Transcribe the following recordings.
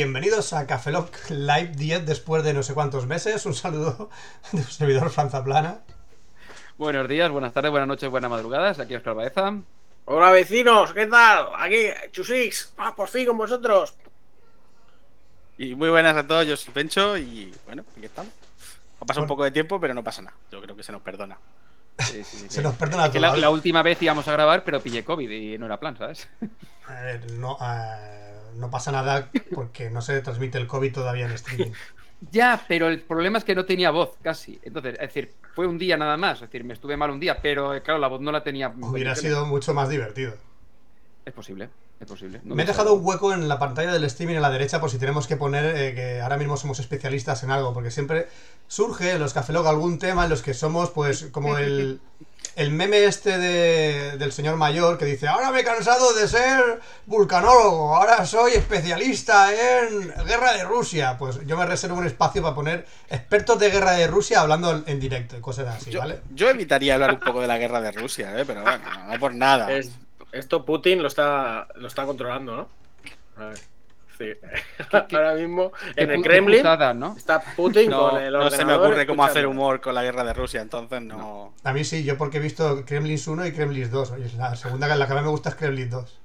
bienvenidos a Cafeloc Live 10 después de no sé cuántos meses. Un saludo de su servidor Franza Plana. Buenos días, buenas tardes, buenas noches, buenas madrugadas. Aquí Oscar Baeza. Hola vecinos, ¿qué tal? Aquí Chusix, ah, por fin con vosotros. Y muy buenas a todos, yo soy Pencho y bueno, aquí estamos. Ha pasado un poco de tiempo, pero no pasa nada. Yo creo que se nos perdona. Sí, sí, se nos perdona es que la, la, última vez íbamos a grabar, pero pillé COVID y no era plan, ¿sabes? Eh, no, eh, no pasa nada porque no se transmite el COVID todavía en streaming. Ya, pero el problema es que no tenía voz, casi. Entonces, es decir, fue un día nada más. Es decir, me estuve mal un día, pero eh, claro, la voz no la tenía. Hubiera sido mucho más divertido. Es posible, es posible. me he dejado un hueco en la pantalla del streaming a la derecha por si tenemos que poner eh, que ahora mismo somos especialistas en algo, porque siempre surge en los Cafelog algún tema en los que somos, pues, como el. El meme este de, del señor mayor que dice, ahora me he cansado de ser vulcanólogo, ahora soy especialista en guerra de Rusia. Pues yo me reservo un espacio para poner expertos de guerra de Rusia hablando en directo y cosas así, yo, ¿vale? Yo evitaría hablar un poco de la guerra de Rusia, ¿eh? pero bueno, no por nada. Es, esto Putin lo está, lo está controlando, ¿no? A ver. Sí. Ahora mismo en el Kremlin putada, ¿no? está Putin No, con el no se me ocurre cómo hacer humor con la guerra de Rusia, entonces no. A mí sí, yo porque he visto Kremlins 1 y Kremlins 2. Oye, la segunda la que más me gusta es Kremlins 2.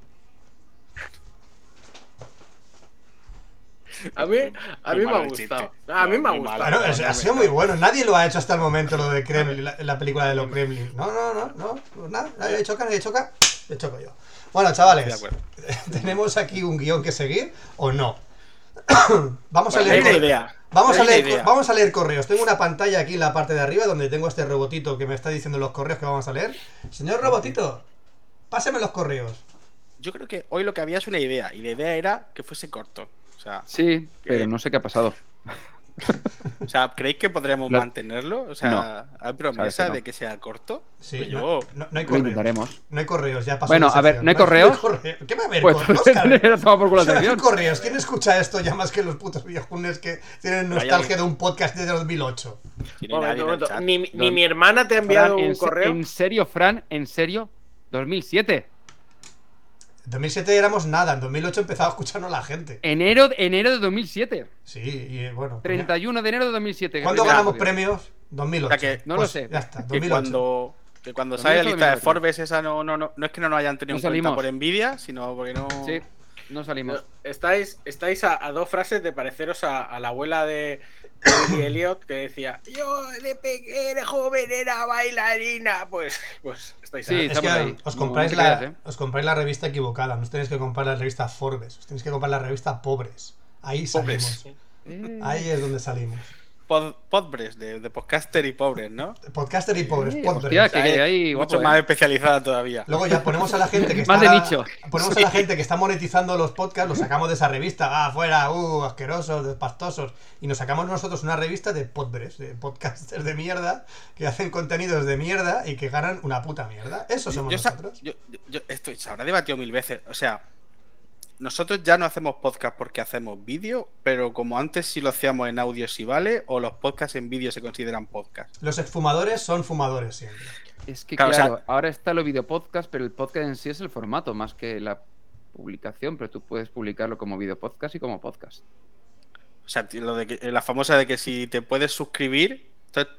A mí, a mí me ha gustado. A mí me ha gustado. malo. Bueno, es- ha sido muy bueno. Nadie lo ha hecho hasta el momento, lo de Kremlin, la, la película de los Kremlin. No, no, no, no. pues nada, nadie choca, nadie choca. Le choco yo. Bueno, chavales. ¿tenemos aquí un guion que seguir o no? vamos a leer. idea. Vamos a, leer, idea. vamos a leer correos. Tengo una pantalla aquí en la parte de arriba donde tengo este robotito que me está diciendo los correos que vamos a leer. Señor robotito, páseme los correos. Yo creo que hoy lo que había es una idea, y la idea era que fuese corto. O sea, Sí, pero no sé qué ha pasado. O sea ¿creéis que podremos Lo- mantenerlo? O sea, No. ¿hay promesa Sabes que no. de que sea corto? Sí, Pues yo- no- no hay Lo correos. intentaremos. No hay correos, ya pasó. Bueno, a ver. ¿no hay correos? correo- ¿Qué va a haber? Pues era tomado por culo la ¿Qué va a haber sección. correos? ¿Quién escucha esto ya más que los putos viejunes que tienen nostalgia de un podcast de 2008? Si no hay Momento, nadie en el momento. chat. Ni, mi hermana te ha enviado Fran, un correo. ¿En serio, Fran? ¿En serio? ¿2007? En 2007 éramos nada, en 2008 empezaba a escucharnos la gente. Enero, enero de 2007. Sí, y bueno. 31 de enero de 2007. ¿Cuándo ganamos premios? 2008. O sea que- No Pues lo sé. Ya está, Que 2008. cuando, que cuando sale la 2008, lista de 2008. Forbes, esa no, no, no, no es que no nos hayan tenido No en cuenta salimos. por envidia, sino porque no. Sí, no salimos. Estáis, estáis a, a dos frases de pareceros a, a la abuela de Billy Elliot que decía: Yo de pequeña joven era bailarina. Pues, pues estáis Sí, ahí. Es estamos que ahí. os compráis, no la, creas, ¿eh? os compráis la revista equivocada, no os tenéis que comprar la revista Forbes, os tenéis que comprar la revista Pobres. Ahí Pobres. salimos. Eh, Ahí es donde salimos. Pod, podbres, de, de podcaster y pobres, ¿no? Podcaster y pobres, Eh, Podbres. hostia, que es ahí, mucho guapo, más ¿eh? especializada todavía. Luego ya ponemos a la gente que está. Más de nicho. Ponemos a la gente que está monetizando los podcasts, los sacamos de esa revista, ah, fuera, uh, asquerosos, despastosos. Y nos sacamos nosotros una revista de podbres, de podcasters de mierda, que hacen contenidos de mierda y que ganan una puta mierda. Eso somos yo, nosotros. yo- yo- yo- esto se habrá debatido mil veces. O sea, nosotros ya no hacemos podcast porque hacemos vídeo, pero como antes sí lo hacíamos en audio si vale, o los podcasts en vídeo se consideran podcast. Los exfumadores son fumadores siempre. Es que Claro, claro, o sea- ahora está lo videopodcast, pero el podcast en sí es el formato más que la publicación, pero tú puedes publicarlo como videopodcast y como podcast. O sea, lo de que, la famosa de que si te puedes suscribir, entonces,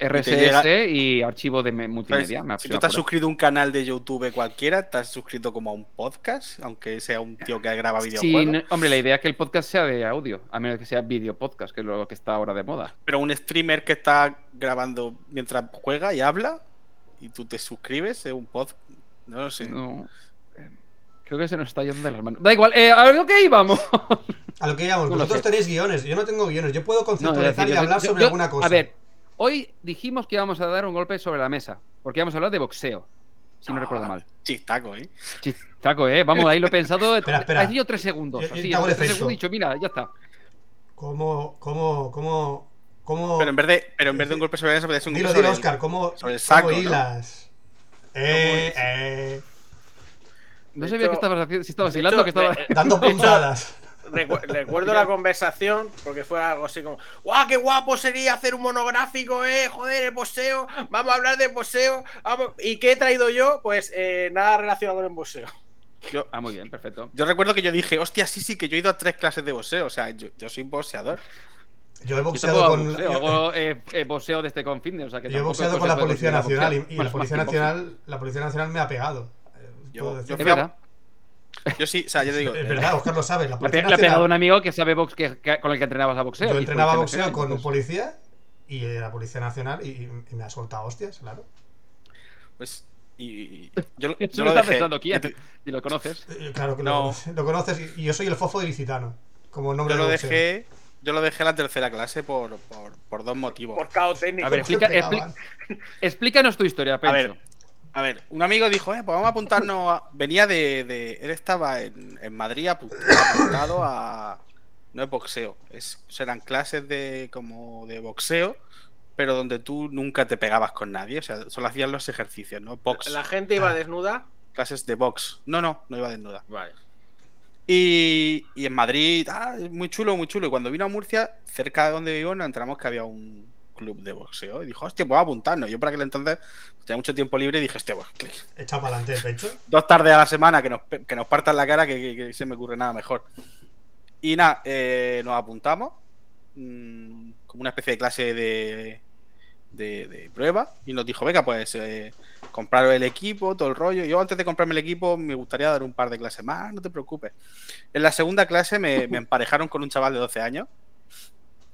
RSS llega- y archivo de me- pues, multimedia. me si tú te has suscrito a un canal de YouTube cualquiera, te has suscrito como a un podcast, aunque sea un tío que graba Sí, videojuegos. no- hombre, la idea es que el podcast sea de audio, a menos que sea video podcast, que es lo que está ahora de moda. Pero un streamer que está grabando mientras juega y habla, y tú te suscribes, es un podcast. No lo sé. No, eh, creo que se nos está yendo de las manos. Da igual, eh, a lo que íbamos. A lo que lo vosotros tenéis guiones, yo no tengo guiones, yo puedo No, conceptualizar decir, y yo- hablar yo- sobre yo- alguna cosa. A ver, hoy dijimos que íbamos a dar un golpe sobre la mesa, porque íbamos a hablar de boxeo, si no Ah, recuerdo mal. Chistaco, ¿eh? Chistaco, eh, vamos, ahí lo he pensado. Espera, espera. Ha sido tres segundos. Yo- yo Así, el tres segundos he dicho, mira, ya está. ¿Cómo, cómo, cómo, cómo... Pero en vez de, pero en vez de un golpe sobre la mesa, podría ser un golpe sobre el- Oscar, ¿cómo, sobre el cómo saco, ¿no? hilas? Eh, eh, No sabía hecho- que estabas haciendo, si estabas hilando, que estaba. de- dando puntadas. Recu- recuerdo la conversación porque fue algo así como: ¡Guau, qué guapo sería hacer un monográfico, eh! Joder, el boxeo, vamos a hablar de vamos". ¿Y qué he traído yo? Pues eh, nada relacionado con el. Yo, Ah, muy bien, perfecto. yo recuerdo que yo dije, hostia, sí, sí, que yo he ido a tres clases de boxeo. O sea, yo, yo soy boxeador. Yo he boxeado con. boxeo, yo- hago eh, eh, boxeo de este con fitness, o sea que Yo he boxeado con la Policía Nacional y, boxeo. y Bueno, la Policía. Nacional, la Policía Nacional me ha pegado. Eh, Yo- yo fui. Yo sí, o sea, yo te digo. Es eh, verdad, Oscar lo sabe. La Policía le ha pegado un amigo que sabe box que, que- con el que entrenabas a boxeo. Yo entrenaba boxeo Nacional, con un entonces- policía y eh, la Policía Nacional y, y me ha soltado hostias, claro. Pues. Y, y- yo, yo lo lo está dejé. pensando quién. Y lo conoces. Eh, Claro que No. lo, lo conoces y, y yo soy el fofo de Licitano, como nombre Yo lo de dejé. Yo lo dejé en la tercera clase por, por, por dos motivos. Por cao técnico. A ver, ¿Cómo explica- pegaban? Explícanos tu historia, A Pencho. ver, a ver, un amigo dijo, eh, pues vamos a apuntarnos. a-". Venía de, de- Él estaba en, en Madrid apu- apuntado a. No es boxeo, es, eran clases de como de boxeo, pero donde tú nunca te pegabas con nadie. O sea, solo hacías los ejercicios, ¿no? Box. La gente Ah. iba desnuda. Clases de box. No, no, no iba desnuda. Vale. Y, y en Madrid, ah, muy chulo, muy chulo. Y cuando vino a Murcia, cerca de donde vivo, nos enteramos que había un club de boxeo. Y dijo, hostia, a apuntarnos. Yo por aquel entonces tenía mucho tiempo libre y dije, hostia, pues. Echa para adelante el pecho. dos tardes a la semana que nos, que nos partan la cara, que, que- que se me ocurre nada mejor. Y nada, eh, nos apuntamos mm, como una especie de clase de, de, de prueba y nos dijo, venga, pues eh, compraros el equipo, todo el rollo. Yo antes de comprarme el equipo me gustaría dar un par de clases más, no te preocupes. En la segunda clase me, me emparejaron con un chaval de 12 años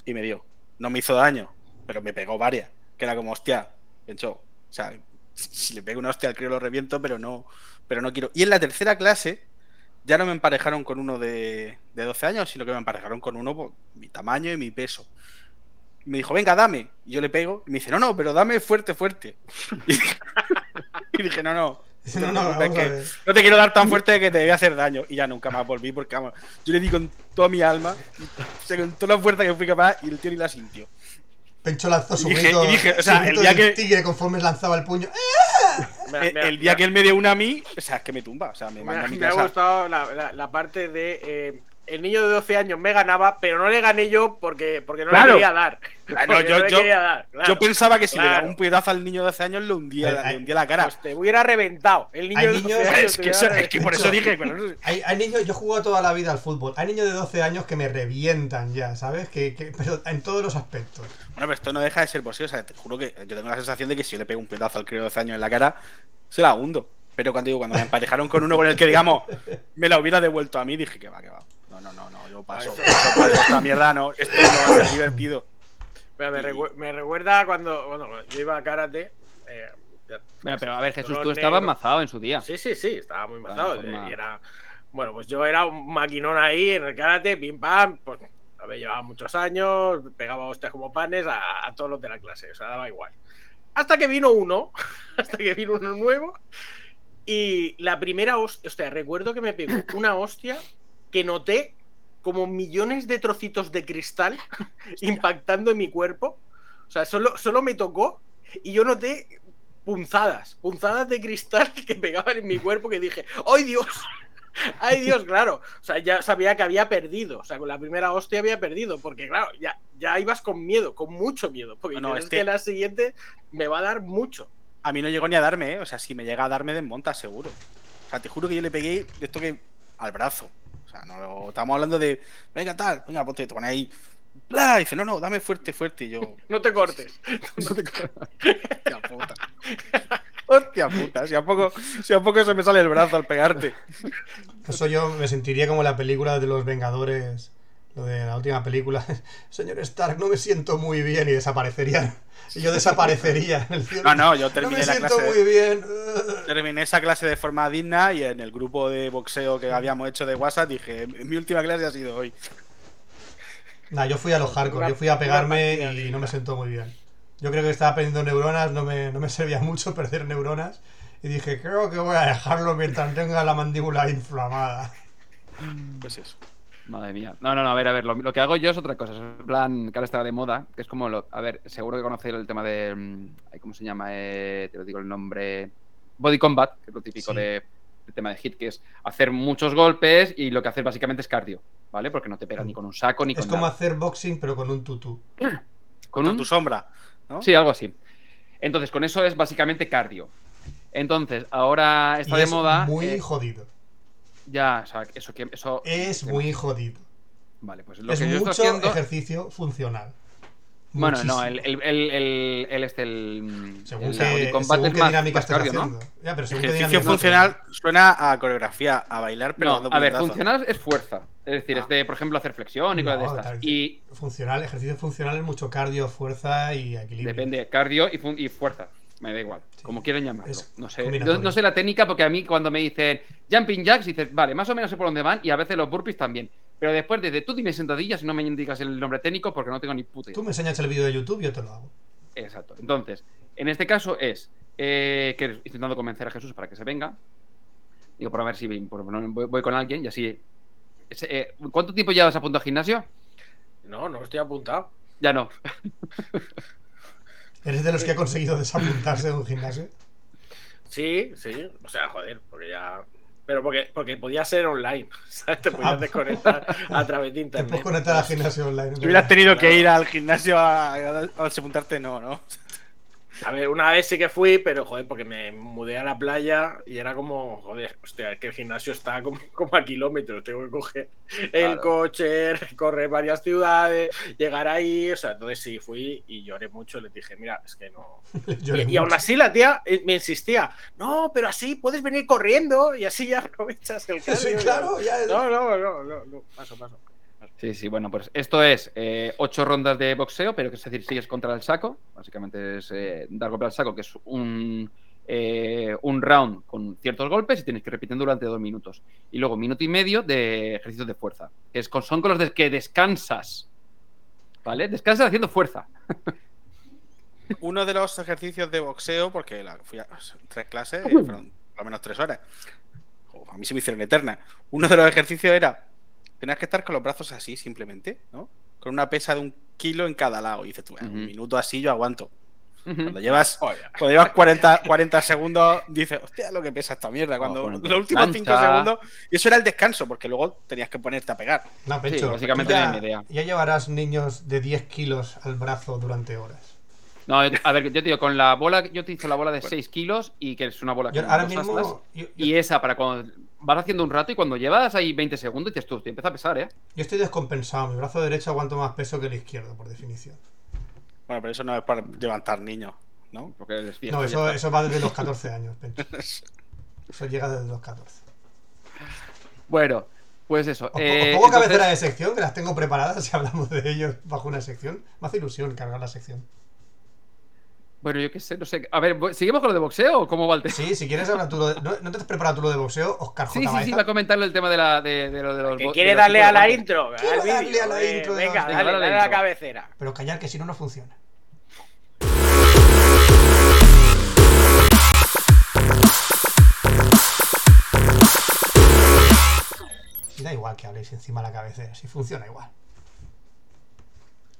y me dio. No me hizo daño, pero me pegó varias. Que era como, hostia, Pencho, o sea, si le pego una hostia al crío lo reviento, pero no, pero no quiero. Y en la tercera clase ya no me emparejaron con uno de, de 12 años, sino que me emparejaron con uno por mi tamaño y mi peso. Y me dijo, venga, dame. Y yo le pego y me dice, no, no, pero dame fuerte, fuerte. Y, dije, no, no. No, no, Es que no te quiero dar tan fuerte que te voy a hacer daño. Y ya nunca más volví porque, vamos, yo le di con toda mi alma, o sea, con toda la fuerza que fui capaz y el tío ni la sintió. Pencho lanzó su Y dije- grito, y dije, o su sea, grito el día que- tigre conforme lanzaba el puño. ¡Eh! Me- El, me- el día me- que él me dio una a mí, o sea, es que me tumba. O sea, me Me, manda a mi me ha casa. gustado la, la- la parte de. eh, el niño de 12 años me ganaba, pero no le gané yo porque, porque no Claro. le quería dar. Claro, yo- no le yo- quería dar, claro. Yo pensaba que si le daba un puñetazo al niño de 12 años, le hundía, le hundía la cara. Pues te hubiera reventado. El niño Hay de 12 niños- años es, que hubiera eso- es reventado. que por eso dije. pero- Hay, hay niños, yo he jugado toda la vida al fútbol. Hay niños de 12 años que me revientan ya, ¿sabes? Que, que- pero en todos los aspectos. Bueno, pero esto no deja de ser boxeo. O sea, te juro que yo tengo la sensación de que si yo le pego un pedazo al crío de 12 años en la cara, se la hundo. Pero cuando digo, cuando me emparejaron con uno con el que, digamos, me la hubiera devuelto a mí, dije que va, que va. No, no, no, no, yo paso. Paso, esta mierda, no. Esto no va a ser divertido. Pero me, recu- me recuerda cuando, bueno, yo iba a karate. eh, ya- Bueno, pero a ver, Jesús, tú estabas mazado en su día. Sí, sí, sí, estaba muy mazado. pues eh, era, bueno, pues yo era un maquinón ahí en el karate, pim pam, pues había llevado muchos años, pegaba hostias como panes a, a todos los de la clase, o sea, daba igual. Hasta que vino uno, hasta que vino uno nuevo, y la primera hostia, hostia, recuerdo que me pegó una hostia que noté como millones de trocitos de cristal impactando en mi cuerpo. O sea, solo, solo me tocó y yo noté punzadas, punzadas de cristal que pegaban en mi cuerpo que dije, ¡ay Dios! ¡Ay Dios! Claro, o sea, ya sabía que había perdido, o sea, con la primera hostia había perdido, porque claro, ya, ya ibas con miedo, con mucho miedo, porque No, no, es este- que la siguiente me va a dar mucho. A mí no llegó ni a darme, ¿eh? O sea, si me llega a darme, desmonta, seguro. O sea, te juro que yo le pegué esto que. al brazo. Sea, no estamos hablando de. Venga, tal, venga, ponte, te pones ahí. Bla, y dice, no, no, dame fuerte, fuerte. Y yo. No te cortes. Hostia puta. Hostia puta. Si a poco, si a poco se me sale el brazo al pegarte. Eso yo me sentiría como la película de los Vengadores, lo de la última película. Señor Stark, no me siento muy bien y desaparecería. Y yo desaparecería en el cielo. No, no, yo No terminé me la siento clase. muy bien. Terminé esa clase de forma digna y en el grupo de boxeo que habíamos hecho de WhatsApp dije, mi última clase ha sido hoy. Nah, yo fui a los hardcore, yo fui a pegarme y no me sentó muy bien. Yo creo que estaba perdiendo neuronas, no me, no me servía mucho perder neuronas. Y dije, creo que voy a dejarlo mientras tenga la mandíbula inflamada. Pues eso. Madre mía. No, no, no, a ver, a ver, lo, lo que hago yo es otra cosa. Es en plan, que ahora está de moda, que es como lo. A ver, seguro que conocéis el tema de. mm, ¿Cómo se llama? Eh, te lo digo el nombre. Body Combat, que es lo típico Sí. de, del tema de hit, que es hacer muchos golpes y lo que haces básicamente es cardio, ¿vale? Porque no te pegas ni con un saco ni Es con. como nada. hacer boxing pero con un tutú. Con Con un tu sombra, ¿no? Sí, algo así. Entonces, con eso es básicamente cardio. Entonces, ahora está y de es moda. muy eh, jodido. Ya, o sea, eso que. Eso, Es muy jodido. Vale, pues lo Es que yo mucho estoy haciendo. ejercicio funcional. Bueno, no, Muchísimo. el, el, el, el, el este, el. Según el qué, Body Combat según es qué más- dinámica más estés cardio, ¿no? haciendo. Ya, pero según qué Ejercicio funcional suena a coreografía, a bailar, pero No, dando a ver, funcional es fuerza. Es decir, Ah. es de, por ejemplo, hacer flexión y cosas de No, estas. tal- Y Funcional, ejercicio funcional es mucho cardio, fuerza y equilibrio. depende, cardio y fuerza. Me da igual, Sí. como quieran llamarlo. Es No sé, no, no sé la técnica porque a mí cuando me dicen jumping jacks, dices, vale, más o menos sé por dónde van y a veces los burpees también. Pero después desde tú dime sentadillas y no me indicas el nombre técnico porque no tengo ni puta idea. Tú me enseñas el vídeo de YouTube, yo te lo hago. Exacto. Entonces, en este caso es eh, que estoy intentando convencer a Jesús para que se venga. Digo, por a ver si por- voy, voy con alguien y así. Eh, ¿Cuánto tiempo llevas a punto al gimnasio? No, no estoy apuntado. Ya no. ¿Eres de los que ha conseguido desapuntarse de un gimnasio? Sí, sí. O sea, joder, porque ya. Pero porque, porque podía ser online, ¿sabes? Te Ah. podías desconectar a través de Te internet. puedes conectar al gimnasio online. Si hubieras tenido que ir al gimnasio a, a, a apuntarte, no, ¿no? A ver, una vez sí que fui, pero joder, porque me mudé a la playa y era como, joder, hostia, es que el gimnasio está como, como a kilómetros, tengo que coger el Claro. coche, recorrer varias ciudades, llegar ahí, o sea, entonces sí fui y lloré mucho, le dije, mira, es que no. Y, y aún así la tía eh, me insistía, no, pero así puedes venir corriendo y así ya aprovechas el Sí, cardio". claro, ya es- No, no, no, no, no, paso, paso. Sí, sí, bueno, pues esto es eh, ocho rondas de boxeo, pero que es decir, sigues contra el saco. Básicamente es eh, dar golpe al saco, que es un, eh, un round con ciertos golpes y tienes que ir repitiendo durante dos minutos. Y luego minuto y medio de ejercicios de fuerza, que es con- son con los de que descansas. ¿Vale? Descansas haciendo fuerza. Uno de los ejercicios de boxeo, porque la, fui a tres clases, y fueron lo menos tres horas. A mí se me hicieron eternas. Uno de los ejercicios era, tenías que estar con los brazos así, simplemente, ¿no? Con una pesa de un kilo en cada lado. Y dices tú, "Bueno, Ujú. un minuto así yo aguanto. Cuando llevas, cuando llevas 40, 40 segundos, dices, hostia, lo que pesa esta mierda. Cuando bueno, los últimos 5 plancha. segundos, y eso era el descanso, porque luego tenías que ponerte a pegar. No, Pencho, Sí, básicamente ya, misma idea. ya llevarás niños de 10 kilos al brazo durante horas. No, a ver, yo te digo, con la bola, yo utilizo la bola de 6 kilos y que es una bola Yo con ahora mismo. astas. yo- yo- Y esa para cuando vas haciendo un rato y cuando llevas ahí 20 segundos dices tú, te empieza a pesar, ¿eh? Yo estoy descompensado. Mi brazo derecho aguanto más peso que el izquierdo, por definición. Bueno, pero eso no es para levantar niños, ¿no? Porque es fiesta, No, eso, eso va desde los 14 años, Pencho. Eso llega desde los 14. Bueno, pues eso. Os, po- eh, os pongo entonces- cabecera de sección, que las tengo preparadas si hablamos de ellos bajo una sección. Me hace ilusión cargar la sección. Bueno, yo qué sé, no sé. A ver, ¿seguimos con lo de boxeo o cómo va el tema? Sí, si quieres hablar tú lo de. ¿No, ¿no te has preparado tú lo de boxeo, Oscar J. Sí, sí, sí, va a comentarle el tema de, la, de, de lo de los Que quiere los darle a la intro. Quiero darle a la eh, intro Venga, dale, dale a la dale a la intro. cabecera. Pero callar que si no, no funciona. Y da igual que habléis encima de la cabecera, si funciona igual.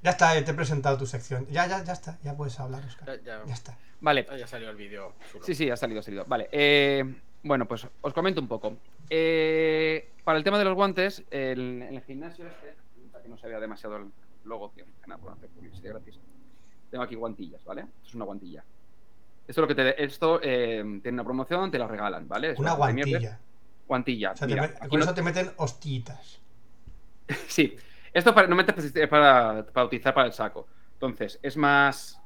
Ya está, eh, te he presentado tu sección. Ya, ya, ya está, ya puedes hablar, Oscar. Ya, ya- Ya está. Vale, ya salió el vídeo. sí, sí, ha salido, ha salido. Vale, eh, bueno, pues os comento un poco. Eh, para el tema de los guantes, el- en el gimnasio este, para que no se vea demasiado el logo, tío, que nada, por hacer publicidad gratis. Tengo aquí guantillas, ¿vale? Esto es una guantilla. Esto, es lo que te, esto eh, tiene una promoción, te la regalan, ¿vale? Es Una guantilla. Guantilla. O sea, te Mira, met- aquí con no- eso te meten hostitas. Sí, esto para, normalmente es para- para, utilizar para el saco. Entonces, es más.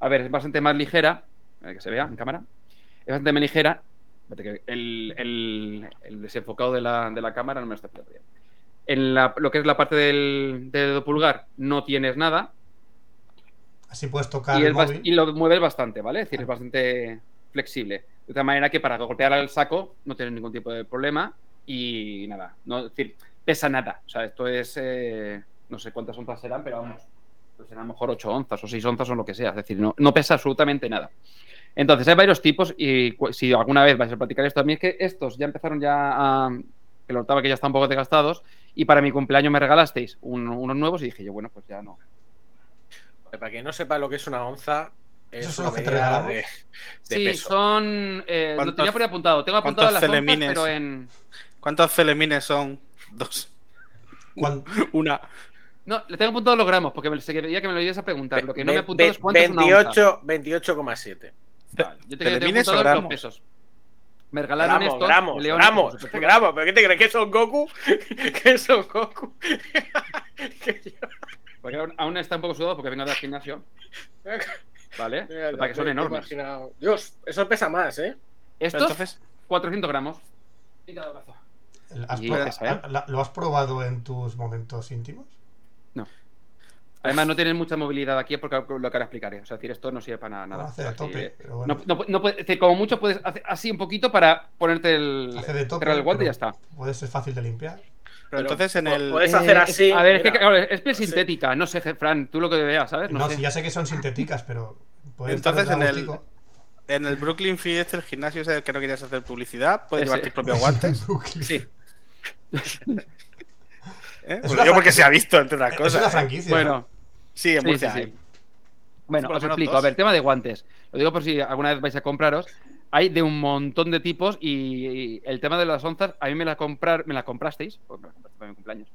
A ver, es bastante más ligera. a ver que se vea en cámara. Es bastante más ligera. El, el- el desenfocado de la, de la cámara no me lo está bien. En la- lo que es la parte del, del dedo pulgar no tienes nada Así puedes tocar y, el móvil. y lo mueves bastante, ¿vale? Es decir, es bastante flexible. De tal manera que para golpear al saco no tienes ningún tipo de problema y nada, no, es decir, pesa nada. O sea, esto es, eh, no sé cuántas onzas serán, pero vamos, pues serán a lo mejor 8 onzas o 6 onzas o lo que sea. Es decir, no, no pesa absolutamente nada. Entonces, hay varios tipos y si alguna vez vais a practicar esto, a mí es que estos ya empezaron ya a... que lo notaba que ya están un poco desgastados y para mi cumpleaños me regalasteis un- unos nuevos y dije yo, bueno, pues ya no. Para que no sepa lo que es una onza, es ¿Esos son una medida de, de Sí, peso. son. eh, lo ¿Cuántos- tenía por ahí apuntado. Tengo apuntado las onzas, celemines? pero en. ¿Cuántos celemines son? Dos. Una. No, le tengo apuntado los gramos, porque me, se quería que me lo ibas a preguntar. Lo que no me Ve- apuntado es cuánto es una onza. 28 28,7. Vale, Yo te quería ¿Celemines o apuntado los gramos? pesos. Me regalaron Gramos, estos. gramos, León, gramos, gramos. ¿Pero qué te crees que son Goku? ¿Que son Goku? Porque aún, aún está un poco sudado porque vengo del gimnasio. ¿Vale? Para que son Me he enormes. imaginado. Dios, eso pesa más, ¿eh? Estos, Entonces, 400 gramos. Y cada brazo. ¿Has Y pro- esa, la- ¿Lo has probado en tus momentos íntimos? Además, no tienes mucha movilidad aquí porque lo que ahora explicaré. O sea, es decir, esto no sirve para nada. No, hace de tope, pero bueno. no- no- no puedes- es decir, como mucho puedes hacer así un poquito para ponerte el, Hace de tope, el guante y ya está. Puede ser fácil de limpiar. pero entonces en el. Puedes Eh, hacer así. A ver, es que mira. claro, es piel Sí. sintética. No sé, Fran, tú lo que veas, ¿sabes? No, No, sé. si ya sé que son sintéticas, pero. Entonces, en el-. En el Brooklyn Free este, el gimnasio ese del que no querías hacer publicidad, puedes Ese. llevar tus propios guantes. Sí. ¿eh? Pues yo porque se ha visto, entre otras Es cosas. una franquicia. Bueno, Sí, en Sí, Murcia sí, sí. hay. Bueno, os explico. dos. A ver, tema de guantes. Lo digo por si alguna vez vais a compraros. Hay de un montón de tipos y, y el tema de las onzas, a mí me la, comprar, me la comprasteis, pues me la compraste para mi cumpleaños,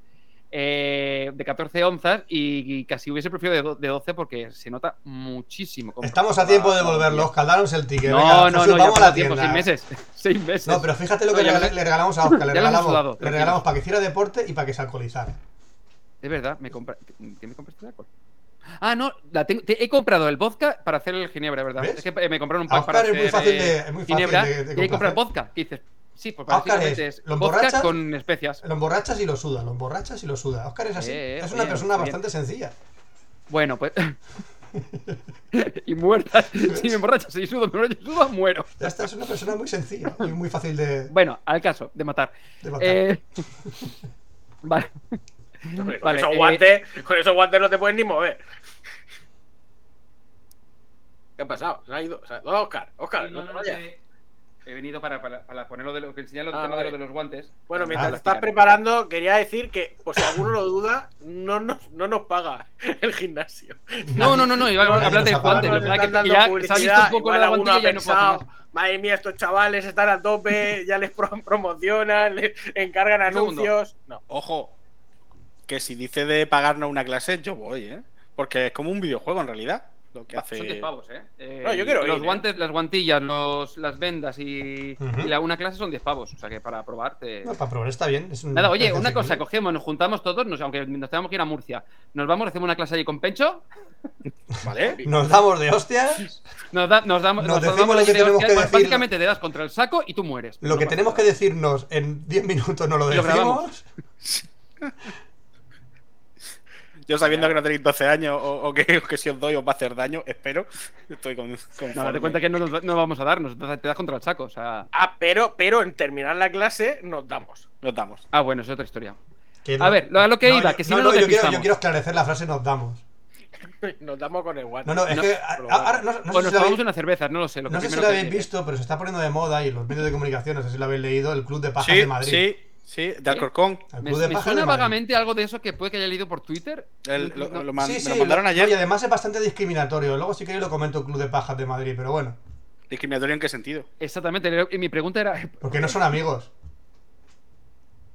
eh, de 14 onzas y, y casi hubiese preferido de, de 12 porque se nota muchísimo. Estamos a tiempo de devolverlos. Caldaros el ticket. No, venga, no, no, vamos a la tiempo, tienda. seis meses. seis meses. No, pero fíjate lo que le, regalamos a Oscar. Le regalamos, sudado, le regalamos para que hiciera deporte y para que se alcoholizara. Es verdad, me compra... ¿qué me compraste de alcohol? Ah, no, la tengo- te- he comprado el vodka para hacer el ginebra, ¿verdad? ¿Ves? Es que eh, me compraron un pack para Oscar es muy hacer fácil eh, de- es muy fácil ginebra de- de y complacer. vodka. ¿Qué dices? Sí, pues Oscar básicamente es, es, ¿lo emborrachas? con especias. Lo emborrachas y lo suda, lo emborrachas y lo suda. Oscar es así. Eh, es una persona bien. bastante sencilla. Bueno, pues... y muerta. Si me emborrachas y sudo, me emborracho y sudo, muero. Ya está, es una persona muy sencilla y muy fácil de, Bueno, al caso, de matar. de matar. Eh... vale. Hombre, con, Vale, esos eh, guantes, con esos guantes no te puedes ni mover. ¿Qué ha pasado? Se ha ido. Oscar, Oscar, no te vayas. He venido para, para, para ponerlo de lo que enseñar lo Ah, tema de lo de los guantes. Bueno, Ah, mientras la estás preparando, quería decir que, por si alguno lo duda, no nos, no nos paga el gimnasio. No, no, no, no, iba a hablar de nos ha pagado. guantes. Nos lo que pasa es están que dando ya se ha visto un poco la guantilla y no puedo madre mía, estos chavales están a tope, ya les pro- promocionan, les encargan anuncios. No, Ojo, que si dice de pagarnos una clase, yo voy, ¿eh? Porque es como un videojuego en realidad. Lo que hace. Son 10 pavos, ¿eh? Eh, No, yo quiero Los ir, ¿eh? guantes, las guantillas, los, las vendas y, Ujú. y la, una clase son 10 pavos. O sea que para probar te... No, para probar está bien. es un Nada, oye, una cosa, asequible. cogemos, nos juntamos todos, nos, aunque nos tengamos que ir a Murcia, nos vamos, hacemos una clase allí con Pencho, ¿Vale? Nos damos de hostias. nos, da- nos damos, Nos nos decimos damos lo que de tenemos hostias, que decir. Básicamente te das contra el saco y tú mueres. Lo No que tenemos que decirnos en 10 minutos no lo Y lo decimos. Yo sabiendo que no tenéis 12 años o, o que, o que si os doy os va a hacer daño, espero. Estoy con. No, date cuenta que no nos no vamos a darnos, te das contra el saco. O sea. Ah, pero, pero en terminar la clase nos damos. Nos damos. Ah, bueno, es otra historia. A ver, lo- a lo que iba, yo- que si no nos yo, quiero, yo quiero esclarecer la frase nos damos. Nos damos con el guante. No, no, es No, que ahora no, no sé o si nos lo tomamos habéis, una cerveza, no lo sé. Lo no sé si lo habéis visto, pero se está poniendo de moda y los medios de comunicación, no sé si lo habéis leído, el Club de Pajas Sí, de Madrid. sí, sí, de Alcorcón. Me, me Pajas suena vagamente algo de eso que puede que haya leído por Twitter. El- lo, No, lo man- Sí, me sí, lo mandaron ayer. y además es bastante discriminatorio. Luego sí que yo lo comento Club de Pajas de Madrid, pero bueno. ¿Discriminatorio en qué sentido? Exactamente. Y mi pregunta era. Porque no son amigos.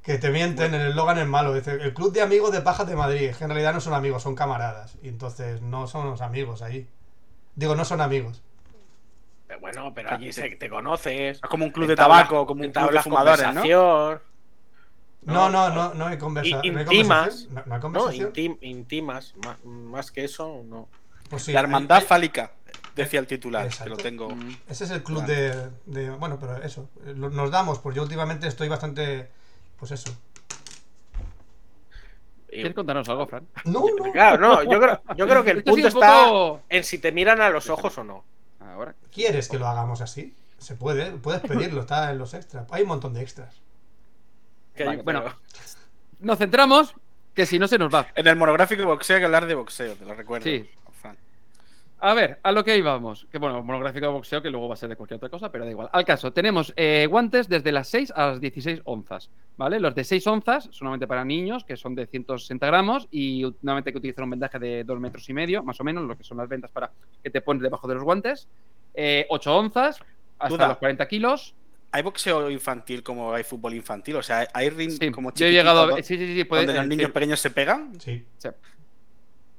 Que te mienten, el eslogan es malo. Dice, el Club de Amigos de Pajas de Madrid. Que en realidad no son amigos, son camaradas. Y entonces no son los amigos ahí. Digo, no son amigos. Pero bueno, pero allí se, te conoces. Es como un club de tabaco, como un club de fumadores, ¿no? Conversación, No, No, no, no, no hay conversa- I- no hay intimas. conversación. No, no hay No, conversación. intim- intimas. Más, más que eso, no. Pues sí, la hermandad hay- fálica, decía el titular, que lo tengo. Mm, Ese es el club de, de- Bueno, pero eso. eh, Nos damos, pues yo últimamente estoy bastante. Pues eso. Y- ¿Quieres contarnos algo, Fran? No, no. Claro, no, yo creo, yo creo que el punto está poco- en si te miran a los ojos o no. Ahora. ¿Quieres que lo hagamos así? Se puede, puedes pedirlo, está en los extras. Hay un montón de extras. Que Vale, hay- bueno. pero- Nos centramos, que si no se nos va. En el monográfico de boxeo hay que hablar de boxeo, te lo recuerdo. Sí. A ver, a lo que íbamos. Que bueno, monográfico de boxeo, que luego va a ser de cualquier otra cosa, pero da igual. Al caso, tenemos eh, guantes desde las 6 a las 16 onzas, ¿vale? Los de 6 onzas, solamente para niños, que son de 160 gramos, y nuevamente hay que utilizar un vendaje de 2 metros y medio, más o menos, lo que son las vendas para que te pones debajo de los guantes. Eh, 8 onzas, hasta Duda. los 40 kilos. ¿Hay boxeo infantil como hay fútbol infantil? O sea, hay ring Sí, como yo he llegado a chiquitito ver. Sí, sí, sí, puede- donde los eh, niños sí. pequeños se pegan. Sí. Sí.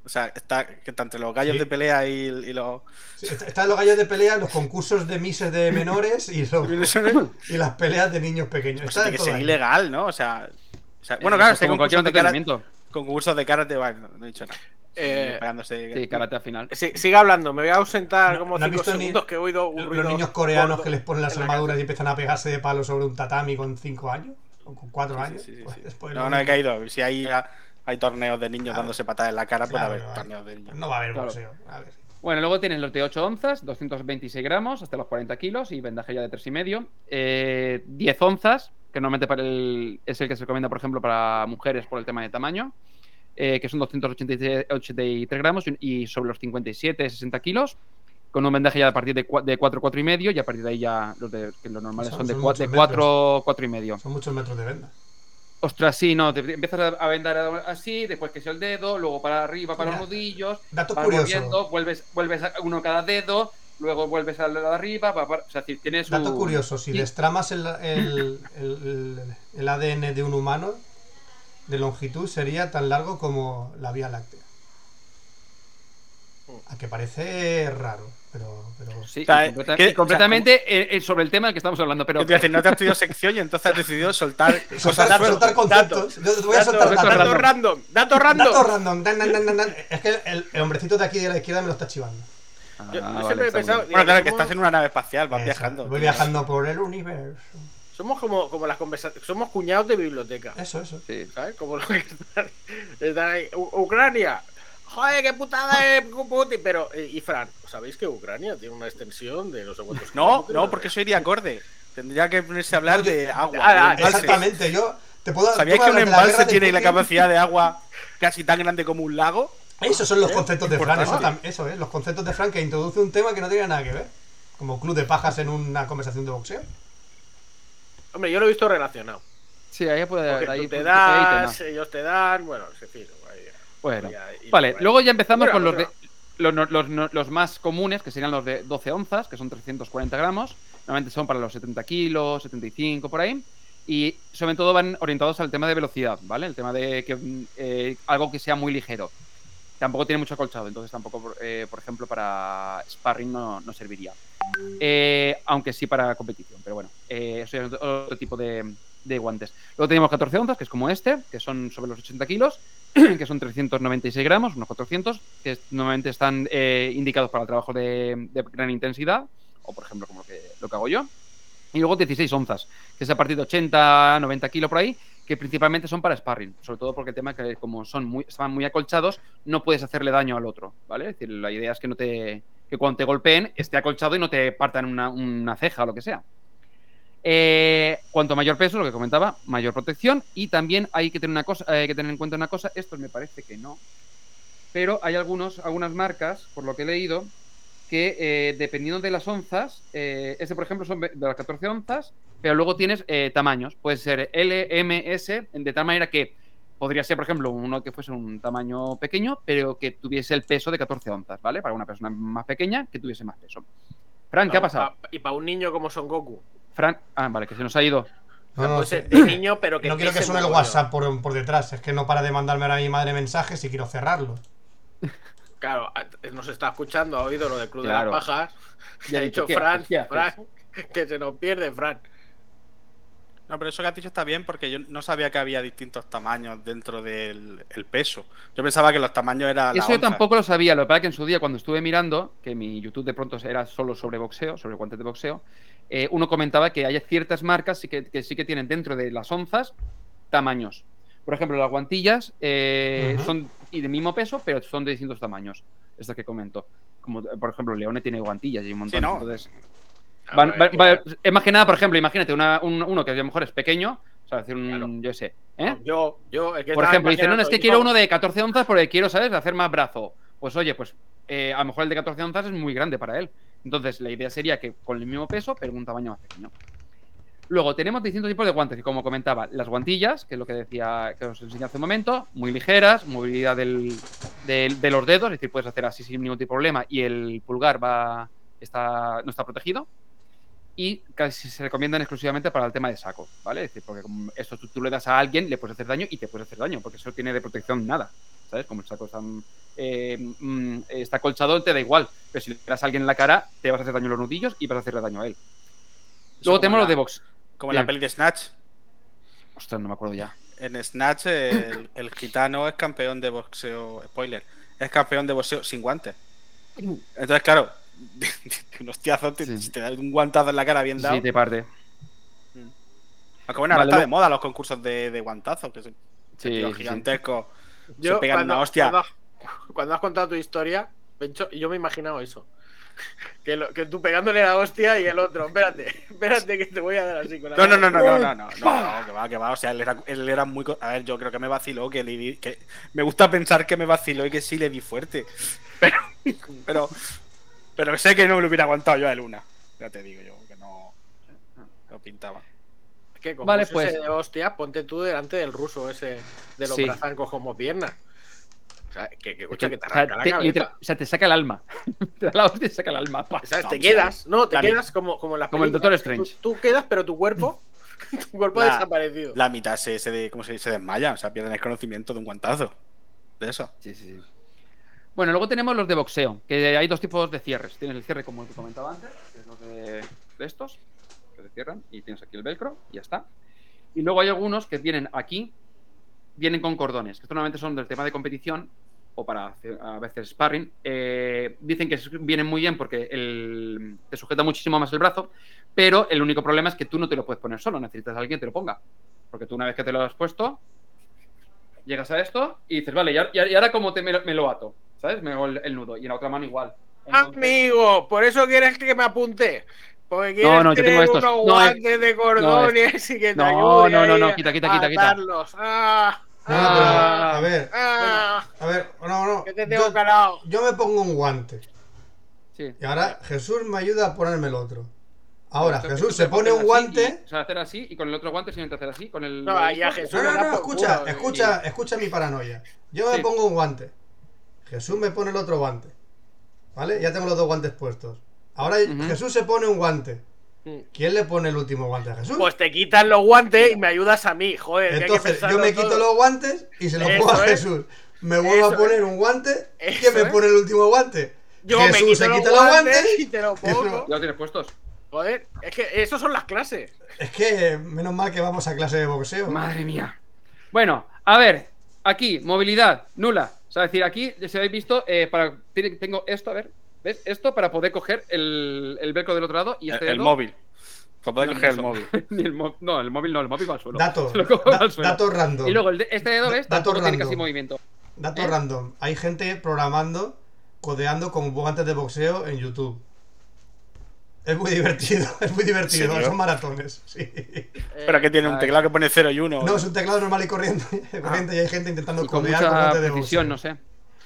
O sea, está, que está entre los gallos Sí. de pelea y, y los. Sí, está- Están los gallos de pelea, los concursos de mises de menores y, los- y las peleas de niños pequeños. Pues Está que ahí. ilegal, ¿no? O sea. o sea, Eh, bueno, claro, pues este como cualquier concursos de, karate, entretenimiento. concursos de karate, bueno, no he dicho nada. Eh, Pegándose- Sí, karate al final. Sí, sigue hablando, me voy a ausentar No- como no has cinco visto ni segundos que he oído un Los ruido niños coreanos gordo que les ponen las armaduras casa. y empiezan a pegarse de palo sobre un tatami con 5 años o con 4 Sí, años. sí, sí, pues sí. No, no he caído. Si hay, hay torneos de niños Claro. dándose patadas en la cara, puede Claro, haber no hay. torneos de niños. No va a haber Claro. boxeo. A ver. Bueno, luego tienen los de 8 onzas, 226 gramos, hasta los 40 kilos y vendaje ya de 3,5. Eh, 10 onzas, que normalmente para el, es el que se recomienda, por ejemplo, para mujeres por el tema de tamaño, eh, que son 283 gramos y, sobre los 57, 60 kilos, con un vendaje ya a partir de, cua- de 4, 4 y medio y a partir de ahí ya los, de, que los normales Son- son, de, son 4, de muchos 4, 4 y medio. Son muchos metros de venda. Ostras, sí, no, te empiezas a, vendar así, después que sea el dedo, luego para arriba, para Mira, los nudillos, Dato vas volviendo, vuelves, vuelves a uno cada dedo, luego vuelves al de arriba, va para- o sea, si tienes Dato un- curioso, si Sí. destramas el, el, el- el ADN de un humano de longitud sería tan largo como la Vía Láctea. A que parece raro, pero... pero... Sí, O sea, y completa- ¿qué- y completamente eh, eh, sobre el tema del que estamos hablando, pero Yo decir, no te has estudiado sección y entonces has decidido soltar cosas Soltar, sueltas. soltar conceptos. Yo te voy a Dato, soltar dato datos. dato random, dato random. Datos random. Dan, dan, dan. Es que el, el hombrecito de aquí de la izquierda me lo está chivando. Ah, Yo- yo vale, siempre he pensado-. Bueno, claro, que estás en una nave espacial, vas Eso, viajando. Voy viajando por el universo. Somos como, como las conversaciones, somos cuñados de biblioteca. Eso, eso. Sí. ¿Sabes? Como lo que están, están ahí. U- Ucrania. Joder, qué putada es Putin. Pero, eh, y Fran, ¿sabéis que Ucrania tiene una extensión de no sé cuántos No, no, porque eso iría acorde. Tendría que ponerse a hablar de agua. Ah, de ah. Exactamente, yo te puedo ¿Sabíais que un hablar de la embalse tiene la capacidad de agua casi tan grande como un lago? Esos son los ¿Eh? conceptos de Fran, eso, eso es, los conceptos de Fran que introduce un tema que no tiene nada que ver. Como club de pajas en una conversación de boxeo. Hombre, yo lo he visto relacionado. Sí, ahí puede Porque ahí, tú te das, ellos te dan, bueno, en fin. ahí- Bueno, vale, ahí. luego ya empezamos Bueno, con los, de, los, los los más comunes, que serían los de 12 onzas, que son 340 gramos. Normalmente son para los 70 kilos, 75 por ahí. Y sobre todo van orientados al tema de velocidad, ¿vale? El tema de que eh, algo que sea muy ligero. Tampoco tiene mucho acolchado, entonces tampoco, por- eh, por ejemplo, para sparring no, no serviría. Eh, aunque sí para competición, pero bueno, eh, eso es otro tipo de, guantes. Luego tenemos 14 onzas, que es como este, que son sobre los 80 kilos, que son 396 gramos, unos 400, que normalmente están eh, indicados para trabajo de, de gran intensidad, o por ejemplo, como lo que, lo que hago yo. Y luego 16 onzas, que es a partir de 80, 90 kilos por ahí, que principalmente son para sparring, sobre todo porque el tema es que como son muy, están muy acolchados, no puedes hacerle daño al otro, ¿vale? Es decir, la idea es que no te que cuando te golpeen esté acolchado y no te partan una, una ceja o lo que sea. Eh, cuanto mayor peso, lo que comentaba, mayor protección. Y también hay que tener una cosa, que tener en cuenta una cosa, esto me parece que no. Pero hay algunos, algunas marcas, por lo que he leído, que eh, dependiendo de las onzas, eh, este por ejemplo son de las 14 onzas, pero luego tienes eh, tamaños. Puede ser L, M, S, de tal manera que podría ser, por ejemplo, uno que fuese un tamaño pequeño, pero que tuviese el peso de 14 onzas, ¿vale? Para una persona más pequeña que tuviese más peso. Fran, ¿qué ha Pa- pasado? pa- y para un niño como Son Goku. Fran, ah, vale, que se nos ha ido. No, sí. de niño, pero que no quiero que suene el. WhatsApp por, por detrás. Es que no para de mandarme ahora mi madre mensajes y quiero cerrarlo. Claro, a- nos está escuchando, ha oído lo del Club Claro. de las Pajas. Ya Ya ha dicho dicho, ¿qué Fran. Fran, que se nos pierde, Fran. No, pero eso que has dicho está bien porque yo no sabía que había distintos tamaños dentro del el peso. Yo pensaba que los tamaños eran. Eso yo tampoco lo sabía. Lo que pasa es que en su día, cuando estuve mirando, que mi YouTube de pronto era solo sobre boxeo, sobre guantes de boxeo, eh, uno comentaba que hay ciertas marcas sí que, que sí que tienen dentro de las onzas tamaños. Por ejemplo, las guantillas eh, son y de mismo peso, pero son de distintos tamaños. Estas que comento. Como, por ejemplo, Leone tiene guantillas y un montón. Sí, ¿no? Entonces, van- que- va- es más que nada, por ejemplo, imagínate una- un- uno que a lo mejor es pequeño, o sea, decir un, Claro. yo sé, ¿eh? Yo, yo, es que Por ejemplo, dice, no, no, es que quiero uno de 14 onzas porque quiero, ¿sabes?, hacer más brazo. Pues oye, pues eh, a lo mejor el de 14 onzas es muy grande para él. Entonces, la idea sería que con el mismo peso, pero un tamaño más pequeño. Luego, tenemos distintos tipos de guantes, y como comentaba, las guantillas, que es lo que decía, que os enseñé hace un momento, muy ligeras, movilidad del- del- de los dedos, es decir, puedes hacer así sin ningún tipo de problema, y el pulgar va, está, no está protegido. Y casi se recomiendan exclusivamente para el tema de saco, ¿vale? Es decir, porque esto tú, tú le das a alguien, le puedes hacer daño y te puedes hacer daño, porque eso tiene de protección nada, ¿sabes? Como el saco es tan, eh, mm, está colchado, te da igual. Pero si le das a alguien en la cara, te vas a hacer daño en los nudillos y vas a hacerle daño a él. Luego tenemos los de box. Como en la peli de Snatch. Ostras, no me acuerdo ya. En Snatch, el, el gitano es campeón de boxeo. Spoiler. Es campeón de boxeo sin guantes. Entonces, claro, un hostiazo, te, Sí. te da un guantazo en la cara bien dado. Sí, te parte. Aunque bueno, ahora Vale, está de moda los concursos de, de guantazos, que son Sí, gigantescos. Yo, se pegan cuando, una hostia. Cuando, cuando has contado tu historia, Pencho, yo me he imaginado eso. Que, lo- que tú pegándole la hostia y el otro, espérate, espérate que te voy a dar así con la No, no, no, no, no, no, no, no, no, que va, que va. O sea, él era, él era muy. A ver, yo creo que me vaciló, que, le que me gusta pensar que me vaciló y que sí le di fuerte. Pero, pero, pero sé que no me lo hubiera aguantado yo a él una. Ya te digo yo, que no. No pintaba. Es que como Vale, ese pues. de hostia, ponte tú delante del ruso ese de los Sí. brazancos como piernas. O sea, que, que, escucha, que te O sea, arranca la te- cabeza. o sea, te saca el alma. te da la hostia y te saca el alma. pa. ¿Sabes? Te o quedas, no, te la quedas como, como en las como el. Doctor Strange. Tú, tú quedas, pero tu cuerpo, tu cuerpo ha La- desaparecido. La mitad se, se, de, ¿cómo se, dice? se desmaya, o sea, pierden el conocimiento de un guantazo. De eso. Sí, sí, sí. Bueno, luego tenemos los de boxeo, que hay dos tipos de cierres. Tienes el cierre como el que comentaba antes, que es los de, estos, que se cierran, y tienes aquí el velcro, y ya está. Y luego hay algunos que vienen aquí, vienen con cordones, que normalmente son del tema de competición, o para hacer a veces sparring. Eh, dicen que vienen muy bien porque te sujeta muchísimo más el brazo, pero el único problema es que tú no te lo puedes poner solo, necesitas a alguien que te lo ponga. Porque tú una vez que te lo has puesto, llegas a esto y dices, vale, ¿y ahora, y cómo te, me lo ato? ¿Sabes? Me hago el, el nudo y en la otra mano igual. Entonces- Amigo, por eso quieres que me apunte. Porque quieres No, no, yo tener tengo estos. unos No, es- guantes de cordones y que te No, ayude no, no, no, quita, quita, a quita, quita. atarlos. Ah, No, ah, a ver, ah, a ver, no, no. que te tengo Yo, calado. yo me pongo un guante. Sí. Y ahora Jesús me ayuda a ponerme el otro. Ahora Entonces, Jesús se pone un guante. y- o sea, hacer así y con el otro guante simplemente hacer así. Con el. No, ahí a Jesús No, no, no, escucha, escucha, escucha mi paranoia. Yo me Sí. pongo un guante. Jesús me pone el otro guante. ¿Vale? Ya tengo los dos guantes puestos. Ahora. Jesús se pone un guante. Mm. ¿Quién le pone el último guante a Jesús? Pues te quitas los guantes y me ayudas a mí, joder. que hay que Entonces pensarlo yo me todo. quito los guantes y se los Eso pongo a es. Jesús. Me vuelvo a Eso poner es. un guante. Eso ¿Quién me pone el último guante? Yo Jesús me quito se los quita los guantes, guantes. y te lo Jesús- pongo. Ya lo tienes puestos. Joder, es que esos son las clases. Es que menos mal que vamos a clase de boxeo. Madre mía. Bueno, a ver. Aquí, movilidad nula. O sea, es decir, aquí, si habéis visto, eh, para, tiene- tengo esto, a ver. ¿Ves? Esto para poder coger el, el velcro del otro lado y este el dedo- móvil. Para poder No, coger el móvil. Ni el mo- no, el móvil no, el móvil va al suelo. Dato, Se lo cojo da- al suelo. dato random. Y luego el de- este dedo, ¿ves? Dato tiene random. casi movimiento. Dato ¿Eh? random. Hay gente programando, codeando con guantes de boxeo en YouTube. Es muy divertido, es muy divertido. serio? Son maratones, sí. Eh, Pero que tiene un Ay. teclado que pone 0 y 1. No, es un teclado normal y corriente, corriente y hay gente intentando Y con codear con mucha de precisión, no sé.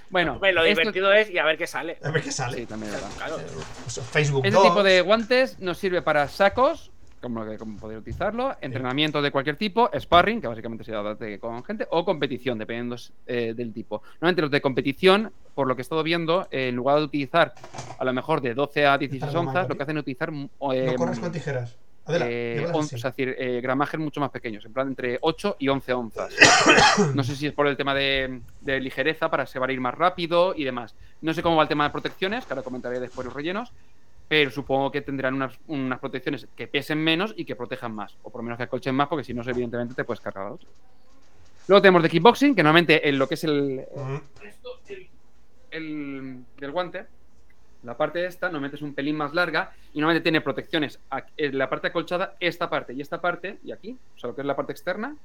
Bueno, lo esto- divertido es y a ver qué sale. A ver qué sale. Sí, también es verdad. Claro. Pues Facebook Este 2. tipo de guantes nos sirve para sacos, como, que- como poder utilizarlo, entrenamiento de cualquier tipo, sparring, que básicamente se debate con gente, o competición, dependiendo eh, del tipo. Normalmente los de competición, por lo que he estado viendo, eh, en lugar de utilizar a lo mejor de 12 a 16 ¿Está algo mal, onzas, lo que hacen es utilizar mm, No eh, corras con tijeras. Adelante. eh, on- es decir, eh, gramajes mucho más pequeños, en plan entre 8 y 11 onzas. no sé si es por el tema de, de ligereza, para se va a ir más rápido y demás. No sé cómo va el tema de protecciones, que ahora comentaré después los rellenos, pero supongo que tendrán unas, unas protecciones que pesen menos y que protejan más, o por lo menos que acolchen más, porque si no, evidentemente te puedes cargar a otro. Luego tenemos de kickboxing, que normalmente en lo que es el, Ujú. esto, el, el- del guante, la parte esta normalmente es un pelín más larga y normalmente tiene protecciones en la parte acolchada, esta parte y esta parte, y aquí, o sea, lo que es la parte externa,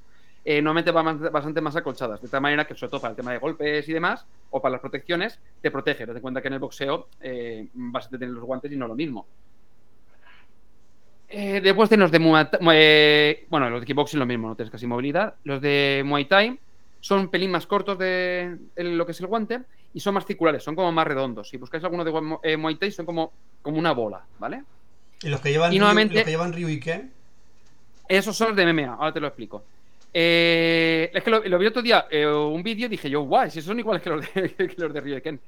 eh, normalmente van más- bastante más acolchadas, de tal manera que sobre todo para el tema de golpes y demás, o para las protecciones, te protege. Date cuenta que en el boxeo eh, vas a tener los guantes y no lo mismo. Eh, después tenemos de Muay Thai- eh, bueno, los de kickboxing lo mismo, no tienes casi movilidad. Los de Muay Thai son un pelín más cortos de lo que es el guante y son más circulares, son como más redondos. Si buscáis alguno de eh, Muay Thai son como, como una bola, ¿vale? Y los que llevan, Y nuevamente- los que llevan Ryu y Ken. Esos son los de MMA, ahora te lo explico. Eh, es que lo, lo vi otro día, eh, un vídeo, y dije yo, guay, si son iguales que los de, que los de Ryuken.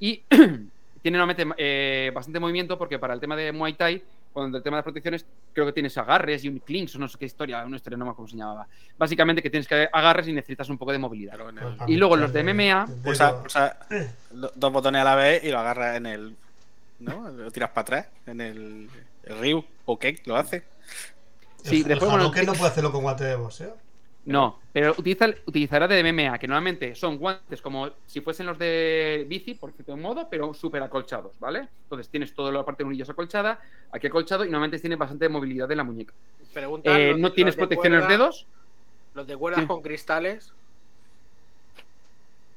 Y tiene normalmente eh, bastante movimiento porque para el tema de Muay Thai, con el tema de las protecciones, creo que tienes agarres y un clinks o no sé qué historia, una historia no me acuerdo cómo se llamaba. Básicamente que tienes que agarres y necesitas un poco de movilidad. Claro, en el- Y luego los de MMA, Pulsa, pulsa do- dos botones a la vez y lo agarras en el. ¿No? Lo tiras para atrás. En el, el Ryu o Kek lo hace. Sí, el, después, el bueno, Hadouken no puede hacerlo con guante de boxeo. No, pero utiliza, utilizará de MMA, que normalmente son guantes como si fuesen los de bici, por cierto modo, pero súper acolchados, ¿vale? Entonces tienes toda la parte de nudillos acolchada, aquí acolchado y normalmente tienes bastante movilidad en la muñeca. Eh, no tienes de protección en los dedos. Los de cuerdas Sí. con cristales.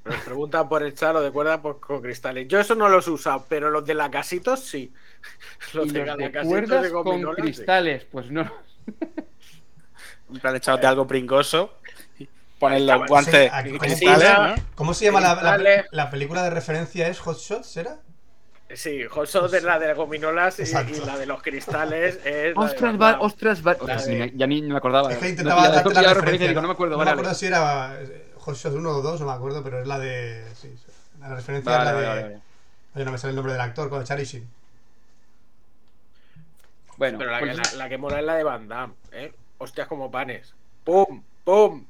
Nos preguntan por el chat, los de cuerdas por- con cristales. Yo eso no los he usado, pero los de la casitos sí. Los de los de Galacasitos cuerdas de con cristales, pues no. En plan, echado de algo pringoso. Ahí los guantes sí, cristales, ¿cómo- ¿no? ¿Cómo se llama la, la- la película de referencia? ¿Es Hot Shots? ¿Era? Sí, Joso de la de gominolas y, y la de los cristales es. la de Ostras, Damme. ostras, va. La Ostras, de- ya ni me acordaba. Es que No, intentaba ya- darte la la referencia. digo, no me acuerdo, no vale, me acuerdo vale. si era eh, Hot Shots 1 o 2, no me acuerdo, pero es la de. Sí, sí. la referencia Vale, es la de. vale, vale, vale. Oye, no me sale el nombre del actor, con Charlie Sheen. Bueno, Pero la, pues- que- la- la que mola es la de Van Damme, ¿eh? Hostias como panes. ¡Pum! ¡Pum!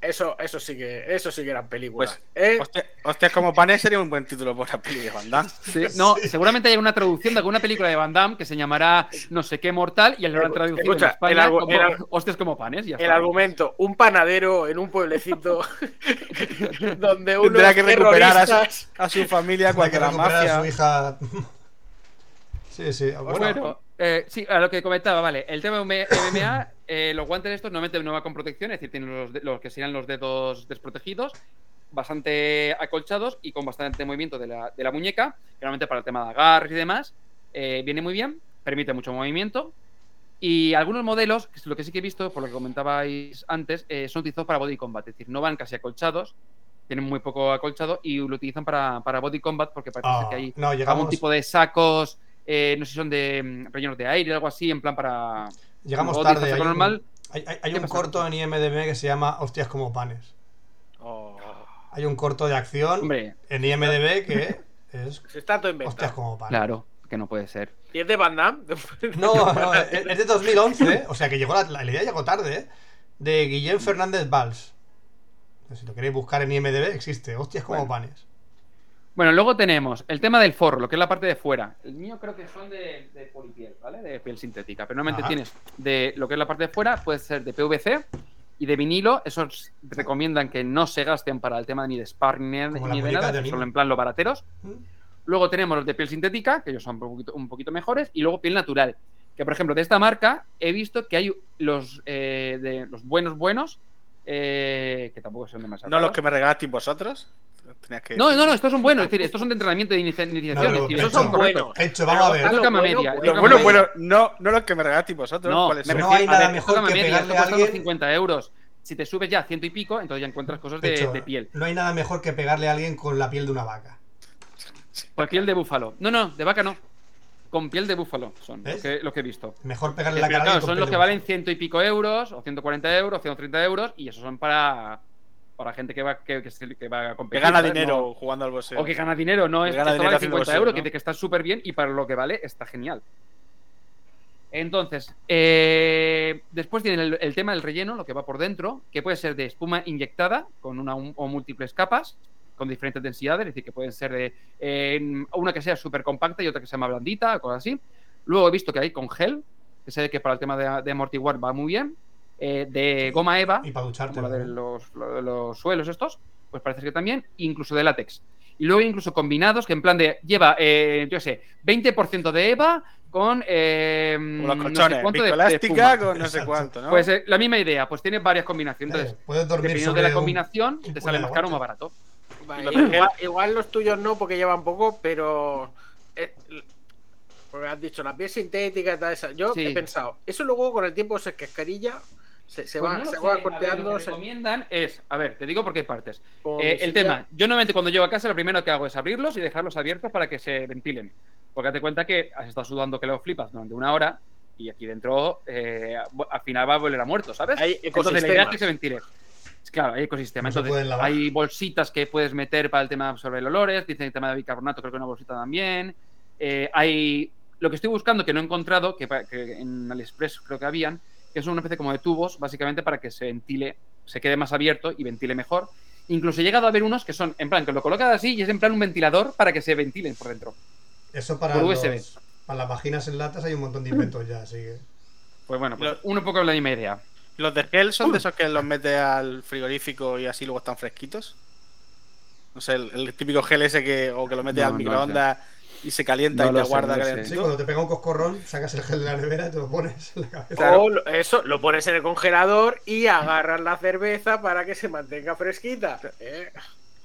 Eso, eso sí que, eso sí que eran películas. Pues, ¿eh? Hostia, hostias como panes sería un buen título para una peli de Van Damme. Sí, no, Sí. seguramente hay una traducción de alguna película de Van Damme que se llamará no sé qué mortal y lo han traducido Escucha, en España el argu- como el ar- hostias como panes. ya El está. argumento, un panadero en un pueblecito donde unos Tendrá que recuperar a su, terroristas- a su familia cuando la recuperar a su mafia. hija. sí, sí. Bueno, Bueno, eh, sí, a lo que comentaba, vale. El tema de MMA, eh, los guantes estos normalmente no va con protección, es decir, tienen los, que serían los dedos desprotegidos, bastante acolchados y con bastante movimiento de la, de la muñeca, que normalmente para el tema de agarres y demás, eh, viene muy bien, permite mucho movimiento. Y algunos modelos, que es lo que sí que he visto, por lo que comentabais antes, son utilizados para body combat, es decir, no van casi acolchados, tienen muy poco acolchado y lo utilizan para, para body combat porque parece ah, que hay no, algún tipo de sacos, eh, no sé si son de mm, rellenos de aire, algo así, en plan para. llegamos tarde. Hay un, normal. hay- hay- hay ¿Qué un pasa? corto en IMDB que se llama Hostias como panes. Oh. Hay un corto de acción Hombre, en IMDB que es Se está todo Hostias inventado. como panes. claro, que no puede ser. ¿Y es de Van Damme? No, no, es es de 2011, o sea que llegó la, la idea llegó tarde, ¿eh? De Guillem Fernández Valls. Si lo queréis buscar en IMDB, existe. Hostias como Bueno. panes. Bueno, luego tenemos el tema del forro, lo que es la parte de fuera. El mío creo que son de, de polipiel, ¿vale? De piel sintética. Pero normalmente Ajá. tienes de lo que es la parte de fuera, puede ser de PVC y de vinilo. Esos recomiendan que no se gasten para el tema ni de sparring ni, ni de nada, de anime. en plan los barateros. ¿Mm? Luego tenemos los de piel sintética, que ellos son un poquito, un poquito mejores, y luego piel natural. Que, por ejemplo, de esta marca he visto que hay los, eh, de los buenos buenos, eh, que tampoco son demasiado. ¿No los que me regalasteis vosotros? Tenías que No, no, no, estos son buenos, es decir, estos son de entrenamiento de inicia- iniciación. No, es decir, pero esos son buenos. Hecho, vamos a ver. Bueno, media. bueno, Los buenos, no, no los que me regalasteis vosotros. No. No hay a nada mejor que media, pegarle esto a alguien- 50 euros. Si te subes ya a ciento y pico, entonces ya encuentras cosas de, Hecho, de piel. No hay nada mejor que pegarle a alguien con la piel de una vaca. Pues piel de búfalo. No, no, de vaca no. Con piel de búfalo son lo ¿Ves? que, lo que he visto. Mejor pegarle la cara claro, son los que valen ciento y pico euros, o 140 euros, 130 euros, y esos son para, para gente que va, que, que que va a Que competir. gana ¿sabes? dinero No- jugando al boxeo. o que gana dinero, no Que es gana esto dinero vale haciendo 50 boxeo, euros, ¿no? que, que está súper bien y para lo que vale está genial. Entonces, eh, después tienen el, el tema del relleno, lo que va por dentro, que puede ser de espuma inyectada con una un- o múltiples capas, con diferentes densidades, es decir, que pueden ser de eh, una que sea súper compacta y otra que sea más blandita, cosas así. Luego he visto que hay con gel, que sé que para el tema de, de amortiguar va muy bien. Eh, de goma eva, Y para ducharte. como la de los, lo de los suelos estos, pues parece que también, incluso de látex. Y luego incluso combinados, que en plan de lleva, eh, yo sé, 20% de EVA con eh, los no sé colchones, cuánto de- de viscoelástica espuma. con no sé cuánto, ¿no? Pues eh, la misma idea, pues tiene varias combinaciones. Eh, Entonces, puedes dormir dependiendo sobre de la combinación, un te sale más caro o más barato. Vale, igual, igual los tuyos no, porque llevan poco, pero. eh, porque has dicho la piel sintética y tal esa. Yo Sí. he pensado, eso luego con el tiempo se cascarilla, se, se Pues va, se va a ver, corteando. lo que se- recomiendan es, a ver, te digo por qué partes. Eh, el tema, yo normalmente cuando llego a casa lo primero que hago es abrirlos y dejarlos abiertos para que se ventilen. Porque date cuenta que has estado sudando que lo flipas durante una hora y aquí dentro eh, al final va a volver a muerto, ¿sabes? Hay Entonces la idea es ecosistemas. que se ventile. Claro, hay ecosistema. No Entonces, hay bolsitas que puedes meter para el tema sobre el olores, dicen el tema de bicarbonato, creo que una bolsita también. Eh, hay lo que estoy buscando, que no he encontrado, que, que en AliExpress creo que habían, que son una especie como de tubos, básicamente para que se ventile, se quede más abierto y ventile mejor. Incluso he llegado a ver unos que son, en plan, que lo colocas así y es en plan un ventilador para que se ventilen por dentro. Eso para, Por los- USB. para las vaginas en latas hay un montón de inventos ya, así que. Pues bueno, pues Lo- uno un poco la misma idea. ¿Los de gel son de esos que los metes al frigorífico y así luego están fresquitos? No sé, el, el típico gel ese que, o que lo metes No, al no microondas y se calienta No y lo te guarda sé. Sí, cuando te pega un coscorrón, sacas el gel de la nevera y te lo pones en la cabeza. Claro. O eso, lo pones en el congelador y agarras la cerveza para que se mantenga fresquita. ¿eh?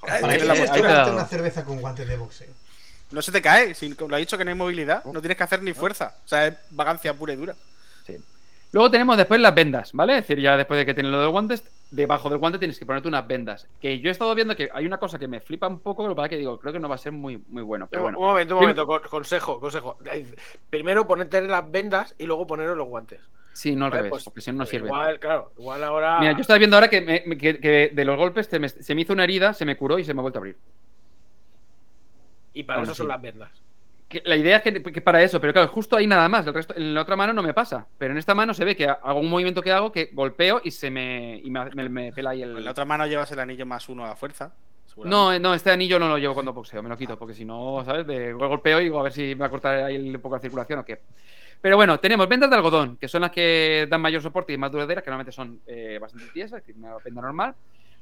¿Para Tienes qué la- quieres ahí tomarte quedado. una cerveza con guantes de boxeo? No se te cae, si lo ha dicho que no hay movilidad, no tienes que hacer ni fuerza. O sea, es vagancia pura y dura. Sí. Luego tenemos después las vendas, ¿vale? Es decir, ya después de que tienes lo del guantes, debajo del guante tienes que ponerte unas vendas. Que yo he estado viendo que hay una cosa que me flipa un poco, pasa es que digo, creo que no va a ser muy, muy bueno. Pero bueno. Un momento, un momento, con- consejo, consejo. Primero ponerte las vendas y luego poneros los guantes. Sí, no al Vale, revés, pues, porque si no, no pues sirve. Igual, claro, igual ahora. Mira, yo estaba viendo ahora que, me- me- que- que de los golpes se me, se me hizo una herida, se me curó y se me ha vuelto a abrir. Y para Aún eso son las vendas. Que la idea es que, que para eso, pero claro, justo ahí nada más. El resto, en la otra mano no me pasa. Pero en esta mano se ve que hago un movimiento que hago que golpeo y se me, y me, me- me pela ahí el. En la otra mano llevas el anillo más uno a fuerza. No, eh, no, este anillo no lo llevo cuando boxeo, me lo quito, porque si no, ¿sabes? De golpeo y digo a ver si me va a cortar ahí un poco la circulación o qué. Pero bueno, tenemos vendas de algodón, que son las que dan mayor soporte y más duraderas, que normalmente son eh, bastante tiesas, es decir, una venda normal.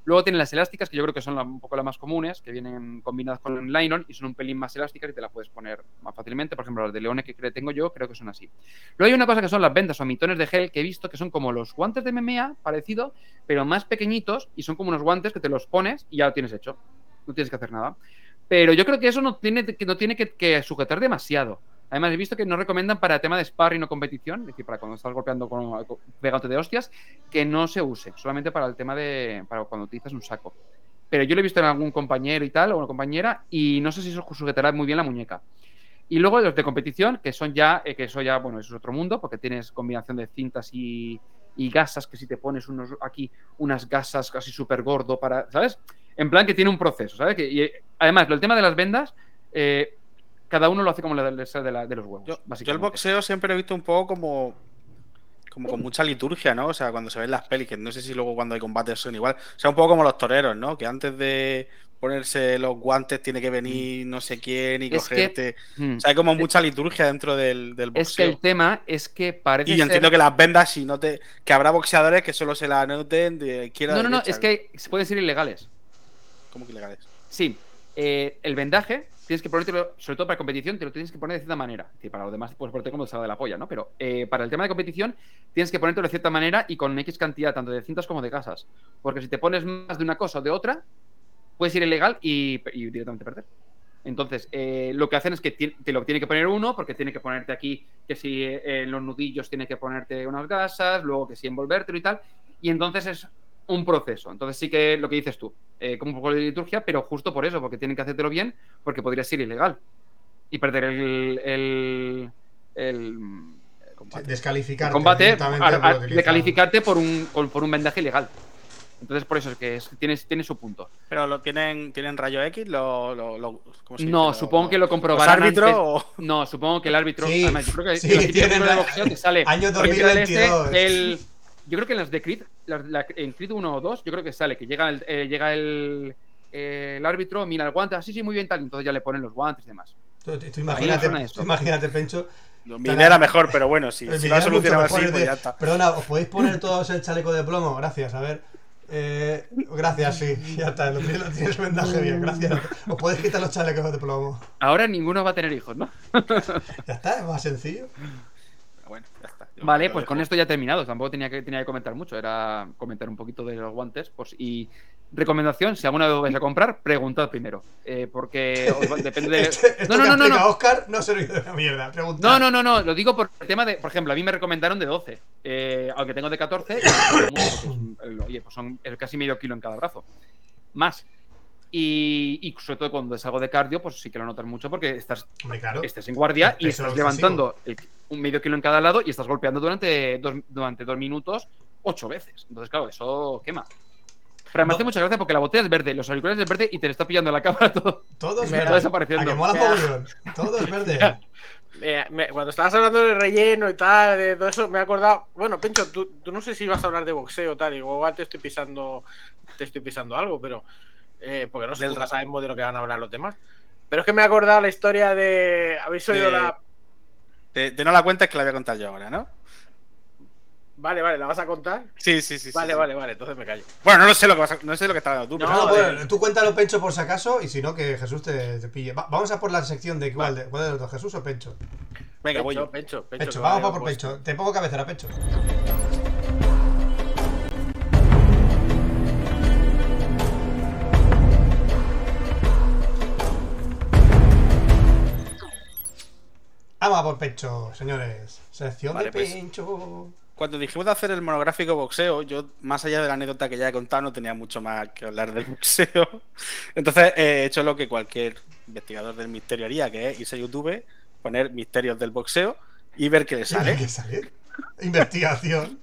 Luego tienen las elásticas, que yo creo que son un poco las más comunes, que vienen combinadas con nylon y son un pelín más elásticas y te las puedes poner más fácilmente. Por ejemplo, las de Leone que tengo yo, creo que son así. Luego hay una cosa que son las vendas o mitones de gel que he visto que son como los guantes de MMA, parecido, pero más pequeñitos y son como unos guantes que te los pones y ya lo tienes hecho. No tienes que hacer nada. Pero yo creo que eso no tiene que, no tiene que, que sujetar demasiado. Además, he visto que no recomiendan para tema de sparring o competición, es decir, para cuando estás golpeando con, pegándote de hostias, que no se use, solamente para el tema de. para cuando utilizas un saco. Pero yo lo he visto en algún compañero y tal, o una compañera, y no sé si eso sujetará muy bien la muñeca. Y luego los de competición, que son ya, eh, que eso ya, bueno, eso es otro mundo, porque tienes combinación de cintas y, y gasas, que si te pones unos aquí, unas gasas casi súper gordo para, ¿sabes? En plan que tiene un proceso, ¿sabes? Que, además, el tema de las vendas, eh, cada uno lo hace como le le sale de, los huevos. Yo, yo el boxeo siempre he visto un poco como, como con mucha liturgia, ¿no? O sea, cuando se ven las pelis, que no sé si luego cuando hay combates son igual. O sea, un poco como los toreros, ¿no? Que antes de ponerse los guantes tiene que venir no sé quién y Es cogerte. Mm. O sea, hay como mucha liturgia dentro del, del Es que boxeo. el tema es que parece Y yo ser- entiendo que las vendas, si no te. que habrá boxeadores que solo se la anoten de izquierda No, no, no, es que pueden ser ilegales. ¿Cómo que ilegales? Sí, eh, el vendaje tienes que ponértelo, sobre todo para competición, te lo tienes que poner de cierta manera. Es para los demás puedes ponerte como salga de la polla, ¿no? Pero eh, para el tema de competición tienes que ponértelo de cierta manera y con X cantidad, tanto de cintas como de gasas. Porque si te pones más de una cosa o de otra, puedes ir ilegal y, directamente perder. Entonces, eh, lo que hacen es que te lo tiene que poner uno, porque tiene que ponerte aquí, que si eh, en los nudillos tiene que ponerte unas gasas, luego que si envolvértelo y tal. Y entonces es un proceso. Entonces sí que lo que dices tú, eh, como un poco de liturgia, pero justo por eso, porque tienen que hacértelo bien, porque podría ser ilegal. Y perder el, el, el combate, Descalificarte. El combate a- a- por un, por un vendaje ilegal. Entonces por eso es que es- tiene, tiene su punto. Pero lo tienen, tienen rayo X, lo, lo, lo- ¿cómo se dice? No, Lo- supongo que lo ¿Los comprobarán. árbitros antes- o- No, supongo que el árbitro. Sí, además, yo creo que sí, tienen de boxeo te sale. año que llega el este, 2022. el- yo creo que en las de Creed, las- la- en Creed 1 o 2, yo creo que sale que llega el, eh, llega el, eh, el árbitro, mira el guante, así, sí, muy bien, tal. y Entonces ya le ponen los guantes y demás. Tú, tú Ahí imagínate, tú imagínate, Pencho. Mi idea era mejor, pero bueno, si, si lo ha solucionado así, es pues de, ya está. Perdona, ¿os podéis poner todos el chaleco de plomo? Gracias, a ver. Eh, gracias, sí, ya está, lo tienes, lo tienes vendaje bien, gracias. Os podéis quitar los chalecos de plomo. Ahora ninguno va a tener hijos, ¿no? Ya está, es más sencillo. Bueno, ya está. Vale, pues con esto ya he terminado. Tampoco tenía que, tenía que comentar mucho. Era comentar un poquito de los guantes. Pues, y recomendación, si alguna vez lo vais a comprar, preguntad primero. Eh, porque os depende de... Esto No, no, no, no, no. Oscar no ha servido de una mierda. Preguntad. No, no, no, no. Lo digo por el tema de... Por ejemplo, a mí me recomendaron de 12. eh, aunque tengo de 14. y me gusta mucho, porque es- oye, pues son el casi medio kilo en cada brazo. Más. Y, y sobre todo cuando es algo de cardio, pues sí que lo notas mucho porque estás claro. estás en guardia y estás levantando el- un medio kilo en cada lado y estás golpeando durante dos, durante dos minutos ocho veces. Entonces, claro, eso quema. Pero me No. hace mucha gracia porque la botella es verde, los auriculares es verde y te le está pillando la cámara todo. Todo es verde. desapareciendo. Mola mogollón. Todo es verde. me- me- cuando estabas hablando de relleno y tal, de todo eso, me he acordado. Bueno, Pencho, tú, tú no sé si vas a hablar de boxeo o tal, igual te estoy pisando, te estoy pisando algo, pero. Eh, porque no sé, Del nunca ra- sabemos de lo que van a hablar los demás. Pero es que me he acordado la historia de. ¿Habéis oído De- la.? De, de no la cuenta es que la voy a contar yo ahora, ¿no? Vale, vale, ¿la vas a contar? Sí, sí, sí. sí, vale, sí. vale, vale, entonces me callo. Bueno, no lo sé lo que vas a- no sé lo que estás hablando tú, No, pero No, bueno, tú cuéntalo Pencho por si acaso y si no, que Jesús te, te pille. Va- vamos a por la sección de cuál, de cuál de los dos, Jesús o Pencho. venga, voy Pencho, yo. Pencho, Pencho, Pencho, vamos por puesto. Pencho. Te pongo cabecera, Pencho. Vamos a por Pencho, señores. Sección Vale, de pues. Pencho. Cuando dijimos de hacer el monográfico boxeo, yo, más allá de la anécdota que ya he contado, no tenía mucho más que hablar del boxeo. Entonces he hecho lo que cualquier investigador del misterio haría, que es irse a YouTube, poner misterios del boxeo y ver qué le sale. ¿Qué sale? Investigación.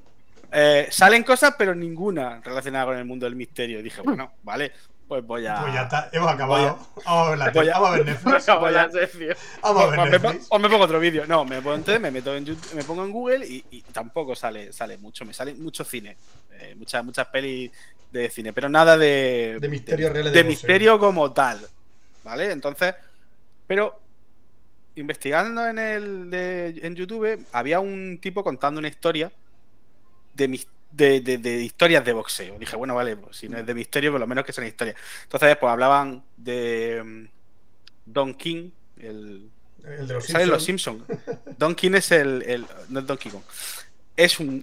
Eh, salen cosas, pero ninguna relacionada con el mundo del misterio. Y dije, bueno, vale, pues voy a. Pues ya está, hemos acabado. Vamos a ver, la Voy a- vamos a ver Me Netflix. Voy a-. Vamos a O ver me, Netflix. o me pongo otro vídeo. No, me pongo, me meto en YouTube, me pongo en Google y, y tampoco sale, sale mucho. Me sale mucho cine. Eh, muchas, muchas pelis de cine, pero nada de. De misterios reales de misterio como tal. ¿Vale? Entonces. Pero. Investigando en el de- en YouTube, había un tipo contando una historia de, mis- de, de- de historias de boxeo. Dije, bueno, vale, pues si no es de misterio, por lo menos que sean historias. Entonces, pues hablaban de mm, Don King, el, El de los Sale en los Simpsons. Simpsons. Don King es el, el- No es Donkey Kong. Es un,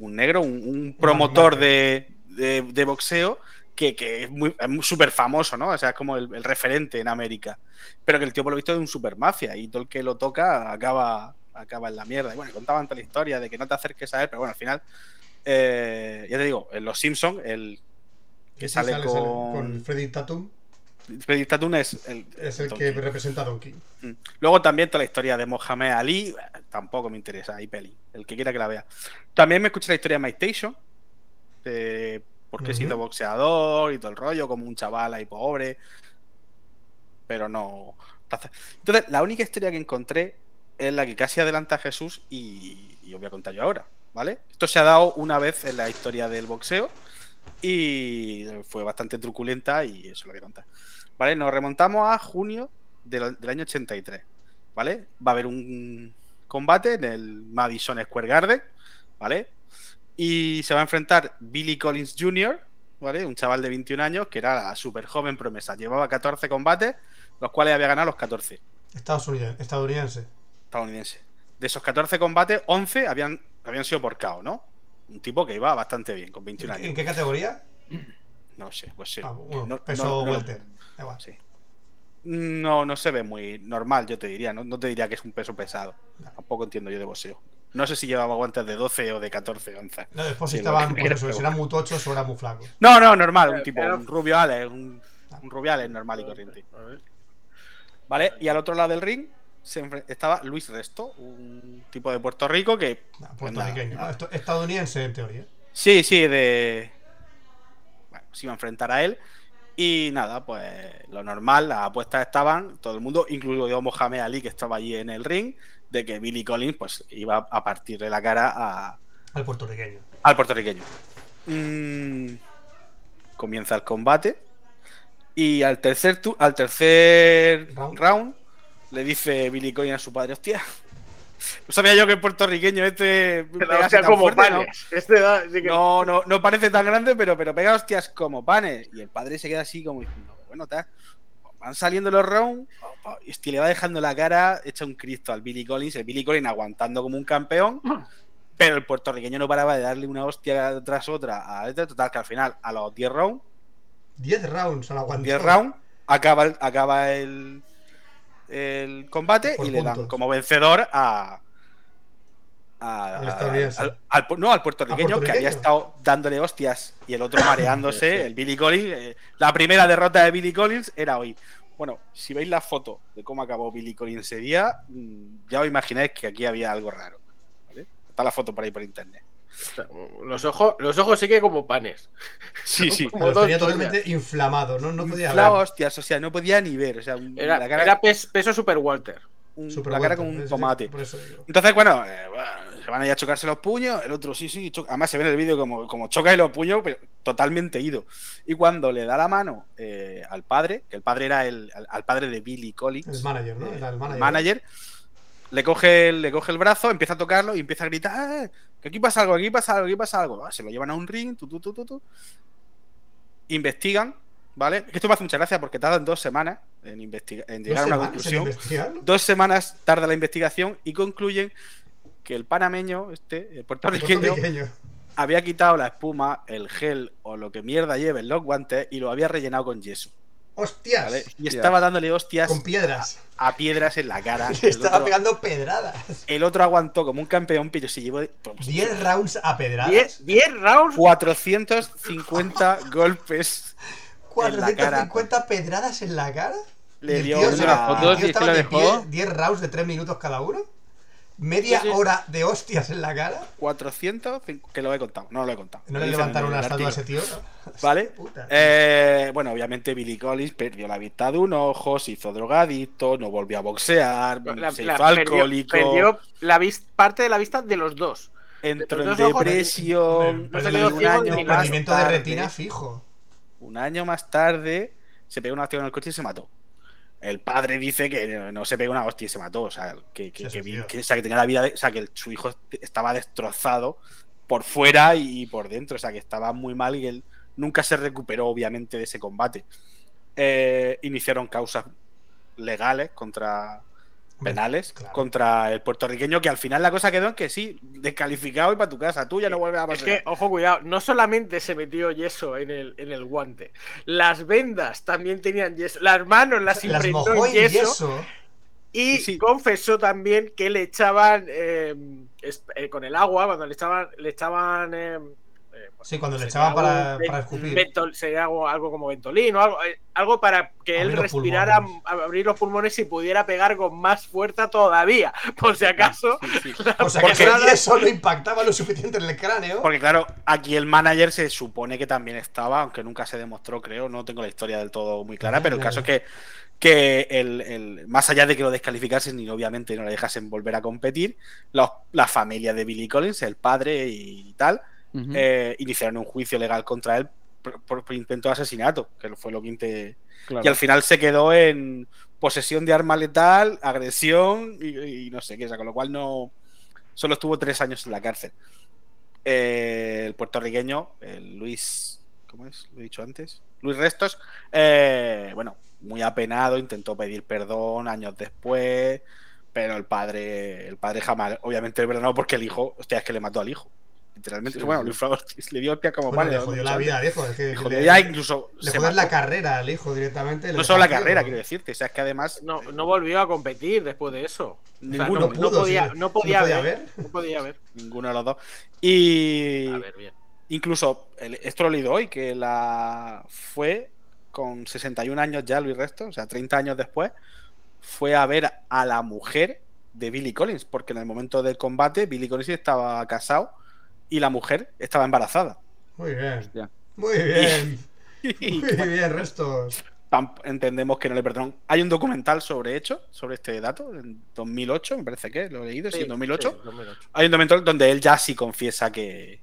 un- negro, un, un promotor de, de- boxeo que, que es muy súper famoso, ¿no? O sea, es como el, el referente en América. Pero que el tío, por lo visto, es un super mafia y todo el que lo toca acaba, acaba en la mierda. Y bueno, contaban toda la historia de que no te acerques a él, pero bueno, al final. Eh, ya te digo, en Los Simpsons, el Que sí, sale sale, con- sale con Freddy Tatum. Freddy Tatum es el, Es el Don que King. representa a Don King. Mm. Luego también toda la historia de Mohamed Ali, eh, tampoco me interesa, hay peli, el que quiera que la vea. También me escuché la historia de Mike Tyson, de por qué he sido Ujú. boxeador y todo el rollo, como un chaval ahí pobre, pero no... Entonces, la única historia que encontré es la que casi adelanta Jesús y, y os voy a contar yo ahora, ¿vale? Esto se ha dado una vez en la historia del boxeo y fue bastante truculenta y eso lo voy a contar. ¿Vale? Nos remontamos a junio del, del año 83, ¿vale? Va a haber un combate en el Madison Square Garden, ¿vale? Y se va a enfrentar Billy Collins Jr., ¿vale? Un chaval de 21 años que era la super joven promesa. Llevaba 14 combates, los cuales había ganado los 14 Estados Unidos, estadounidense. estadounidenses. De esos 14 combates, 11 habían, habían sido por KO, ¿no? Un tipo que iba bastante bien, con 21 ¿En años. qué categoría? No sé, pues sí. Ah, bueno, No- peso no- no- welter. Da igual. Sí. No, no se ve muy normal, yo te diría. No, no te diría que es un peso pesado. Tampoco entiendo yo de boxeo. No sé si llevaba guantes de 12 o de 14 onzas. No, después Sí, estaban, por eso, quieras, si eran muy tochos o eran muy flacos. No, no, normal, un tipo, un rubiales, un, un rubiales normal y corriente. ¿Vale? Y al otro lado del ring se estaba Luis Resto, un tipo de Puerto Rico que. Nah, puertorriqueño. estadounidense en teoría. Sí, sí, de. Bueno, se iba a enfrentar a él. Y nada, pues lo normal, las apuestas estaban, todo el mundo, incluido Mohamed Ali, que estaba allí en el ring, de que Billy Collins pues iba a partirle la cara a, Al puertorriqueño. al puertorriqueño. Mm, comienza el combate. Y al tercer, tu- al tercer Round. round. Le dice Billy Collins a su padre: Hostia, no sabía yo que el puertorriqueño este. Que la pegase hostia tan como fuerte, ¿no? panes. Este da, sí que- No, no, no parece tan grande, pero, pero pega hostias como panes. Y el padre se queda así como diciendo, bueno, ta, van saliendo los rounds, y este le va dejando la cara, echa un cristo al Billy Collins, el Billy Collins aguantando como un campeón, pero el puertorriqueño no paraba de darle una hostia tras otra a este, total que al final, a los 10 rounds, 10 rounds al aguantar. 10 rounds, acaba el, acaba el, el combate Por y le dan como vencedor a. a- Al no, al puertorriqueño, que había estado dándole hostias y el otro mareándose, el Billy Collins. eh, la primera derrota de Billy Collins era hoy. Bueno, si veis la foto de cómo acabó Billy Collins ese día, mm, ya os imagináis que aquí había algo raro. ¿vale? Está la foto por ahí por internet. Los ojos, los ojos sí que como panes. Sí, sí. Como Los dos totalmente inflamado, no, no podía Inflado, hablar. hostias, o sea, no podía ni ver. O sea, Era, la cara era pes- peso Super Walter. un- Súper la cara vuelto, como un tomate. Entonces, bueno, eh, bueno, se van a ir a chocarse los puños, el otro sí, sí, choca. además se ve en el vídeo como, como choca y los puños, pero totalmente ido. Y cuando le da la mano eh, al padre, que el padre era el, al, al padre de Billy Collins, El manager, ¿no? Era el manager. manager, le coge, el, le coge el brazo, empieza a tocarlo y empieza a gritar, "Eh, que aquí pasa algo, aquí pasa algo, aquí pasa algo. Ah, Se lo llevan a un ring, tu, tu, tu, tu, tu. investigan, ¿vale? Esto me hace mucha gracia porque tardan dos semanas en, investigar, en ¿Dos llegar a una conclusión. Dos semanas tarda la investigación y concluyen que el panameño, este, el puertorriqueño, Puertorriqueño. había quitado la espuma, el gel o lo que mierda lleven los guantes y lo había rellenado con yeso. ¡Hostias! ¿vale? Y estaba dándole hostias Con piedras. a piedras en la cara. Le estaba otro, pegando pedradas. el otro aguantó como un campeón, pero se llevó pues, 10 rounds a pedradas. 10 10 rounds. 450 golpes. en la cara. 450 pedradas en la cara. Le dio una- tío y es que lo dejó. 10 10 rounds de 3 minutos cada uno. Media Sí, sí. hora de hostias en la cara. 400, que lo he contado, no lo he contado. No le levantaron una estatua a ese tío. ¿Vale? Eh, bueno, obviamente Billy Collins perdió la vista de un ojo, se hizo drogadicto, no volvió a boxear, La- se la- hizo perdió- alcohólico, Perdió, la vis- parte de la vista de los dos. entró en depresión. no Perdió un año más de tarde- retina fijo. Un año más tarde se pegó una hostia en el coche y se mató. El padre dice que no, se pegó una hostia y se mató. O sea, que, que, que vi- que- o sea, que tenía la vida. de- o sea, que su hijo estaba destrozado por fuera y por dentro. O sea, que estaba muy mal y él nunca se recuperó, obviamente, de ese combate. Eh, iniciaron causas legales contra penales Claro. contra el puertorriqueño que al final la cosa quedó en que sí, descalificado y para tu casa, tú ya no vuelves a Es pasar. que, ojo, cuidado, no solamente se metió yeso en el, en el guante, las vendas también tenían yeso, las manos las imprimió en yeso, yeso. y Sí, confesó también que le echaban eh, es- eh, con el agua, cuando le echaban, le echaban eh, eh, Sí, cuando le echaban para, para escupir. Ventol- sería algo, algo como ventolín o algo, eh, algo para que él Abrir respirara, abrir los pulmones y pudiera pegar con más fuerza todavía, por si acaso. Sí, sí. O sea, que Porque nada- yeso no impactaba lo suficiente en el cráneo. Porque claro, aquí el manager se supone que también estaba, aunque nunca se demostró, creo, no tengo la historia del todo muy clara, pero el caso es que, que el, el- más allá de que lo descalificasen y obviamente no le dejasen volver a competir, los- la familia de Billy Collins, el padre y tal, Ujú. eh, iniciaron un juicio legal contra él por, por- por intento de asesinato, que fue lo que inte- Claro. Y al final se quedó en posesión de arma letal, agresión y, y no sé qué, o sea, con lo cual no. Solo estuvo tres años en la cárcel. Eh, el puertorriqueño, el Luis. ¿Cómo es? Lo he dicho antes. Luis Restos. eh, bueno, muy apenado, intentó pedir perdón años después. Pero el padre, el padre jamás, obviamente, no, porque el hijo, hostia, es que le mató al hijo. Literalmente. Sí, bueno, sí. Luis Flores le dio hostia como Bueno, padre. le jodió la vida al hijo. Es que Le le, jodió ya incluso. le jodes la carrera al hijo directamente. No solo la carrera, quiero decirte. O sea, es que además. No, no volvió a competir después de eso. O sea, Ninguno no, pudo, no podía, sí. no podía No podía ver, ver. No podía ver. Ninguno de los dos. Y A ver, bien. incluso, el- esto lo he leído hoy, que la fue con 61 años ya Luis Resto, o sea, 30 años después, fue a ver a la mujer de Billy Collins, porque en el momento del combate Billy Collins estaba casado y la mujer estaba embarazada. Muy bien. Hostia. Muy bien. Y Muy bien, restos. entendemos que no le perdonan. Hay un documental sobre hecho, sobre este dato, en 2008, me parece que lo he leído, sí, en 2008. sí, 2008. Hay un documental donde él ya sí confiesa que,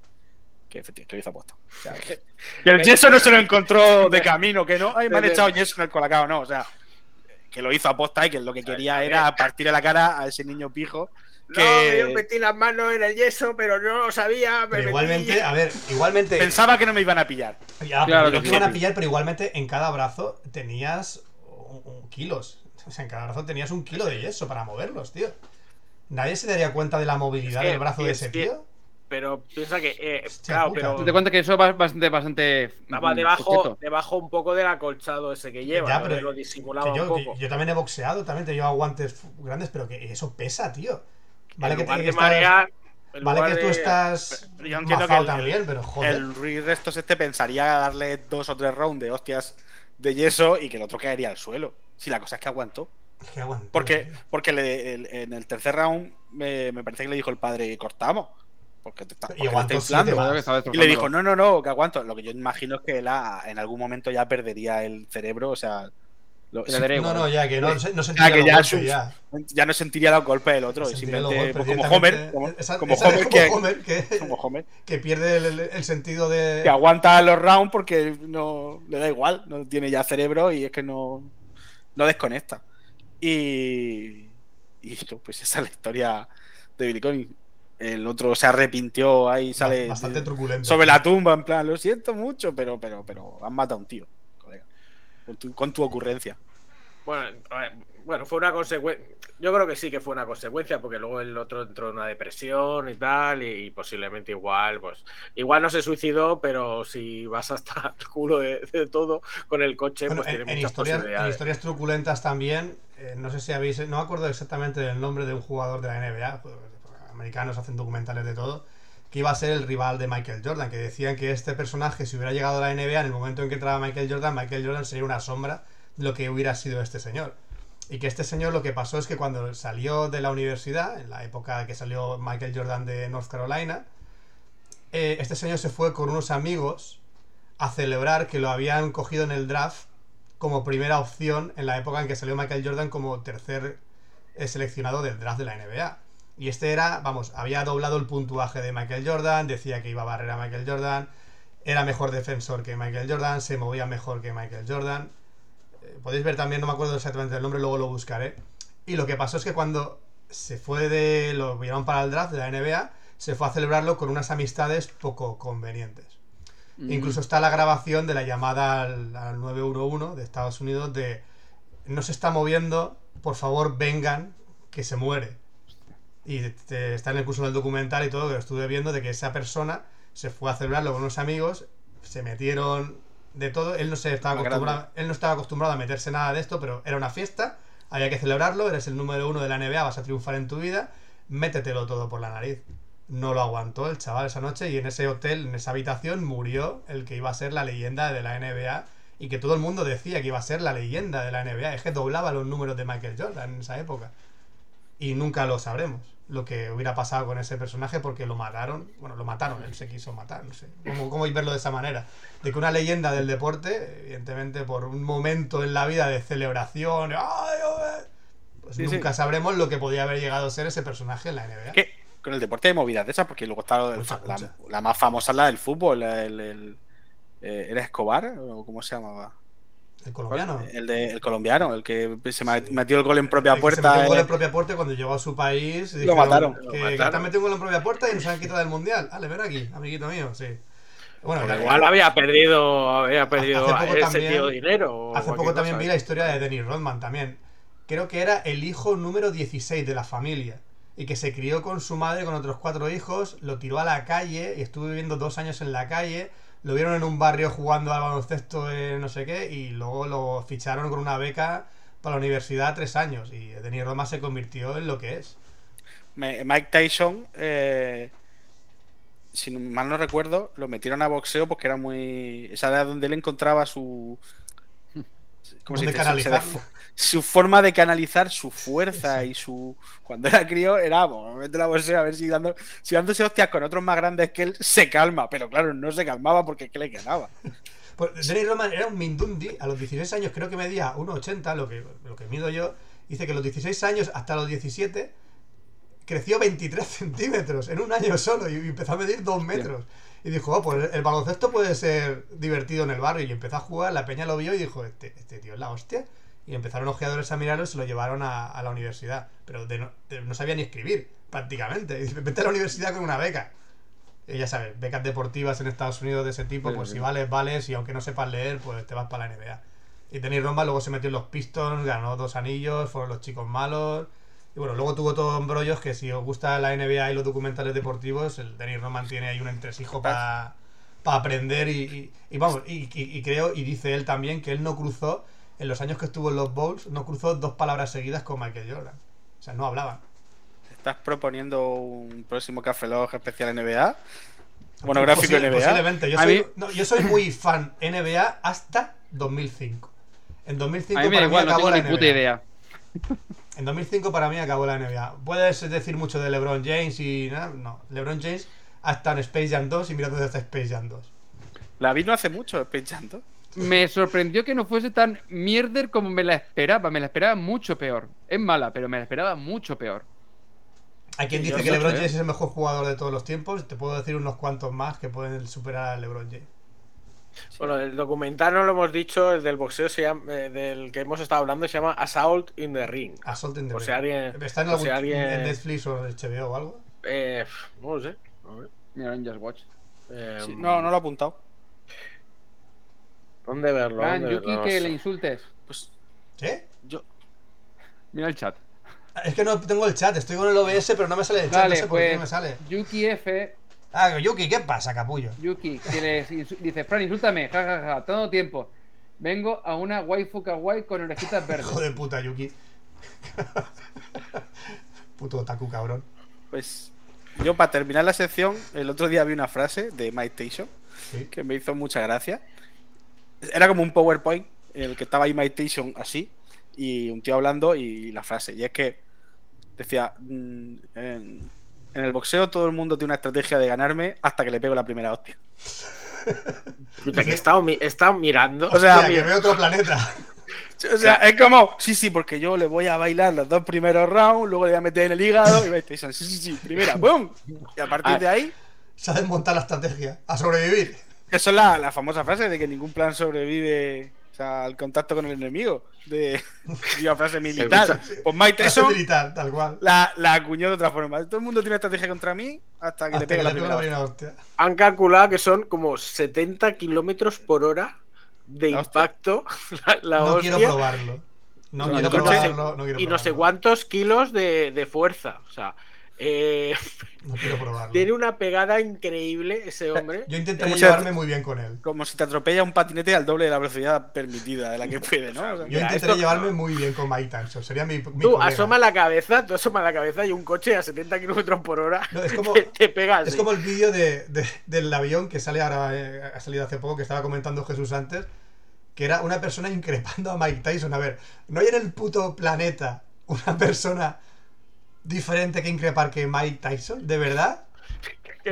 que, efectivamente, hizo aposta. O sea, que, que el yeso no se lo encontró de camino, que no, ay, me han echado yeso en el colacao, no, o sea, que lo hizo aposta y que lo que quería era partirle la cara a ese niño pijo. No, yo metí las manos en el yeso, pero no lo sabía. me Pero metí- igualmente, a ver, igualmente. pensaba que no me iban a pillar. Ya, Claro que sí. iban a pillar, pero igualmente en cada brazo tenías un, un kilos. O sea, en cada brazo tenías un kilo de yeso para moverlos, tío. Nadie se daría cuenta de la movilidad Es que- del brazo de es ese que- tío. Pero piensa que, eh, Hostia claro, puta. pero Te cuenta que eso va bastante, bastante. estaba mm, debajo, debajo un poco del acolchado ese que lleva. Ya, ¿no? pero lo que disimulaba yo, un que poco. yo también he boxeado, también te llevo guantes grandes, pero que eso pesa, tío. Vale en que, lugar te, de estás- marear, en vale lugar que tú de- estás yo entiendo que el- también, pero joder. El Ruiz Restos este pensaría darle dos o tres rounds de hostias de yeso y que el otro caería al suelo. Si la cosa es que aguantó. Es que aguantó, Porque, tío. porque le- el- en el tercer round me, me parece que le dijo el padre, cortamos. Porque te está, Y porque te está inflando. estaba Y le dijo, no, no, no, que aguanto. Lo que yo imagino es que él en algún momento ya perdería el cerebro, o sea, Lo- No, no, ya que no, se- no Ah, sentiría que ya, golpes, sus- ya. ya no sentiría los golpes del otro. Simplemente golpes pues, como Homer. Como, Esa- como esa es Homer, como que, Homer, que, como Homer, que pierde el, el sentido de... que aguanta los rounds porque no le da igual, no tiene ya cerebro y es que no, no desconecta. Y, y esto, pues esa es la historia de Billy Connie. El otro se arrepintió ahí, sale Bastante truculento. sobre la tumba, en plan, lo siento mucho, pero, pero, pero han matado a un tío. Con tu, con tu ocurrencia. Bueno, bueno, fue una consecuencia. Yo creo que sí que fue una consecuencia, porque luego el otro entró en una depresión y tal, y, y posiblemente igual, pues, igual no se suicidó, pero si vas hasta el culo de, de todo con el coche, Bueno, pues en, tiene en muchas historias, en posibilidades. historias truculentas también, eh, no sé si habéis, no me acuerdo exactamente del nombre de un jugador de la NBA, pues, americanos hacen documentales de todo, que iba a ser el rival de Michael Jordan, que decían que este personaje, si hubiera llegado a la NBA en el momento en que entraba Michael Jordan, Michael Jordan sería una sombra de lo que hubiera sido este señor. Y que este señor lo que pasó es que cuando salió de la universidad, en la época que salió Michael Jordan de North Carolina, eh, este señor se fue con unos amigos a celebrar que lo habían cogido en el draft como primera opción en la época en que salió Michael Jordan como tercer eh, seleccionado del draft de la NBA. Y este era, vamos, había doblado el puntuaje de Michael Jordan, decía que iba a barrer a Michael Jordan, era mejor defensor que Michael Jordan, se movía mejor que Michael Jordan. Eh, podéis ver también, no me acuerdo exactamente el nombre, luego lo buscaré. Y lo que pasó es que cuando se fue de. lo vieron para el draft de la NBA, se fue a celebrarlo con unas amistades poco convenientes. Mm. Incluso está la grabación de la llamada al, al 911 de Estados Unidos de no se está moviendo, por favor vengan, que se muere. Y te- está en incluso en el documental y todo, que lo estuve viendo, de que esa persona se fue a celebrarlo con unos amigos, se metieron de todo, él no se estaba Más acostumbrado, él no estaba acostumbrado a meterse nada de esto, pero era una fiesta, había que celebrarlo, eres el número uno de la NBA, vas a triunfar en tu vida, métetelo todo por la nariz. No lo aguantó el chaval esa noche y en ese hotel, en esa habitación, murió el que iba a ser la leyenda de la NBA y que todo el mundo decía que iba a ser la leyenda de la NBA. Es que doblaba los números de Michael Jordan en esa época. Y nunca lo sabremos lo que hubiera pasado con ese personaje porque lo mataron. Bueno, lo mataron, él se quiso matar, no sé. ¿Cómo, cómo verlo de esa manera? De que una leyenda del deporte, evidentemente por un momento en la vida de celebración, pues Sí, sí. nunca sabremos lo que podía haber llegado a ser ese personaje en la NBA. Es con el deporte de movidas de esas, porque luego está lo del- Mucha, la, mucha. la más famosa, la del fútbol, el, el- eh, ¿era Escobar? ¿O cómo se llamaba? El colombiano. El, de, el colombiano, el que se metió el gol en propia El que se puerta. metió un gol eh, en propia puerta y cuando llegó a su país. Lo mataron. Que, Lo que mataron. has metido un gol en propia puerta y nos han quitado del mundial. Vale, ven aquí, amiguito mío, sí. Bueno, igual había perdido, había perdido Hace poco ese también- tío dinero. Hace poco también cosa. vi la historia de Dennis Rodman también. Creo que era el hijo número 16 de la familia. Y que se crió con su madre, con otros cuatro hijos, lo tiró a la calle y estuvo viviendo dos años en la calle. Lo vieron en un barrio jugando al baloncesto en no sé qué y luego lo ficharon con una beca para la universidad tres años. Y Dennis Rodman se convirtió en lo que es. Mike Tyson, eh, si mal no recuerdo, lo metieron a boxeo porque era muy. Esa era donde él encontraba su. ¿Cómo se dice? Se- Su forma de canalizar su fuerza y su. Cuando era crío, era. Bueno, mételo a boxeo a ver si, dando, si dándose hostias con otros más grandes que él se calma. Pero claro, no se calmaba porque es que le quedaba. Pues Dennis Rodman era un Mindundi, a los 16 años creo que medía 1,80, lo que, lo que mido yo. Dice que a los 16 años hasta los 17 creció 23 centímetros en un año solo y empezó a medir 2 metros. Y dijo, oh, pues el baloncesto puede ser divertido en el barrio. Y empezó a jugar, la peña lo vio y dijo, este, este tío es la hostia. Y empezaron ojeadores a mirarlo y se lo llevaron a, a la universidad. Pero de no, de- no sabía ni escribir, prácticamente. Y dice, vete a la universidad con una beca. Y ya sabes, becas deportivas en Estados Unidos de ese tipo, Sí, pues sí. si vales, vales, y aunque no sepas leer, pues te vas para la NBA. Y Dennis Rodman luego se metió en los Pistons, ganó dos anillos, fueron los chicos malos. Y bueno, luego tuvo todo embrollos que si os gusta la NBA y los documentales deportivos, el Dennis Rodman tiene ahí un entresijo para aprender y, y- y vamos, y- y creo, y dice él también que él no cruzó, en los años que estuvo en los Bowls, no cruzó dos palabras seguidas con Michael Jordan. O sea, no hablaban. ¿Estás proponiendo un próximo Café Log especial NBA? Monográfico Posi- NBA. Posiblemente. Yo soy, mí- no, yo soy muy fan NBA hasta 2005. En 2005 A mí me da para igual, mí no acabó tengo la ni puta NBA. idea. En 2005 para mí acabó la NBA. Puedes decir mucho de LeBron James y nada, no. LeBron James hasta en Space Jam 2 y mira dónde está Space Jam 2. La vi no hace mucho, Space Jam 2. Me sorprendió que no fuese tan mierder como me la esperaba. Me la esperaba mucho peor. Es mala, pero me la esperaba mucho peor. Hay quien dice que LeBron. James es el mejor jugador de todos los tiempos. Te puedo decir unos cuantos más que pueden superar a LeBron James. Bueno, el documental no lo hemos dicho, el del boxeo se llama, eh, del que hemos estado hablando se llama Assault in the Ring. Assault in the si Ring. alguien- ¿Está en, algún, si alguien- en Netflix o en HBO o algo? Eh, no lo sé. A ver. Mira, en Just Watch. Eh, Sí, no, no lo he apuntado. ¿Dónde verlo? Fran, ¿Dónde Yuki, verlo? que le insultes. Pues ¿Qué? yo. Mira el chat. Es que no tengo el chat, estoy con el OBS, pero no me sale el chat, Vale, no sé por qué pues me sale. Yuki F. Ah, Yuki, ¿qué pasa, capullo? Yuki, que les dice, Fran, insúltame, jajaja, todo tiempo. Vengo a una waifu kawaii con orejitas verdes. Hijo de puta, Yuki. Puto otaku, cabrón. Pues yo para terminar la sección, el otro día vi una frase de Mike Tyson Sí. que me hizo mucha gracia. Era como un PowerPoint en el que estaba Tyson así y un tío hablando y la frase. Y es que decía, mm, en, en el boxeo todo el mundo tiene una estrategia de ganarme hasta que le pego la primera hostia. Puta, que he estado, mi- he estado mirando. O sea, que veo otro planeta. O sea, es como, sí, sí, porque yo le voy a bailar los dos primeros rounds, luego le voy a meter en el hígado y Mike Tyson, sí, sí, sí, primera, ¡boom! Y a partir Ah. de ahí Se ha desmontado la estrategia. A sobrevivir. Eso es la, la famosa frase de que ningún plan sobrevive o sea, al contacto con el enemigo. De una frase militar. Pues Mike Tyson militar, tal cual. la, la acuñó de otra forma. Todo el mundo tiene estrategia contra mí hasta que Hasta le pegue la primera. primera hostia. Han calculado que son como 70 kilómetros por hora de La hostia. impacto. La, la No hostia. quiero probarlo. No No, quiero y no sé- probarlo. No quiero y no sé cuántos kilos de, de fuerza. O sea, eh, No quiero probarlo. tiene una pegada increíble ese hombre. Yo intentaría llevarme muy bien con él. Como si te atropella un patinete al doble de la velocidad permitida de la que puede, ¿no? O sea, Yo Mira, intentaría esto- llevarme muy bien con Mike Tyson. Sería mi, mi Tú colega. asoma la cabeza, tú asoma la cabeza y un coche a 70 kilómetros por hora No, es como- te, te pega así. Es como el vídeo de, de- del avión que sale ahora, eh, ha salido hace poco, que estaba comentando Jesús antes, que era una persona increpando a Mike Tyson. A ver, ¿no hay en el puto planeta una persona diferente que increpar que Mike Tyson? ¿De verdad?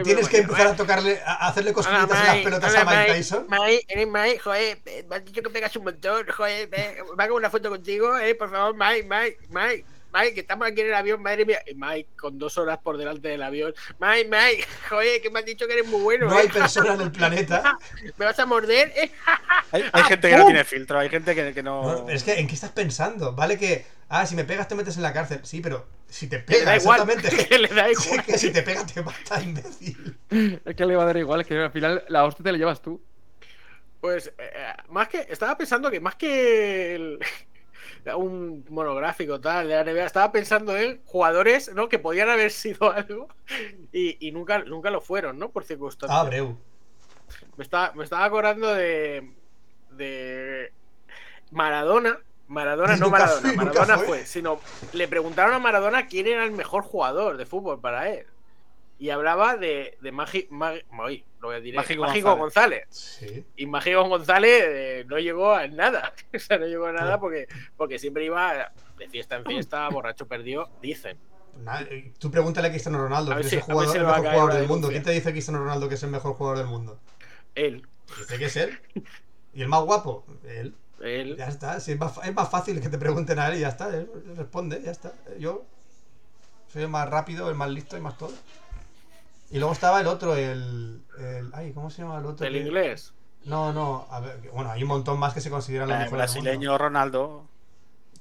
¿Tienes que empezar ¿eh? a tocarle, a hacerle cosquillitas en las pelotas a Mike. Tyson? Mike, eres Mike, joder, me has dicho que pegas un montón, joder, me hago una foto contigo, eh, por favor, Mike, Mike, Mike, Mike, que estamos aquí en el avión, madre mía. Y Mike, con dos horas por delante del avión, Mike, Mike, joder, que me has dicho que eres muy bueno, No hay eh. persona en el planeta. ¿Me vas a morder? Eh, Hay, hay gente que no tiene filtro, hay gente que, que no. No, es que, ¿en qué estás pensando? Vale que, ah, si me pegas te metes en la cárcel. Sí, pero si te pega, da igual, exactamente. que le da Sí, igual. que si te pega te mata, imbécil. Es que le va a dar igual, es que al final la hostia te la llevas tú. Pues, eh, más que, estaba pensando que más que el- un monográfico tal de la NBA, estaba pensando en jugadores, ¿no? Que podían haber sido algo y, y nunca, nunca lo fueron, ¿no? Por circunstancias. Ah, Breu. Me estaba, me estaba acordando de. de. Maradona. Maradona, no Maradona. Maradona fue. fue. sino. Le preguntaron a Maradona quién era el mejor jugador de fútbol para él. Y hablaba de, de Magi, Magi- ay, lo voy a decir, Mágico Mágico González. Sí. Y Mágico González eh, no llegó a nada. o sea, no llegó a nada No. porque, porque siempre iba de fiesta en fiesta, borracho perdió, dicen. Eh, Tú pregúntale a Cristiano Ronaldo, A que si- es el, jugador, si el mejor jugador del mundo. ¿Quién te dice Cristiano Ronaldo que es el mejor jugador del mundo? Él. Dice que es él. ¿Y el más guapo? Él. Él. Ya está. Si es, más, fa- es más fácil que te pregunten a él y ya está. Él responde, ya está. Yo soy el más rápido, el más listo y más todo. Y luego estaba el otro, el. el ay, ¿cómo se llama el otro? El inglés. No, no. A ver, bueno, hay un montón más que se consideran los El mejores del mundo. brasileño Ronaldo.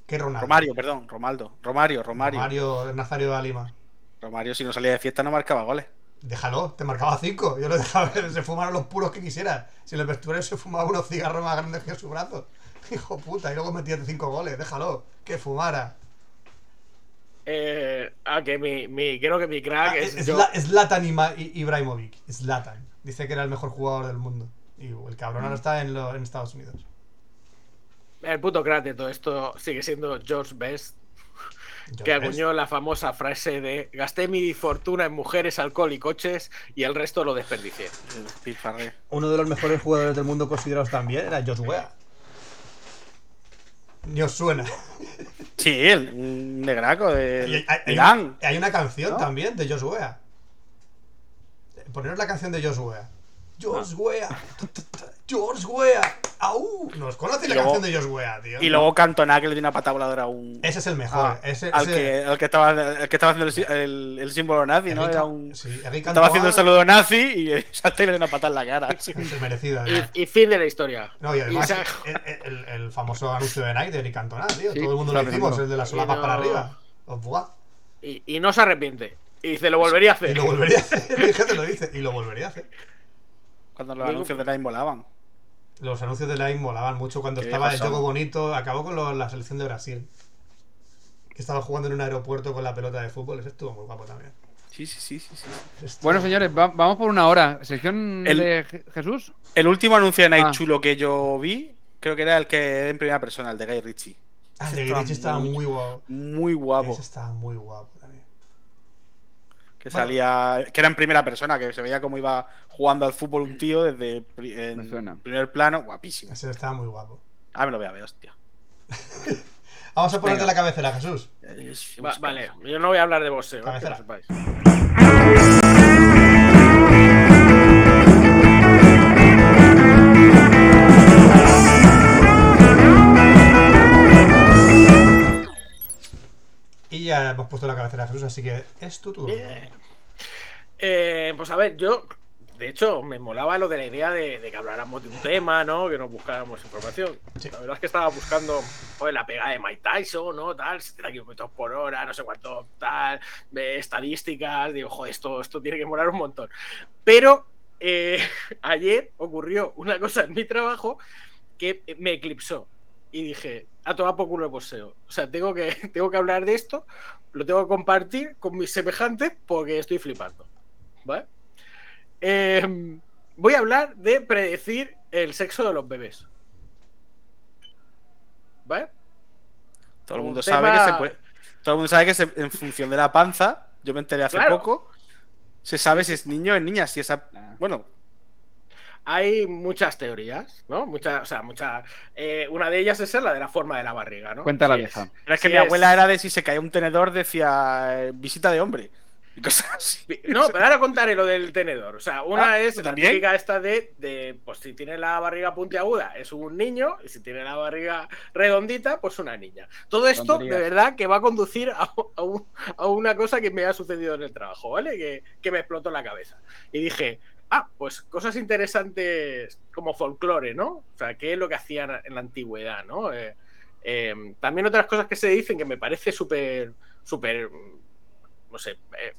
¿Qué Ronaldo? Romario, perdón, Romaldo. Romario, Romario. Romario Nazario de Lima. Romario, si no salía de fiesta, no marcaba goles. Déjalo, te marcaba cinco. Yo lo dejaba, se fumaron los puros que quisiera. Si en el vestuario se fumaba unos cigarros más grandes que su brazo. Hijo puta, y luego metía cinco goles. Déjalo, que fumara. Eh, ah, que mi, mi, creo que mi crack Ah, es, Zlatan Ibrahimovic. Zlatan. Dice que era el mejor jugador del mundo. Y el cabrón ahora está en, lo- en Estados Unidos. El puto crack de todo esto sigue siendo George Best, que acuñó la famosa frase de gasté mi fortuna en mujeres, alcohol y coches y el resto lo desperdicié. Uno de los mejores jugadores del mundo considerados también era Josh Wea. Ni os suena. Sí, él, un negraco Y de hay, hay- Irán. hay una canción ¿No? también de Josh Wea. Poneros la canción de Josh Wea. Josh Josh Wea. Au. ¿Nos conoce Y la luego- canción de Josh Wea, tío? Y luego Cantona que le dio una patada voladora a un. Ese es el mejor. a- ese, al, ese- que, al que estaba, el que estaba haciendo el, si- el- el símbolo nazi, ¿no? Era un. sí, Estaba haciendo el saludo nazi y salta y le dio una patada en la cara. Es merecido, además. Y, y fin de la historia. No, y además, Y se- el, el- el famoso anuncio de Nike de Eric Cantona, tío. Sí, Todo el mundo lo hicimos, el de las Y solapas no- para arriba. Oh, buah. Y, y no se arrepiente. Y dice, lo volvería a Y hacer. lo volvería a hacer. Fíjate, lo dice. Y lo volvería a hacer. Cuando los anuncios de Nike molaban. Los anuncios de Nike molaban mucho cuando Qué estaba el juego bonito. Acabó con lo- la selección de Brasil. Que estaba jugando en un aeropuerto con la pelota de fútbol. Ese estuvo muy guapo también. Sí, sí, sí, sí. sí. Estuvo- Bueno, señores, va- vamos por una hora. ¿Sección El- de Je- Jesús? El último anuncio de Nike Ah. chulo que yo vi, creo que era el que era en primera persona, el de Guy Ritchie. Ah, ese de estaba Grich estaba muy- muy guapo. Muy guapo. Ese estaba muy guapo. Que Bueno. salía. Que era en primera persona, que se veía como iba jugando al fútbol un tío desde en primer plano. Guapísimo. Ese estaba muy guapo. Ah, me lo voy a ver, hostia. Vamos a ponerte Venga. la cabecera, Jesús. Es- Va- vale, yo no voy a hablar de boxeo, eh, que Cabecera. lo sepáis. Y ya hemos puesto la cabecera de Jesús, así que es tu turno. Eh, pues a ver, yo, de hecho, me molaba lo de la idea de, de que habláramos de un tema, ¿no? Que nos buscáramos información. Sí. La verdad es que estaba buscando la pegada de Mike Tyson, ¿no? Tal, 70 kilómetros por hora, no sé cuánto, tal, estadísticas. Digo, joder, esto, esto tiene que molar un montón. Pero eh, ayer ocurrió una cosa en mi trabajo que me eclipsó. Y dije, a tomar por culo el boxeo. O sea, tengo que, tengo que hablar de esto, lo tengo que compartir con mis semejantes porque estoy flipando. ¿Vale? Eh, voy a hablar de predecir el sexo de los bebés. ¿Vale? Todo el Un mundo tema- sabe que se puede. Todo el mundo sabe que se- en función de la panza, yo me enteré hace Claro. poco, se sabe si es niño o es niña, si esa. Bueno, Hay muchas teorías, ¿no? Muchas, o sea, muchas. eh, una de ellas es la de la forma de la barriga, ¿no? Cuenta la Sí, vieja. es- pero es que sí mi es- abuela era de si se caía un tenedor, decía eh, visita de hombre. Y cosas así. No, pero ahora contaré lo del tenedor. O sea, una Ah, es ¿tú la también? típica esta de, de, pues si tiene la barriga puntiaguda es un niño y si tiene la barriga redondita, pues una niña. Todo esto, Tonterías. de verdad, que va a conducir a, a un- a una cosa que me ha sucedido en el trabajo, ¿vale? Que, que me explotó la cabeza. Y dije, ah, pues cosas interesantes como folclore, ¿no? O sea, qué es lo que hacían en la antigüedad, ¿no? Eh, eh, también otras cosas que se dicen que me parece súper, súper, no sé, eh,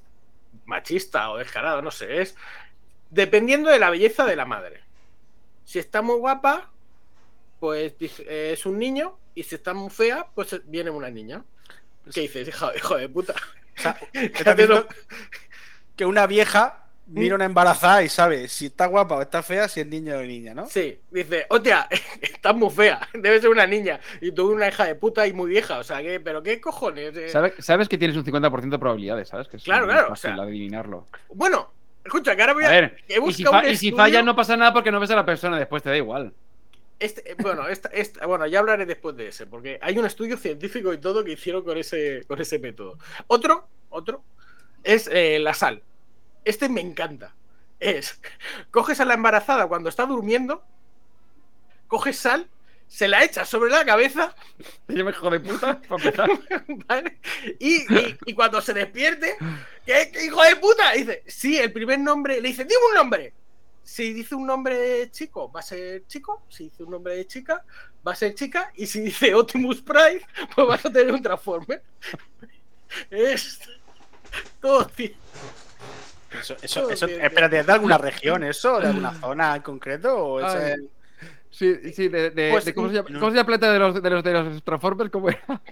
machista o descarado, no sé, es dependiendo de la belleza de la madre. Si está muy guapa, pues eh, es un niño, y si está muy fea, pues viene una niña. ¿Qué dices, hijo, hijo de puta? O sea, ¿Qué ¿estás haces viendo lo- que una vieja. Mira una embarazada y sabe si está guapa o está fea, si es niño o niña, ¿no? Sí, dice, hostia, estás muy fea, debe ser una niña, y tú una hija de puta y muy vieja, o sea, ¿qué, ¿pero qué cojones? Eh, ¿Sabes, sabes que tienes un 50% de probabilidades, ¿sabes? Que es Claro, claro, o fácil sea, adivinarlo. Bueno, escucha, que ahora voy A a... ver, he y si, buscado fa- y si fallas no pasa nada porque no ves a la persona, después te da igual. Este, bueno, esta- esta- bueno, ya hablaré después de ese, porque hay un estudio científico y todo que hicieron con ese, con ese método. Otro, otro, es eh, la sal. Este me encanta. Es, coges a la embarazada cuando está durmiendo, coges sal, se la echas sobre la cabeza, Yo me puta, para empezar. ¿vale? Y, y- y cuando se despierte, ¿qué, qué hijo de puta? Dice, sí, el primer nombre, le dice, dime un nombre. Si dice un nombre de chico, va a ser chico. Si dice un nombre de chica, va a ser chica. Y si dice Optimus Prime, pues vas a tener un Transformer. Es todo, tío. Eso, eso, Todo eso- bien, espérate, ¿es de alguna región eso? ¿De alguna zona en concreto? ¿O es, eh, Sí, sí, de, de- Pues, de ¿cómo, se llama, no. ¿cómo se llama el planeta de los, de los, de los Transformers? ¿Cómo era?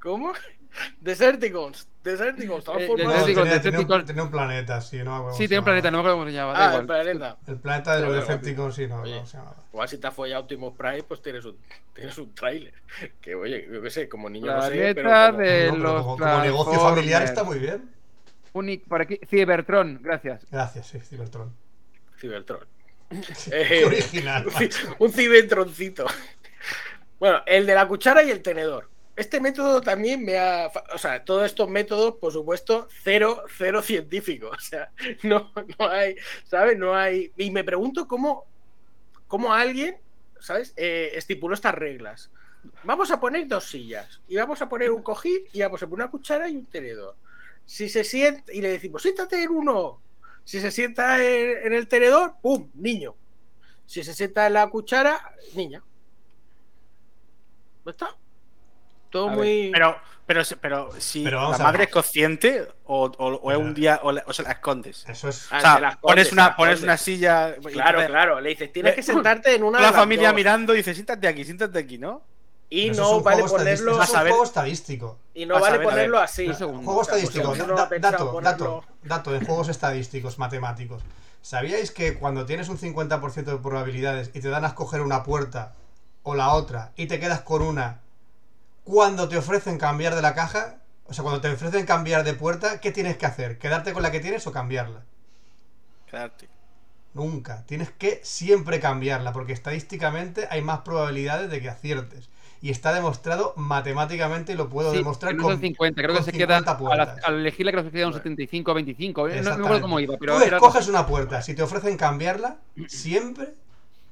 ¿Cómo? Deserticons. Deserticons. Transformers. No, Deserticons, tenía, tenía un, Decepticons. tenía un planeta, sí, no Sí, tiene un planeta, no llamaba. me acuerdo cómo se llama. da Ah, el igual. planeta. El planeta de los Decepticons, sí, no, Oye. no se llamaba. Igual si te has follado Optimus Prime, pues tienes un, tienes un tráiler. Que oye, yo qué sé, como niño no sé, pero Planeta como- de No, pero los como, como negocio familiar está muy bien. Unic, por aquí. Cybertron, gracias. Gracias, sí, Cybertron. Cybertron. Qué Eh, original. un cibertroncito. Bueno, el de la cuchara y el tenedor. Este método también me ha. O sea, todos estos métodos, por supuesto, cero, cero científico. O sea, no, no hay. ¿Sabes? No hay. Y me pregunto cómo, cómo alguien ¿sabes? Eh, estipuló estas reglas. Vamos a poner dos sillas y vamos a poner un cojín y vamos a poner una cuchara y un tenedor. Si se sienta y le decimos, siéntate en uno. Si se sienta en, en el tenedor, ¡pum! Niño. Si se sienta en la cuchara, niña. ¿No está? Todo A ver, muy. Pero, pero, pero si Pero la madre es consciente o, o- o es un día o, la- o se la escondes. Eso es. Ah, O sea, las pones una, pones una silla. Claro, claro. Le dices, tienes que sentarte en una. De la las familia dos. mirando y dice, siéntate aquí, siéntate aquí, ¿no? Y Pero no vale ponerlo. es a un juego estadístico. Y no vale ponerlo así. Juego pues estadístico. pensado dato, dato, dato en juegos estadísticos, matemáticos. ¿Sabíais que cuando tienes un 50% de probabilidades y te dan a escoger una puerta o la otra y te quedas con una, cuando te ofrecen cambiar de la caja, o sea, cuando te ofrecen cambiar de puerta, ¿qué tienes que hacer? ¿Quedarte con la que tienes o cambiarla? Quedarte. Nunca. Tienes que siempre cambiarla, porque estadísticamente hay más probabilidades de que aciertes. Y está demostrado matemáticamente lo puedo Sí, demostrar con, son 50, creo que se queda 50 al, elegirla creo que se queda un 75 25, eh, no, no me acuerdo cómo iba, pero Tú era escoges una puerta, si te ofrecen cambiarla, siempre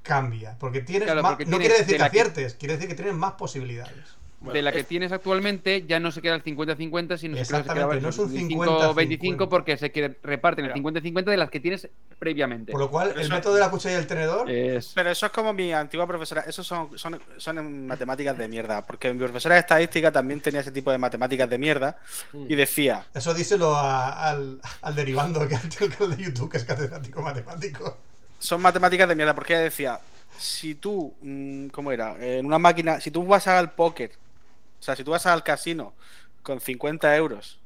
cambia. Porque tienes Claro, más. porque no tienes quiere decir de que la que- aciertes, quiere decir que tienes más posibilidades. De la que es- tienes actualmente ya no se queda el 50-50, sino que se queda no es un 25-25 50-50. porque se que- reparten el Claro. 50-50 de las que tienes previamente. Por lo cual, Pero el eso- método de la cuchara y el tenedor. Es... Pero eso es como mi antigua profesora. Eso son, son, son en matemáticas de mierda. Porque mi profesora de estadística también tenía ese tipo de matemáticas de mierda. Mm. Y decía, Eso díselo a- al, al derivando, que el canal de YouTube, que es catedrático matemático. son matemáticas de mierda. Porque ella decía, si tú, mm, ¿cómo era? En una máquina, si tú vas al póker, o sea, si tú vas al casino con 50 euros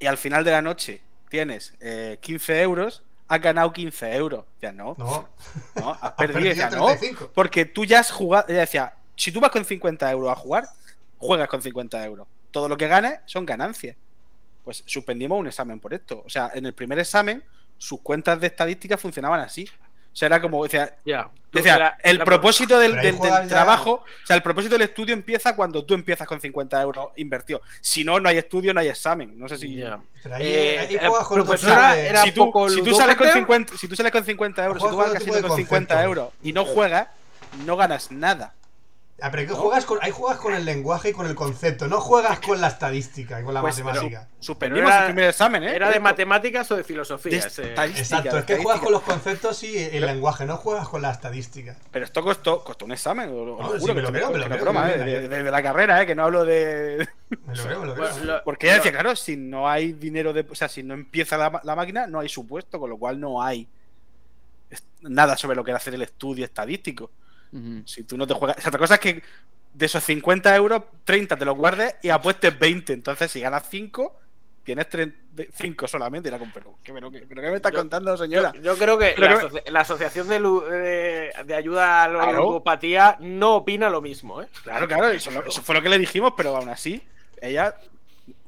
y al final de la noche tienes eh, 15 euros, has ganado 15 euros. Ya no, No, no, has perdido. Ya no, 35. porque tú ya has jugado. Ella decía, si tú vas con 50 euros a jugar, juegas con 50 euros. Todo lo que ganes son ganancias. Pues suspendimos un examen por esto. O sea, en el primer examen, sus cuentas de estadística funcionaban así. O sea, era como, decía, Ya. decía La- el la- propósito del, del- del ya- trabajo, o sea, el propósito del estudio empieza cuando tú empiezas con 50 euros invertidos. Si no, no hay estudio, no hay examen. No sé si. Pero ahí, Eh, ahí la juegas con otro profesora tipo de- era si tú, poco si tú sales con ludópata. 50, si tú sales con 50 euros, si tú Juegas vas con al casino con de 50 conceptos. euros y no juegas, no ganas nada. Ah, pero que juegas con, ahí juegas con el lenguaje y con el concepto, no juegas con la estadística y con la Pues, matemática. Pero era- el primer examen, ¿eh? ¿Era de matemáticas o de filosofía? de Exacto, de es que juegas con los conceptos y el lenguaje, no juegas con la estadística. Pero esto costó, costó un examen, os lo, os lo No, juro sí, que me lo esto creo, no- me lo que no es creo, broma, me ¿eh? lo de, creo. de- de la carrera, ¿eh? que no hablo de... Me lo creo, me lo creo. Bueno, lo- Porque ella lo- decía, claro, si no hay dinero de... O sea, si no empieza la, la máquina, no hay supuesto, con lo cual no hay nada sobre lo que era hacer el estudio estadístico. Si tú no te juegas... O sea, otra cosa es que de esos 50 euros, 30 te los guardes y apuestes 20. Entonces, si ganas 5, tienes 5 solamente. Y como, pero, ¿qué, pero, qué- pero ¿qué me estás Yo- contando, señora? Yo, yo creo que la, la Asociación de, de- de Ayuda a la Claro. No opina lo mismo, ¿eh? Claro, claro, eso, lo- eso fue lo que le dijimos, pero aún así, ella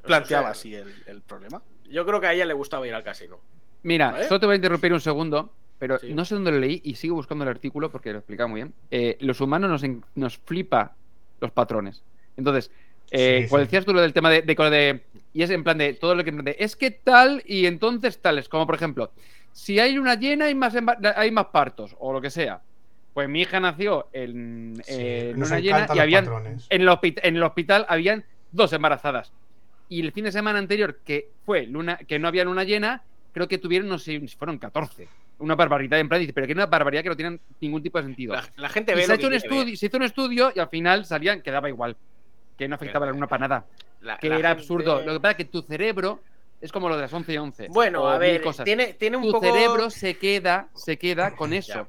planteaba O sea, así el, el problema. Yo creo que a ella le gustaba ir al casino. Mira, ¿Vale? solo te voy a interrumpir un segundo, pero Sí. no sé dónde lo leí y sigo buscando el artículo porque lo explica muy bien. Eh, los humanos nos, en- nos flipa los patrones. Entonces, eh, Sí, cuando decías tú lo del tema de, de, de- Y es en plan de todo lo que. de, es que tal y entonces tales. Como por ejemplo, si hay una llena hay más, hay más partos o lo que sea. Pues mi hija nació en, Sí, eh, en nos una llena y habían patrones. en el, en el hospital habían dos embarazadas. Y el fin de semana anterior, que fue luna, que no había luna llena, creo que tuvieron, no sé fueron 14. Una barbaridad en plan, dice, pero que una barbaridad que no tienen ningún tipo de sentido. La, la gente Y ve se, lo ha hecho que un estudio, se hizo un estudio y al final salían que daba igual. Que no afectaba a la luna para nada. La- Que la era gente- absurdo. Lo que pasa es que tu cerebro es como lo de las 11 y 11. Bueno, a ver, cosas. tiene, tiene un tu poco... cerebro se queda, se queda con eso. Ya.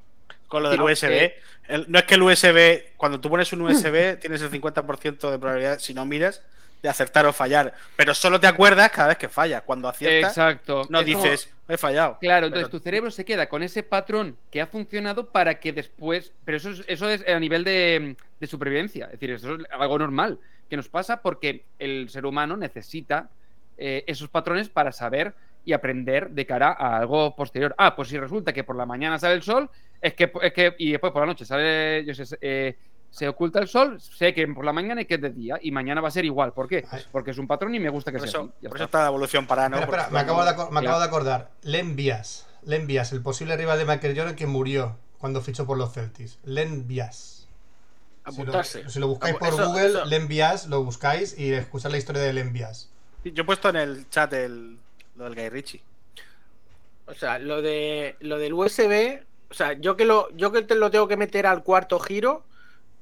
Con lo del USB. que- el- no es que el USB, cuando tú pones un USB, tienes el 50% de probabilidad, si no miras, de acertar o fallar. Pero solo te acuerdas cada vez que fallas. Cuando aciertas, Exacto. no Es como- dices, he fallado. Claro, entonces Pero- tu cerebro se queda con ese patrón que ha funcionado para que después. Pero eso es, eso es a nivel de, de supervivencia. Es decir, eso es algo normal que nos pasa porque el ser humano necesita eh, esos patrones para saber y aprender de cara a algo posterior. Ah, pues si resulta que por la mañana sale el sol, es que, es que y después por la noche sale, yo sé, eh, se oculta el sol, sé que por la mañana y que es de día y mañana va a ser igual. ¿Por qué? Porque es un patrón y me gusta que Por sea eso, así. Por eso está. la evolución para no. Espera, espera, porque me, acabo de, me acabo de acordar. Len Bias. Len Bias, el posible rival de Michael Jordan que murió cuando fichó por los Celtics. Len Bias. Si lo, Apuntarse. si lo buscáis por eso- Google, eso- Len Bias, lo buscáis y escuchad la historia de Len Bias. Yo he puesto en el chat el, lo del Guy Ritchie. O sea, lo de lo del USB, o sea, yo que lo yo que te lo tengo que meter al cuarto giro,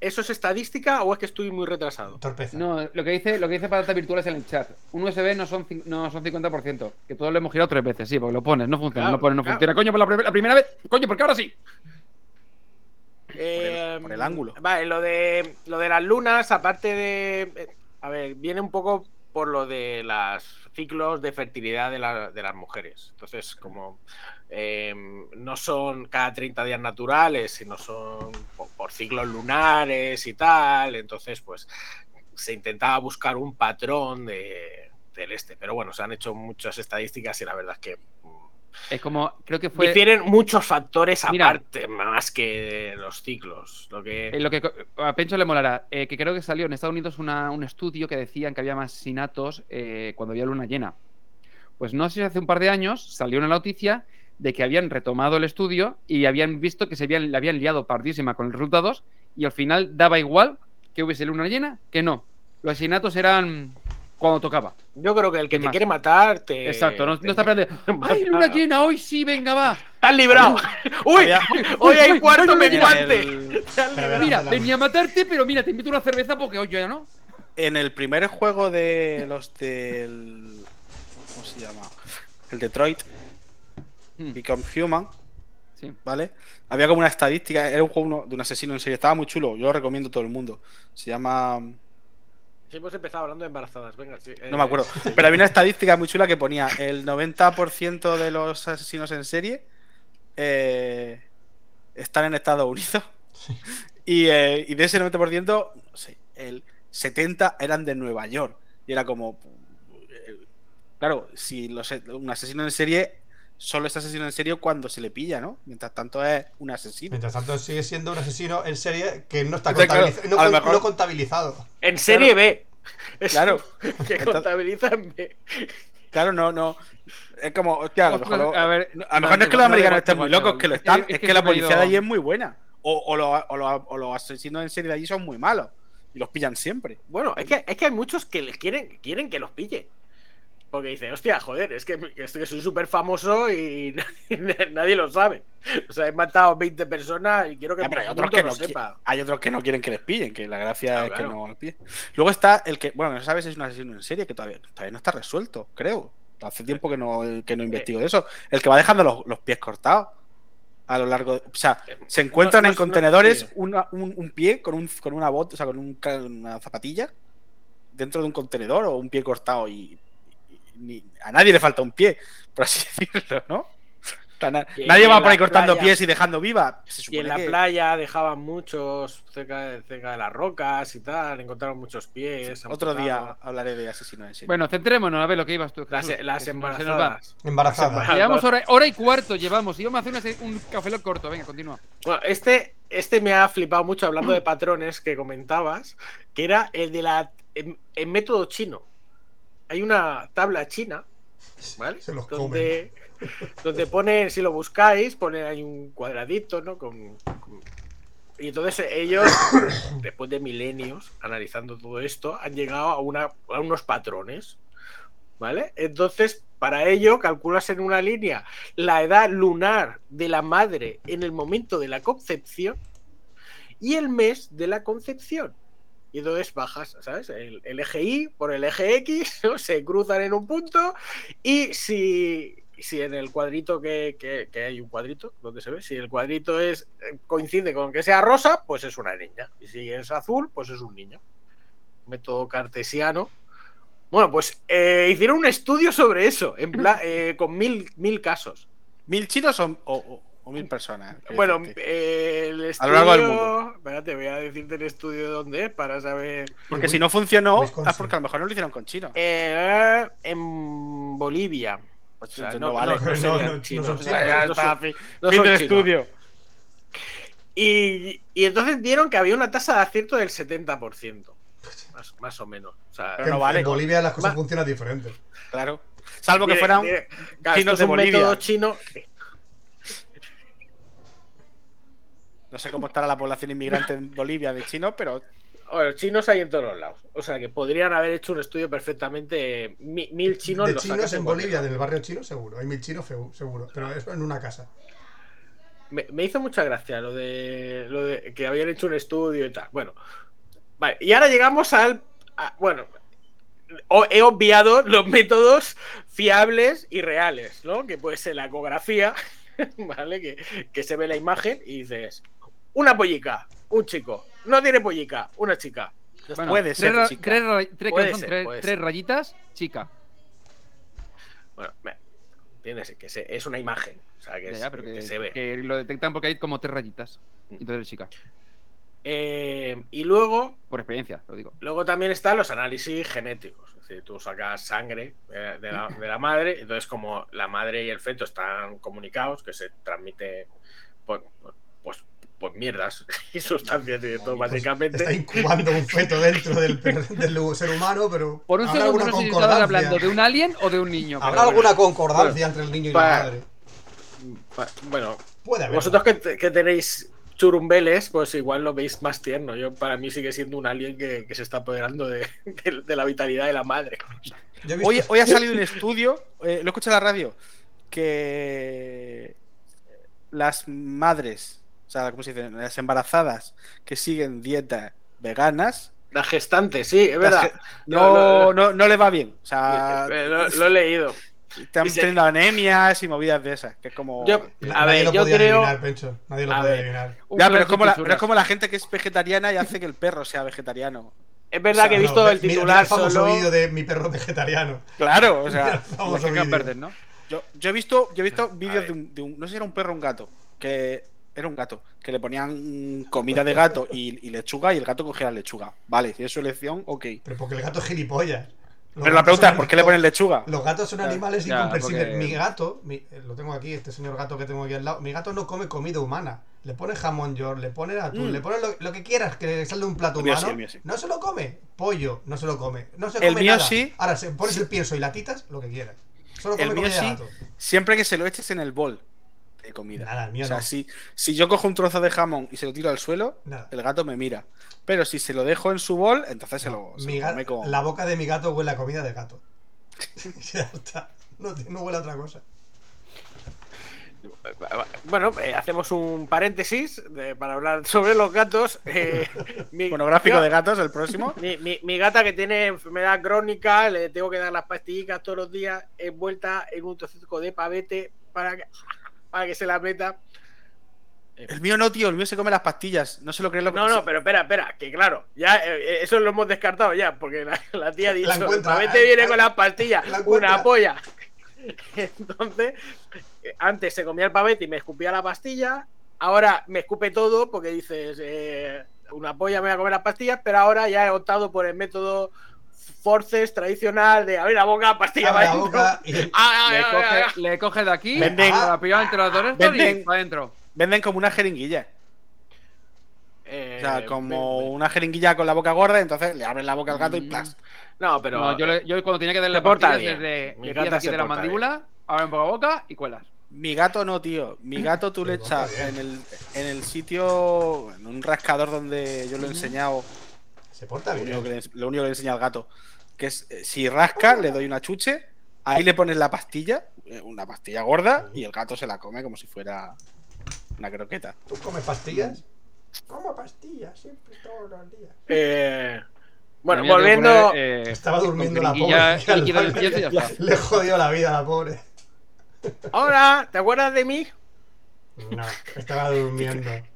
¿eso es estadística o es que estoy muy retrasado? Torpeza. No, lo que dice, lo que dice patatas virtuales en el chat. Un USB no son, no son 50%. Que todos lo hemos girado tres veces, sí, porque lo pones, no funciona, Claro, lo pones, no claro. funciona. Coño, por la, prim- la primera vez. Coño, porque ahora sí. Eh, por el ángulo. Vale, lo de lo de las lunas, aparte de eh, a ver, viene un poco por lo de los ciclos de fertilidad de, la- de las mujeres. Entonces, como eh, no son cada 30 días naturales, sino son por, por ciclos lunares y tal, entonces pues se intentaba buscar un patrón de, del este. Pero bueno, se han hecho muchas estadísticas y la verdad es que mm, Es como, creo que fue. difieren muchos factores Mira. aparte, más que los ciclos. Lo que... Eh, lo que a Pencho le molará, eh, que creo que salió en Estados Unidos una- un estudio que decían que había más asesinatos eh, cuando había luna llena. Pues no sé si hace un par de años salió una noticia de que habían retomado el estudio y habían visto que se habían, le habían liado pardísima con los resultados y al final daba igual que hubiese luna llena que no. Los asesinatos eran cuando tocaba. Yo creo que el que ¿Qué te más? quiere matar te. Exacto, no, te- no está esperando. ¡Ay, luna llena! ¡Hoy sí, venga, va! ¡Te has librado! ¡Uy! Había- ¡Hoy hay cuarto menguante! el- Te has librado. Mira, venía a matarte, pero mira, te invito a una cerveza porque hoy ya no. En el primer juego de los del. ¿Cómo se llama? El Detroit, Hmm, Become Human, Sí. ¿vale? Había como una estadística, era un juego uno- de un asesino en serie, estaba muy chulo, yo lo recomiendo a todo el mundo. Se llama. Sí, hemos empezado hablando de embarazadas. Venga, sí, eh, No me acuerdo. Pero había una estadística muy chula que ponía el 90% de los asesinos en serie eh, están en Estados Unidos. Y, eh, y de ese 90%, no sé, el 70% eran de Nueva York. Y era como. eh, Claro, si los, un asesino en serie solo es asesino en serie cuando se le pilla, ¿no? Mientras tanto es un asesino. Mientras tanto, sigue siendo un asesino en serie que no está Entonces, claro, no contabilizado. En serie B. Es- Claro. Que Entonces- contabiliza en B. Claro, no, no. Es como, hostia, a lo mejor, Ostras, a ver, a lo no, mejor no es que los no, americanos no, estén muy locos, que lo están, Es- es, es que, que la policía de allí es muy buena. O, o los, o los- o los asesinos en serie de allí son muy malos. Y los pillan siempre. Bueno, es que, es que hay muchos que les quieren, quieren que los pille. Porque dicen, hostia, joder, es que, es que soy súper famoso y nadie, nadie lo sabe. O sea, he matado 20 personas y quiero que pero hay otros, que lo no, qui- sepa. hay otros que no quieren que les pillen, que la gracia es que no les pillen. Luego está el que, bueno, no sabes si es un asesino en serie, que todavía, todavía no está resuelto, creo. Hace tiempo que no, que no investigo de eso. El que va dejando los, los pies cortados a lo largo de. O sea, se encuentran no, en contenedores no, una- un, un pie con, un, con una bota, o sea, con un una zapatilla dentro de un contenedor o un pie cortado y- ni- a nadie le falta un pie, por así decirlo, ¿no? Nadie va por ahí cortando playa- pies y dejando viva. Se Y en la que- playa dejaban muchos cerca de, cerca de las rocas y tal, encontraron muchos pies. Otro día hablaré de asesinos en serie. Bueno, centrémonos a ver lo que ibas tú. Las, Jesús, las embarazadas. Embarazada. Llevamos hora, hora y cuarto, llevamos. Y vamos a hacer una un café corto. Venga, continúa. Bueno, este, este me ha flipado mucho hablando de patrones que comentabas, que era el de la el, el método chino. Hay una tabla china, ¿vale? Se los donde, donde pone, si lo buscáis, pone ahí un cuadradito, ¿no? Con, con- y entonces ellos, después de milenios, analizando todo esto, han llegado a, una, a unos patrones, ¿vale? Entonces, para ello, calculas en una línea la edad lunar de la madre en el momento de la concepción y el mes de la concepción. Y entonces bajas, ¿sabes? El, el eje Y por el eje X, ¿no? se cruzan en un punto y si, si en el cuadrito que, que- que hay un cuadrito donde se ve, si el cuadrito es eh, coincide con que sea rosa, pues es una niña. Y si es azul, pues es un niño. Método cartesiano. Bueno, pues eh, hicieron un estudio sobre eso, en plan, eh, con mil, mil casos. ¿Mil chinos o, o- o- o mil personas? Bueno, eh, el A lo largo del estudio- mundo. Espérate, voy a decirte el estudio de dónde es para saber. porque si no funcionó, es porque a lo mejor no lo hicieron con chinos. Eh, en Bolivia. O sea, no, no vale. no, no No, serían no, no chinos. son O sea, chinos. fin- Fin del chinos. estudio. Y, y entonces vieron que había una tasa de acierto del 70%. Más, más o menos. O sea, Pero no en, vale. en Bolivia las cosas Va- funcionan diferentes. Claro. Salvo que Mire, fueran. mire, chinos de un Bolivia. método chino. No sé cómo estará la población inmigrante en Bolivia de chinos, pero Bueno, chinos hay en todos los lados. O sea que podrían haber hecho un estudio perfectamente. mi- mil chinos de los chinos en Bolivia, del barrio chino, seguro. Hay mil chinos, seguro. Pero eso en una casa. Me, me hizo mucha gracia lo de, lo de que habían hecho un estudio y tal. Bueno, vale. Y ahora llegamos al. a- bueno, o- he obviado los métodos fiables y reales, ¿no? Que puede ser la ecografía, ¿vale? Que, que se ve la imagen y dices: una pollica, un chico. No tiene pollica, una chica. Bueno, puede tres ser ra- chica. Tres, ra- tres- Puede son ser, tres- puede tres ser. rayitas, chica. Bueno, me- ¿entiendes? Que se- es una imagen. O sea, que, Ya, es- ya, pero que que, se ve. que lo detectan porque hay como tres rayitas. Entonces, chica. Eh, y luego Por experiencia, lo digo. Luego también están los análisis genéticos. Es decir, tú sacas sangre eh, de la, de la madre, entonces como la madre y el feto están comunicados, que se transmite pues, pues, pues mierdas y sustancias y de todo, Pues básicamente. está incubando un feto dentro del, ser humano, pero. Por un ¿habrá segundo alguna no sé si hablando de un alien o de un niño. ¿Habrá pero alguna bueno. concordancia entre el niño y la madre? Bueno, Puede haber. vosotros que, te- que tenéis churumbeles, pues igual lo veis más tierno. Yo para mí sigue siendo un alien que, que se está apoderando de, de- de la vitalidad de la madre. Visto- Hoy, hoy ha salido un estudio, eh, lo escuché en la radio, que las madres, sea, ¿cómo se dice? Las embarazadas que siguen dietas veganas, La gestante, sí, es las verdad. no, No, no, no, le va bien. O sea, Eh, lo, lo he leído. están se- teniendo anemias y movidas de esas, que es como... Yo- Na- A nadie ver, lo yo podía creo- adivinar, Pencho. Nadie lo A podía ver. adivinar. Ya, pero es, como la, pero es como la gente que es vegetariana y hace que el perro sea vegetariano. Es verdad O sea, que he visto el mira- mira titular el famoso solo. vídeo de mi perro vegetariano. Claro, o Mira sea, que vídeo. verdes, ¿no? yo, yo he visto, yo he visto vídeos de un, de un- no sé si era un perro o un gato, que era un gato, que le ponían comida de gato y, y lechuga y el gato cogía la lechuga. Vale, si es su elección, ok. Pero porque el gato es gilipollas. Los Pero la pregunta es, ¿por qué le ponen lechuga? Los gatos son animales Ya, incomprensibles. porque- Mi gato, mi- eh, lo tengo aquí, este señor gato que tengo aquí al lado, mi gato no come comida humana. Le pone jamón york, le pone atún, Mm. le pone lo, lo que quieras que le salga un plato El mío humano. sí, el mío sí. No se lo come. Pollo, no se lo come. No se El come mío nada. sí. Ahora, se pones el pienso y latitas, lo que quieras. Solo come El mío comida de sí. gato. Siempre que se lo eches en el bol de comida. Nada, el mío o sea, no. si, si yo cojo un trozo de jamón y se lo tiro al suelo, Nada. el gato me mira. Pero si se lo dejo en su bol, entonces se lo, se Mi lo ga- come con... La boca de mi gato huele a comida de gato. ya está. No, no huele a otra cosa. Bueno, eh, hacemos un paréntesis de- para hablar sobre los gatos. Eh, mi, Monográfico yo- de gatos, el próximo. Mi, mi- mi gata que tiene enfermedad crónica, le tengo que dar las pastillitas todos los días, envuelta en un trocito de pavete para que, para que se la meta. El mío no, tío, el mío se come las pastillas. No se lo cree lo que No, no, pero espera, espera, que claro, ya eh, eso lo hemos descartado ya, porque la, la tía ha dicho, La el encuentra, pavete eh, viene eh, con las pastillas, la una polla. Entonces, eh, antes se comía el pavete y me escupía la pastilla, ahora me escupe todo porque dices, eh, una polla me voy a comer las pastillas, pero ahora ya he optado por el método forces tradicional de abrir la boca, pastilla Abre la para adentro. boca y... Ah, ah, Le coge, le coge de aquí, Venden- a la pillada entre los dos y Venden- para adentro. Venden como una jeringuilla. Eh, O sea, como me- me- una jeringuilla con la boca gorda, entonces le abren la boca al gato y Mm. plas. No, pero No, yo, le- yo cuando tenía que darle se porta desde Mi le gata pillas aquí se de la mandíbula, abren por la boca y cuelas. Mi gato no, tío. Mi gato tú le echas en el, en el sitio, en un rascador donde yo lo he enseñado, Se porta lo único, bien. que le, lo único que le he enseñado al gato, que es eh, si rasca, le doy una chuche, ahí le pones la pastilla, eh, una pastilla gorda, y el gato se la come como si fuera una croqueta. ¿Tú comes pastillas? Como pastillas, siempre, todos los días. Eh, bueno, Mira, volviendo. poner, eh, Estaba durmiendo la pobre. y líquido limpieza y ya está. Le jodió la vida a la pobre. Ahora, ¿te acuerdas de mí? No, estaba durmiendo.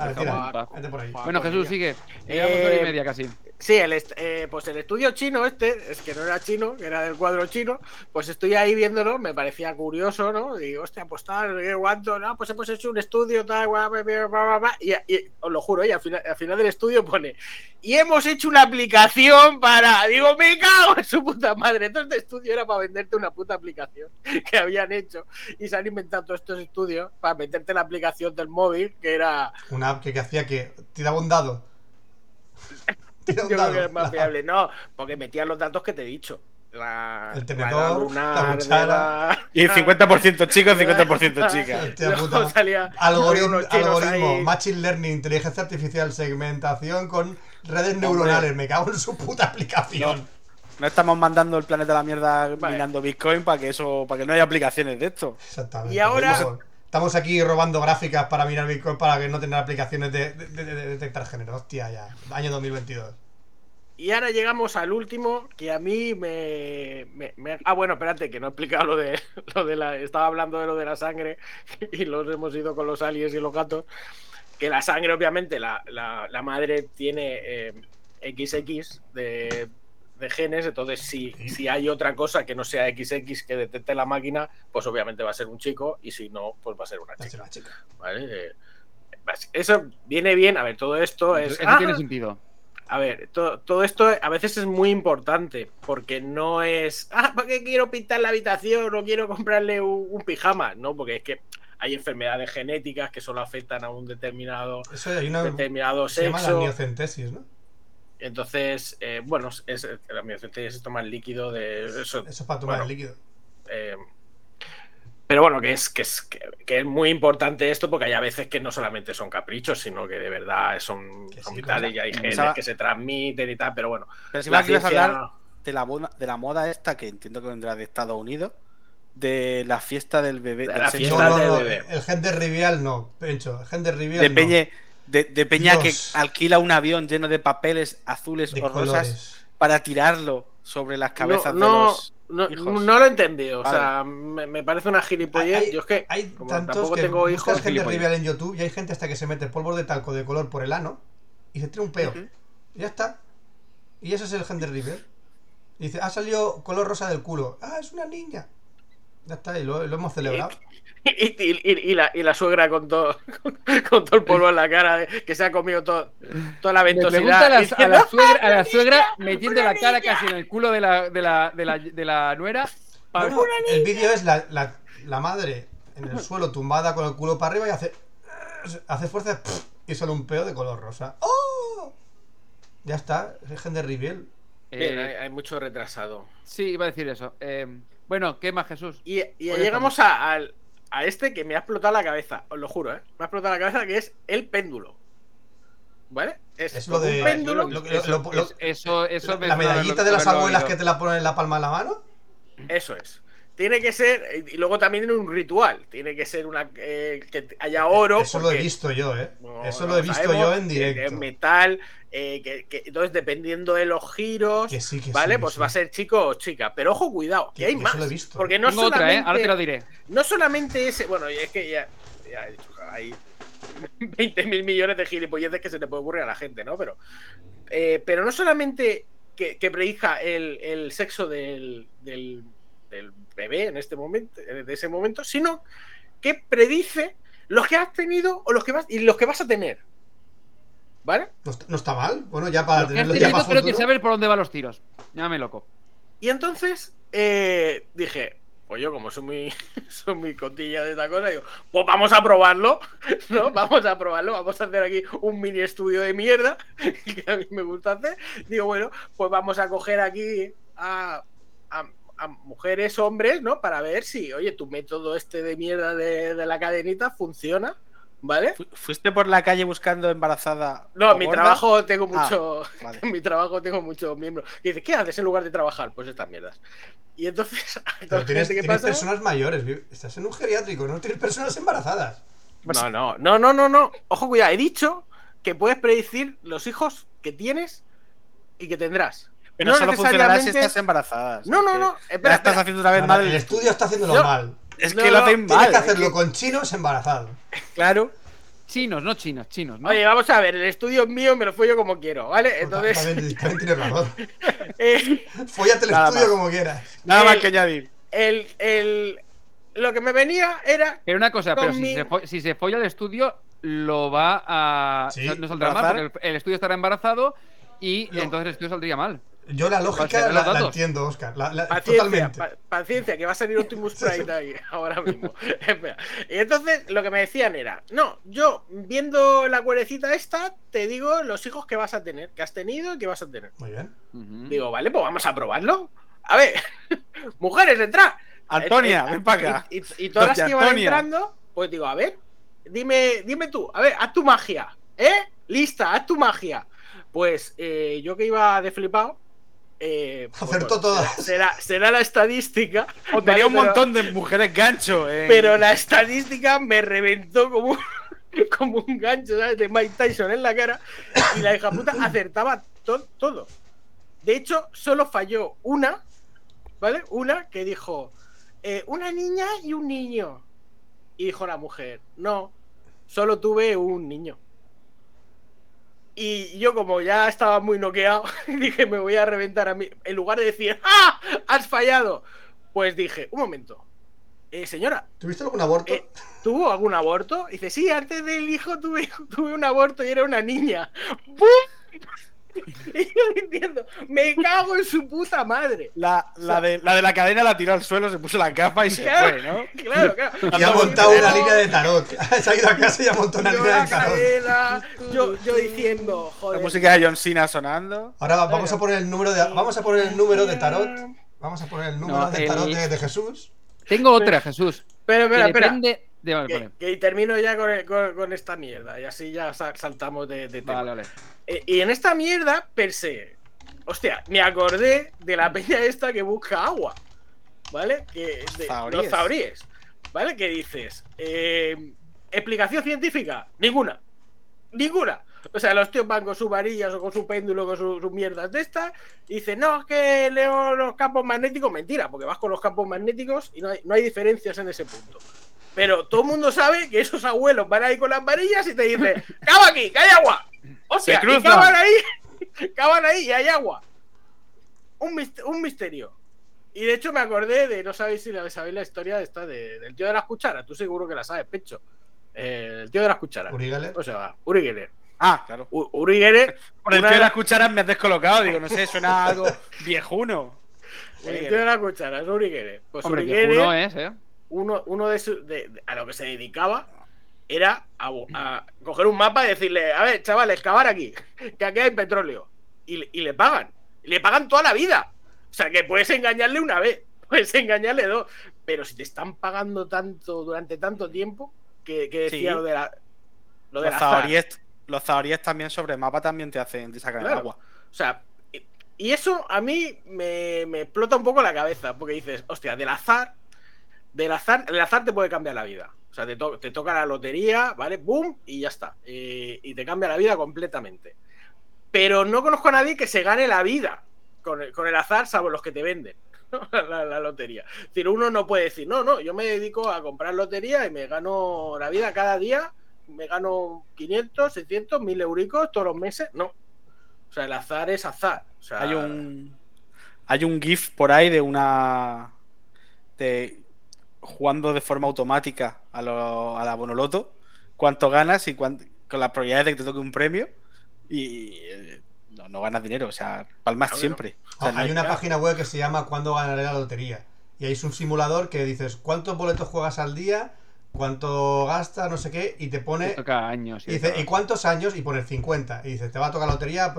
Vale, tira, vete por ahí. Bueno, Jesús, sigue. Llevamos hora y media casi. Sí, el est- eh, pues el estudio chino este, es que no era chino, que era del cuadro chino, pues estoy ahí viéndolo, me parecía curioso, ¿no? Y digo, hostia, pues tal, qué guanto, no, pues hemos hecho un estudio, tal, guau, y, y os lo juro, y al final, al final del estudio pone, y hemos hecho una aplicación para, digo, me cago en su puta madre, entonces este estudio era para venderte una puta aplicación que habían hecho, y se han inventado todos estos estudios para meterte la aplicación del móvil, que era, Una app que, que hacía que tiraba un dado. Tira un yo creo que es más fiable, no, porque metían los datos que te he dicho. la, El la tenedor, lunar la de cuchara. la- Y 50% chicos, 50% chicas. Hostia Luego puta. salía Algoritmo, algoritmo ahí. Machine Learning, inteligencia artificial, segmentación con redes neuronales. Me cago en su puta aplicación. No estamos mandando el planeta a la mierda Vale. minando Bitcoin para que eso, para que no haya aplicaciones de esto. Exactamente. Y ahora- Estamos- aquí robando gráficas para mirar Bitcoin para que no tener aplicaciones de, de- de- de detectar género. Hostia, ya. Año 2022. Y ahora llegamos al último que a mí me, me- Ah, bueno, espérate, que no he explicado lo de, lo de la... Estaba hablando de lo de la sangre y los hemos ido con los aliens y los gatos. Que la sangre, obviamente, la, la- la madre tiene eh, XX de, de genes, entonces si, si hay otra cosa que no sea XX que detecte la máquina, pues obviamente va a ser un chico y si no, pues va a ser una ser chica. una chica. ¿vale? Eh, Eso viene bien, a ver, todo esto es... Eso ¡Ah! tiene sentido. A ver, to- todo esto a veces es muy importante porque no es, ah, ¿para qué quiero pintar la habitación o quiero comprarle un, un pijama? No, porque es que hay enfermedades genéticas que solo afectan a un determinado, Eso hay una. determinado Se llama la sexo. miocentesis, ¿no? Entonces, eh, bueno, es, la miocentesis es tomar líquido de eso. Eso es para tomar bueno, el líquido. eh, pero bueno, que es, que, es, que, que es muy importante esto porque hay a veces que no solamente son caprichos, sino que de verdad son, son sí, vitales y hay genes Pensaba- que se transmiten y tal, pero bueno. Pero si me quieres ciencia- hablar de la, moda, de la moda esta, que entiendo que vendrá de Estados Unidos, de la fiesta del bebé. De la No, fiesta no, del no. bebé. El gender reveal no, Pencho. El gender reveal de no. De, de Peña que alquila un avión lleno de papeles azules de o rosas colores. para tirarlo sobre las cabezas no, de no, los. no, hijos. no lo he entendido. Vale. O sea, me, me parece una gilipollez. Hay- Yo es que Hay como tantos tampoco que tengo hijos, gilipollas. reveal en YouTube y hay gente hasta que se mete polvo de talco de color por el ano y se tira un peo. Y ya está. Y ese es el gender reveal. Y dice, ha salido color rosa del culo. Ah, es una niña. Ya está, y lo, lo hemos celebrado. Y, y- y- y la, y la suegra con todo, con todo el polvo en la cara, de- que se ha comido todo, toda la Me ventosidad. pregunta a la, a la suegra, a la suegra metiendo la cara casi en el culo de la, de la, de la, de la nuera. Bueno, el vídeo es la, la, la madre en el suelo tumbada con el culo para arriba y hace. Hace fuerza y sale un peo de color rosa. ¡Oh! Ya está, es el gender reveal. Bien, Eh, hay, hay mucho retrasado. sí, iba a decir eso. Eh, bueno, ¿qué más, Jesús? Y, llegamos a, al- a este que me ha explotado la cabeza, os lo juro, ¿eh? Me ha explotado la cabeza, que es el péndulo. ¿Vale? Es, Es lo como un de- péndulo. lo- lo- Eso, lo- eso, la medallita de las abuelas que te la ponen en la palma de la mano. Eso es. Tiene que ser, y luego también tiene un ritual. Tiene que ser una que que haya oro. Eso lo he visto yo, ¿eh? No, Eso no lo he visto sabemos, yo en directo. metal, eh, que, que- entonces dependiendo de los giros, Que sí, que sí, ¿vale? que pues sí. va a ser chico o chica. Pero ojo, cuidado, que Que- hay más. eso lo he visto. Porque no Tengo otra, ¿eh? solamente, Ahora te lo diré. no solamente ese, bueno, es que ya, ya he dicho, hay 20 mil millones de gilipolleces que se le puede ocurrir a la gente, ¿no? Pero, eh, pero no solamente que, que predija el, el sexo del, del, del bebé en este momento, de ese momento, sino que predice los que has tenido o los que vas y los que vas a tener. ¿Vale? No está, no está mal. Bueno, ya para tenerlo ya para pero que saber por dónde van los tiros. Llámame loco. Y entonces eh, dije, pues yo como soy muy, soy muy cotilla de esta cosa, digo, pues vamos a probarlo, ¿no? Vamos a probarlo, vamos a hacer aquí un mini estudio de mierda, que a mí me gusta hacer. Digo, bueno, pues vamos a coger aquí a, a- a mujeres, hombres, ¿no? Para ver si, oye, tu método este de mierda de, de la cadenita funciona, ¿vale? Fu- ¿Fuiste por la calle buscando embarazada? No, en mi gorda? trabajo tengo Ah, mucho. vale. En mi trabajo tengo muchos miembros. Y dice, ¿qué haces en lugar de trabajar? Pues estas mierdas. Y entonces, Pero tienes, ¿qué tienes pasa? personas mayores. Estás en un geriátrico, no tienes personas embarazadas. No, no, no, no, no, no. Ojo, cuidado. He dicho que puedes predecir los hijos que tienes y que tendrás. Pero No solo funcionará si estás embarazada. No, no, que no. Espera, estás espera. haciendo una vez No, mal. el estudio está haciéndolo No. mal. Es No, que lo no, hacen Tienes mal. que es hacerlo que- con chinos embarazados. Claro. Chinos, no chinos, chinos, ¿no? Oye, vamos a ver. El estudio es mío, me lo follo como quiero, ¿vale? Entonces, También, también tienes razón. eh, Fóllate el Nada estudio más. como quieras. Nada El- más que añadir. el, el, lo que me venía era Pero una cosa, pero si, se si se folla el estudio, lo va a. Sí, no- no saldrá mal, porque el, el estudio estará embarazado y No. entonces el estudio saldría mal. Yo la lógica la, entiendo, Oscar. La- la- Paciencia, totalmente. pa- paciencia, que va a salir Optimus Prime ahí ahora mismo. Espera. y entonces lo que me decían era, no, yo viendo la cuerecita esta, te digo los hijos que vas a tener, que has tenido y que vas a tener. Muy bien. Digo, vale, pues vamos a probarlo. a ver, mujeres, entrad. Antonia, Eh, ven para acá. Y, y- y todas las Doña que iban Antonia. entrando, pues digo, a ver, dime, dime tú, a ver, haz tu magia, ¿eh? Lista, haz tu magia. Pues eh, yo que iba de flipado. Eh, pues Acertó todas. Será, será la estadística. O tenía ¿vale? un Pero- montón de mujeres gancho. eh. pero la estadística me reventó como, como un gancho, ¿sabes? De Mike Tyson en la cara. Y la hija puta acertaba to- todo. De hecho, solo falló una, ¿vale? Una que dijo, eh, una niña y un niño. Y dijo la mujer, no, solo tuve un niño. Y yo como ya estaba muy noqueado, dije, me voy a reventar a mí. En lugar de decir, ¡ah! ¡Has fallado! Pues dije, un momento. Eh, señora, ¿Tuviste algún aborto? eh, ¿tuvo algún aborto? Y dice, sí, antes del hijo tuve, tuve un aborto y era una niña. ¡Bum! Y yo diciendo, me cago en su puta madre. La, la de, la de la cadena la tiró al suelo, se puso la capa y se Claro, fue, ¿no? Claro, claro. y ha montado una línea de tarot. Se ha ido a casa y ha montado una yo línea la de tarot. cadena, yo, yo diciendo, La joder. música de John Cena sonando. Ahora va- vamos a poner el número de vamos a poner el número de tarot. Vamos a poner el número No, de el- tarot de, de Jesús. Tengo otra, Jesús. Pero espera, espera. depende. Que, vale. que termino ya con, con- con esta mierda y así ya sa- saltamos de, de tema. Vale, vale. Eh, y en esta mierda, per se, hostia, me acordé de la peña esta que busca agua, ¿vale? Que, de- Zahoríes. los zahoríes, ¿vale? Que dices, eh, explicación científica, ninguna, ninguna. O sea, los tíos van con sus varillas o con su péndulo, con sus sus mierdas de estas, y dicen, no, es que leo los campos magnéticos, mentira, porque vas con los campos magnéticos y no hay, no hay diferencias en ese punto. Pero todo el mundo sabe que esos abuelos van ahí con las varillas y te dicen, ¡cava aquí, que hay agua! Hostia, Se y cruzan. cavan ahí, cavan ahí y hay agua. Un, mist- un misterio. Y de hecho me acordé de, no sabéis si sabéis la historia de esta de- del tío de las cucharas, tú seguro que la sabes, Pecho. Eh, el tío de las cucharas. Uri Geller. ¿Cómo se llama? Uri Geller. Ah, claro. U- Uri Geller, Por el tío de las cucharas me has descolocado. Digo, no sé, suena algo viejuno. el tío de las cucharas, Uri Geller. Pues Hombre, Uri Geller, es, ¿eh? Uno, uno de, su- de- de- a lo que se dedicaba era a, coger un mapa y decirle, a ver, chavales, cavar aquí, que aquí hay petróleo. Y, le- y le pagan. Y le pagan toda la vida. O sea, que puedes engañarle una vez, puedes engañarle dos. Pero si te están pagando tanto durante tanto tiempo, que, que decía Sí. lo de la... Lo de Los zahoríes, los zahoríes también sobre mapa también te hacen, te sacan Claro. el agua. O sea, y- y eso a mí me, me explota un poco la cabeza, porque dices, hostia, del azar, del azar, el azar te puede cambiar la vida. O sea, te, te toca la lotería, ¿vale? ¡Boom! Y ya está. Y te cambia la vida completamente. Pero no conozco a nadie que se gane la vida con el, con el azar, salvo los que te venden la, lotería. Es decir, uno no puede decir, no, no, yo me dedico a comprar lotería y me gano la vida cada día, me gano 500, 600, 1000 euricos todos los meses. No. O sea, el azar es azar. O sea, Hay un. Hay un GIF por ahí de una. Jugando de forma automática a, lo- a la Bonoloto. Cuánto ganas y cuán- con las probabilidades de que te toque un premio. Y eh, no, no ganas dinero, o sea, palmas Claro. siempre. O sea, Ah, no hay hay- una página web que se llama ¿Cuándo ganaré la lotería? Y ahí es un simulador que dices cuántos boletos juegas al día, cuánto gastas, no sé qué, y te pone. Te toca años. Y dice, ¿y cuántos años? Y pones 50. Y dice, te va a tocar la lotería.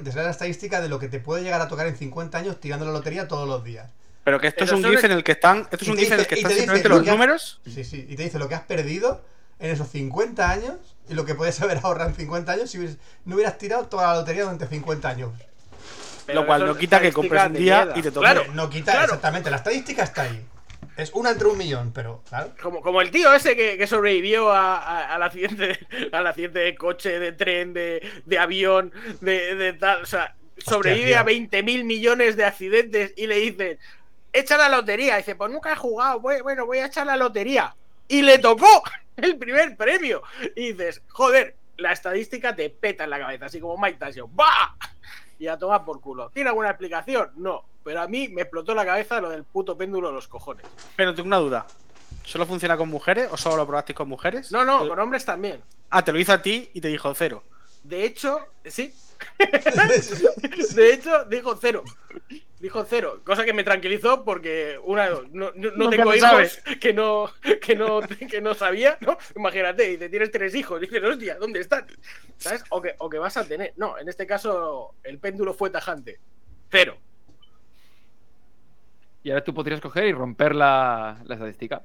y te sale la estadística de lo que te puede llegar a tocar en 50 años tirando la lotería todos los días. Pero que esto es un GIF en el que están. Esto es un GIF en el que están simplemente lo los números. Sí, sí. Y te dice lo que has perdido en esos 50 años y lo que puedes haber ahorrado en 50 años si hubieras- no hubieras tirado toda la lotería durante 50 años. pero lo cual no quita que compres un día y te toque. Claro, no quita claro. exactamente, la estadística está ahí. Es una entre un millón, pero claro. Como, como el tío ese que, que sobrevivió a- a- al accidente, de- al accidente de coche, de tren, de, de avión, de, de tal. O sea, sobrevive a 20 mil millones de accidentes y le dicen, echa la lotería. dice, pues nunca he jugado, voy- bueno, voy a echar la lotería. Y le tocó el primer premio. Y dices, joder, la estadística te peta en la cabeza, así como Mike Tyson. ¡Bah! Y a tomar por culo. ¿Tiene alguna explicación? No. Pero a mí me explotó la cabeza lo del puto péndulo de los cojones. Pero tengo una duda. ¿Solo funciona con mujeres o solo lo probasteis con mujeres? No, no, con hombres también. Ah, te lo hizo a ti y te dijo cero. De hecho, sí. De hecho, dijo cero. Dijo cero. Cosa que me tranquilizó porque una no, no- no Nunca tengo hijos sabes. que no, que no que no sabía, ¿no? Imagínate, y te tienes tres hijos, dices, hostia, ¿dónde están? ¿Sabes? O que, o que vas a tener. No, en este caso el péndulo fue tajante. Cero. Y ahora tú podrías coger y romper la, la estadística.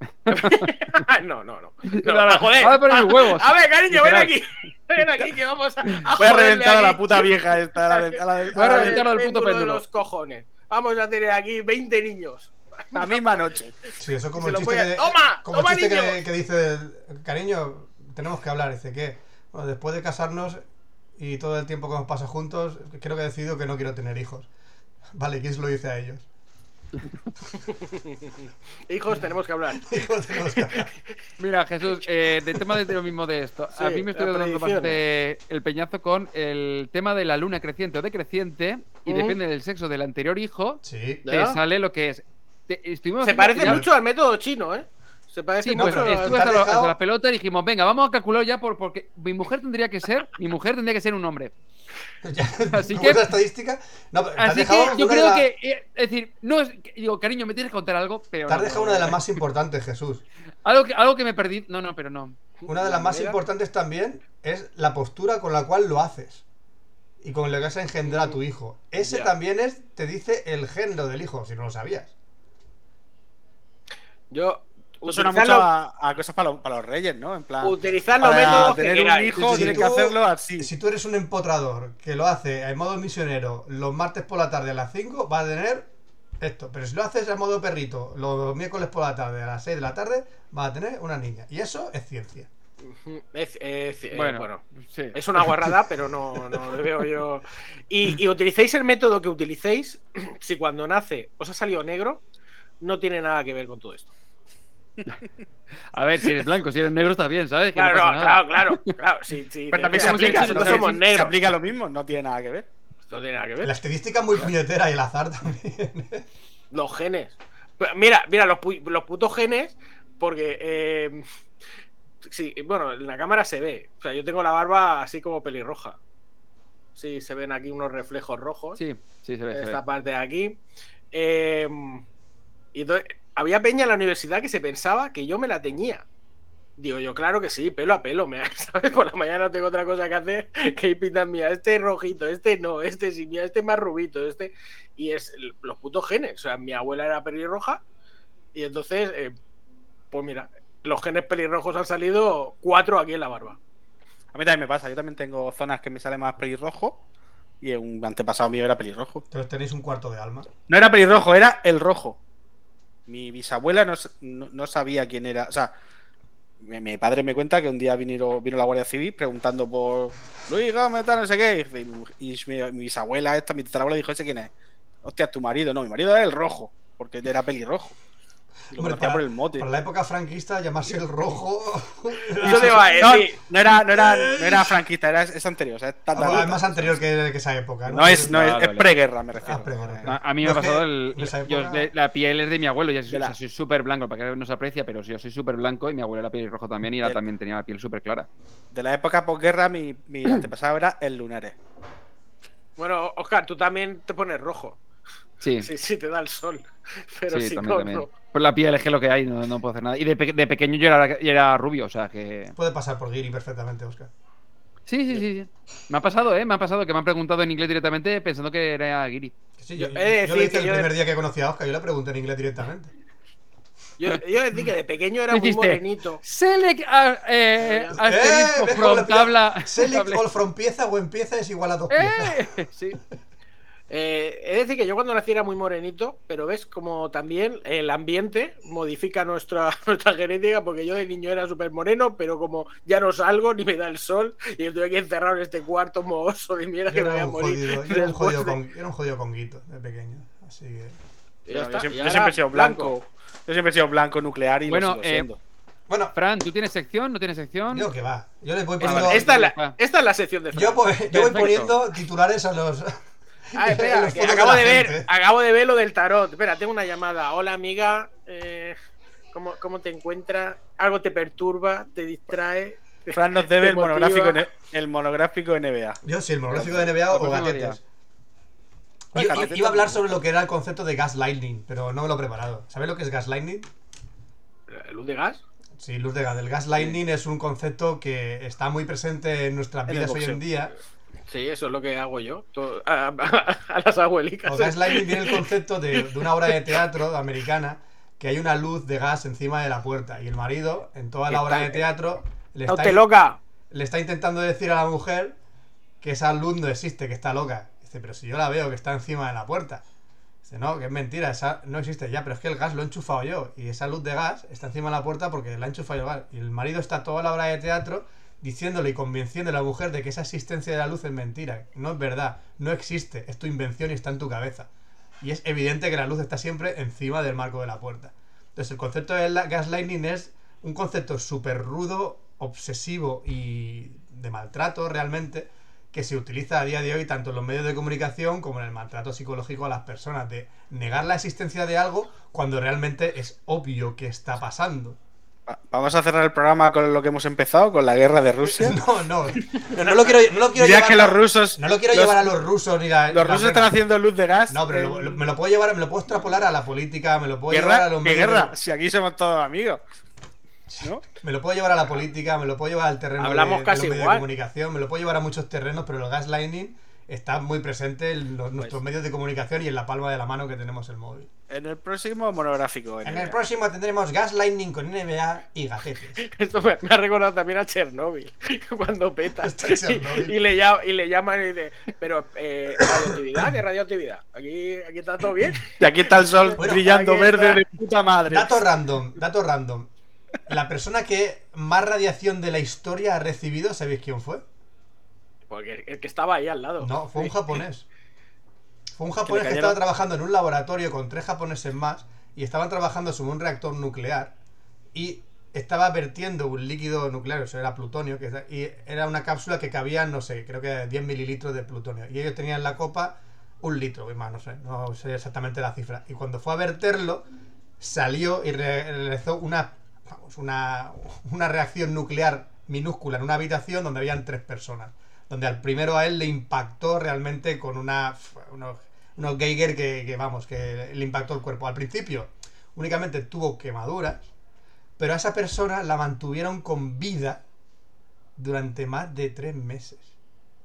No. no, no, no. No, No, no, joder. Ah, poner mis huevos. A ver, cariño, ven aquí. Ven aquí que vamos a. a Voy a reventar a la puta vieja esta. a la de- a la de- Voy a a la de- reventar al puto péndulo de los cojones. Vamos a tener aquí 20 niños. La misma noche. Sí, eso como Se el lo chiste, voy a- que, ¡Toma! como el ¡Toma, chiste que, dice, cariño, tenemos que hablar. Dice que bueno, después de casarnos y todo el tiempo que nos pasa juntos, creo que he decidido que no quiero tener hijos. Vale, ¿quién se lo dice a ellos? Hijos, tenemos que hablar. Hijos, tenemos que hablar. Mira, Jesús, eh, del tema de lo mismo de esto. a mí me estoy dando bastante el peñazo con el tema de la luna creciente o decreciente y Mm. depende del sexo del anterior hijo, Sí. te ¿Ya? sale lo que es. Te- estuvimos Se parece ya- mucho al método chino, ¿eh? Se parece Sí, pues mucho. al- estuve lo- hasta la pelota y dijimos, venga, vamos a calcular ya por, porque mi mujer tendría que ser, mi mujer tendría que ser un hombre. Ya, Así ¿cómo que- es la estadística? No, has Así dejado que yo una de creo la- que, eh, es decir, no es, digo, cariño, me tienes que contar algo, pero Te has no, dejado no, una de las más importantes, Jesús. algo que algo que me perdí, no, no, pero no. Una de las más importantes también es la postura con la cual lo haces. Y con lo que vas a engendrar a tu hijo. Ese Ya. también es, te dice el género del hijo, si no lo sabías. Yo. Esto suena mucho a, a cosas para, los- para los reyes, ¿no? En plan. Utilizar los Para métodos que tener un queráis. hijo Si tienes tú- que hacerlo así. Si tú eres un empotrador que lo hace en modo misionero los martes por la tarde a las 5, va a tener esto. Pero si lo haces en modo perrito los miércoles por la tarde a las 6 de la tarde, va a tener una niña. Y eso es ciencia. Es, es- eh, Bueno, bueno, sí. es una guarrada, pero no, no lo veo yo. Y, y utilicéis el método que utilicéis, si cuando nace os ha salido negro, no tiene nada que ver con todo esto. A ver, si eres blanco, si eres negro está bien, ¿sabes? Que Claro, no, claro, claro, claro. Sí, sí, Pero también se si aplica, nosotros no somos se- negros. se aplica lo mismo, no tiene nada que ver. No tiene nada que ver. La estadística es muy puñetera y el azar también. Los genes. Pero Mira, mira, los, pu- los putos genes, porque. eh, sí, bueno, en la cámara se ve. O sea, yo tengo la barba así como pelirroja. Sí, se ven aquí unos reflejos rojos. Sí, sí, se ve. se ve. esta parte de aquí. Eh, y entonces, había peña en la universidad que se pensaba que yo me la teñía. Digo yo, claro que sí, pelo a pelo. Me, ¿sabes? Por la mañana no tengo otra cosa que hacer que ir pintando, mira, este es rojito, este no, este sí, mira, este es más rubito, este. Y es los putos genes. O sea, mi abuela era pelirroja y entonces, eh, pues mira, los genes pelirrojos han salido cuatro aquí en la barba. A mí también me pasa, yo también tengo zonas que me sale más pelirrojo y un antepasado mío era pelirrojo. Entonces tenéis un cuarto de alma. No era pelirrojo, era el rojo. Mi bisabuela no, no- no sabía quién era. O sea, mi, mi padre me cuenta que un día vino, vino la Guardia Civil preguntando por Luis Gómez, no sé qué. Y, y mi, mi bisabuela, esta, mi tatarabuela, dijo: ¿Ese quién es? Hostia, es tu marido. No, mi marido era el rojo, porque era pelirrojo. Lo Hombre, para, por el mote. para la época franquista, llamarse el rojo. Eso te va a No, decir. no era, no era, no era franquista, era, es anterior. O sea, es Ah, es más anterior que, que esa época. No, no es, no es, Vale, es preguerra, me refiero. Ah, preguerra. A, a mí me ha pasado el. yo- la piel es de mi abuelo, yo soy- sea, súper blanco, para que no se aprecia, pero yo soy súper blanco y mi abuelo era pelirrojo también y él Del- también tenía la piel súper clara. De la época posguerra, mi, mi antepasado era el lunares. Bueno, Oscar, tú también te pones rojo. Sí, Sí, sí, te da el sol. Pero sí, si también, no, también. no. Pues la piel es que lo que hay, no, no puedo hacer nada. Y de, pe- de pequeño yo era, yo era rubio, o sea que. Puede pasar por Giri perfectamente, Oscar. Sí, sí, sí, sí. Me ha pasado, ¿eh? Me ha pasado que me han preguntado en inglés directamente pensando que era Giri. Sí, Yo yo, de yo lo decir hice el yo- primer día que conocí a Oscar, yo le pregunté en inglés directamente. Yo, yo decía que de pequeño era muy morenito. Select a, eh, Eh, asterisco ¿ves from le tabla. Select all from pieza o en pieza es igual a dos piezas. ¡Eh! Sí. Eh, es decir, que yo cuando nací era muy morenito, pero ves como también el ambiente modifica nuestra, nuestra genética, porque yo de niño era súper moreno, pero como ya no salgo ni me da el sol, y estoy aquí encerrado en este cuarto mohoso de mierda que Yo me voy a morir. jodido, yo era un jodido, con, era un jodido conguito de pequeño. Así que. Ya yo, está, siempre, yo siempre he sido blanco. Yo siempre he sido blanco nuclear y Bueno, lo sigo eh, siendo. Bueno, Fran, ¿tú tienes sección? ¿No tienes sección? yo que va. Yo les voy poniendo. vale. Esta es, la, esta es la sección de yo, Fran. voy- yo voy poniendo titulares a los. Ah, espera, los que fondos acabo de, ver, gente. acabo de ver lo del tarot. Espera, tengo una llamada. Hola, amiga. eh, ¿cómo, ¿Cómo te encuentras? ¿Algo te perturba? ¿Te distrae? Fran nos debe el monográfico, el monográfico NBA. Yo sí, el monográfico de NBA o gatetes. Yo- iba a hablar sobre lo que era el concepto de gaslighting, pero no me lo he preparado. ¿Sabes lo que es gaslighting? ¿Luz de gas? Sí, luz de gas. El gaslighting es un concepto que está muy presente en nuestras vidas hoy en día. Sí, eso es lo que hago yo. todo- a, a- a las abuelicas. O gaslighting viene el concepto de, de una obra de teatro americana que hay una luz de gas encima de la puerta y el marido en toda la obra de teatro le ¡No está, te loca! le está intentando decir a la mujer que esa luz no existe, que está loca. Dice, pero si yo la veo que está encima de la puerta. Dice, no, que es mentira, esa no existe ya, pero es que el gas lo he enchufado yo. Y esa luz de gas está encima de la puerta porque la ha enchufado yo. Y el marido está toda la obra de teatro diciéndole y convenciendo a la mujer de que esa existencia de la luz es mentira. No es verdad, no existe, es tu invención y está en tu cabeza. Y es evidente que la luz está siempre encima del marco de la puerta. Entonces, el concepto de la- gaslighting es un concepto súper rudo, obsesivo y de maltrato realmente, que se utiliza a día de hoy tanto en los medios de comunicación como en el maltrato psicológico a las personas, de negar la existencia de algo cuando realmente es obvio que está pasando. Va- Vamos a cerrar el programa con lo que hemos empezado, con la guerra de Rusia. No, no, no, no lo quiero, no lo quiero llevar, que los rusos. no lo quiero los- llevar a los rusos ni a... Los rusos están haciendo luz de gas. No, pero lo- lo- me lo puedo llevar, me lo puedo extrapolar a la política, me lo puedo llevar ¿Guerra? a los ¿Qué medios de- guerra? Si aquí somos todos amigos. ¿No? Me lo puedo llevar a la política, me lo puedo llevar al terreno Hablamos de, de casi los medios igual. de comunicación, me lo puedo llevar a muchos terrenos, pero el gaslighting está muy presente en los- nuestros medios de comunicación y en la palma de la mano que tenemos el móvil. En el próximo monográfico. En el próximo tendremos gaslighting con NBA y gajetes. Esto me, me ha recordado también a Chernobyl, cuando peta. Chernobyl. Y, y le llama, y le llaman y dice, pero eh, radioactividad, ¿qué radioactividad? Aquí, aquí está todo bien. Y aquí está el sol Bueno, brillando verde está. de puta madre. Dato random, dato random. La persona que más radiación de la historia ha recibido, ¿sabéis quién fue? Porque el que estaba ahí al lado. No, fue un japonés. Fue un japonés que, estaba trabajando en un laboratorio con tres japoneses más y estaban trabajando sobre un reactor nuclear y estaba vertiendo un líquido nuclear, eso era plutonio, que y era una cápsula que cabía, no sé, creo que 10 mililitros de plutonio. Y ellos tenían en la copa un litro, y más, no sé, no sé exactamente la cifra. Y cuando fue a verterlo, salió y re- realizó una, vamos, una, una reacción nuclear minúscula en una habitación donde habían tres personas. Donde al primero a él le impactó realmente con una, unos, unos Geiger que, que, vamos, que le impactó el cuerpo. Al principio únicamente tuvo quemaduras, pero a esa persona la mantuvieron con vida durante más de tres meses.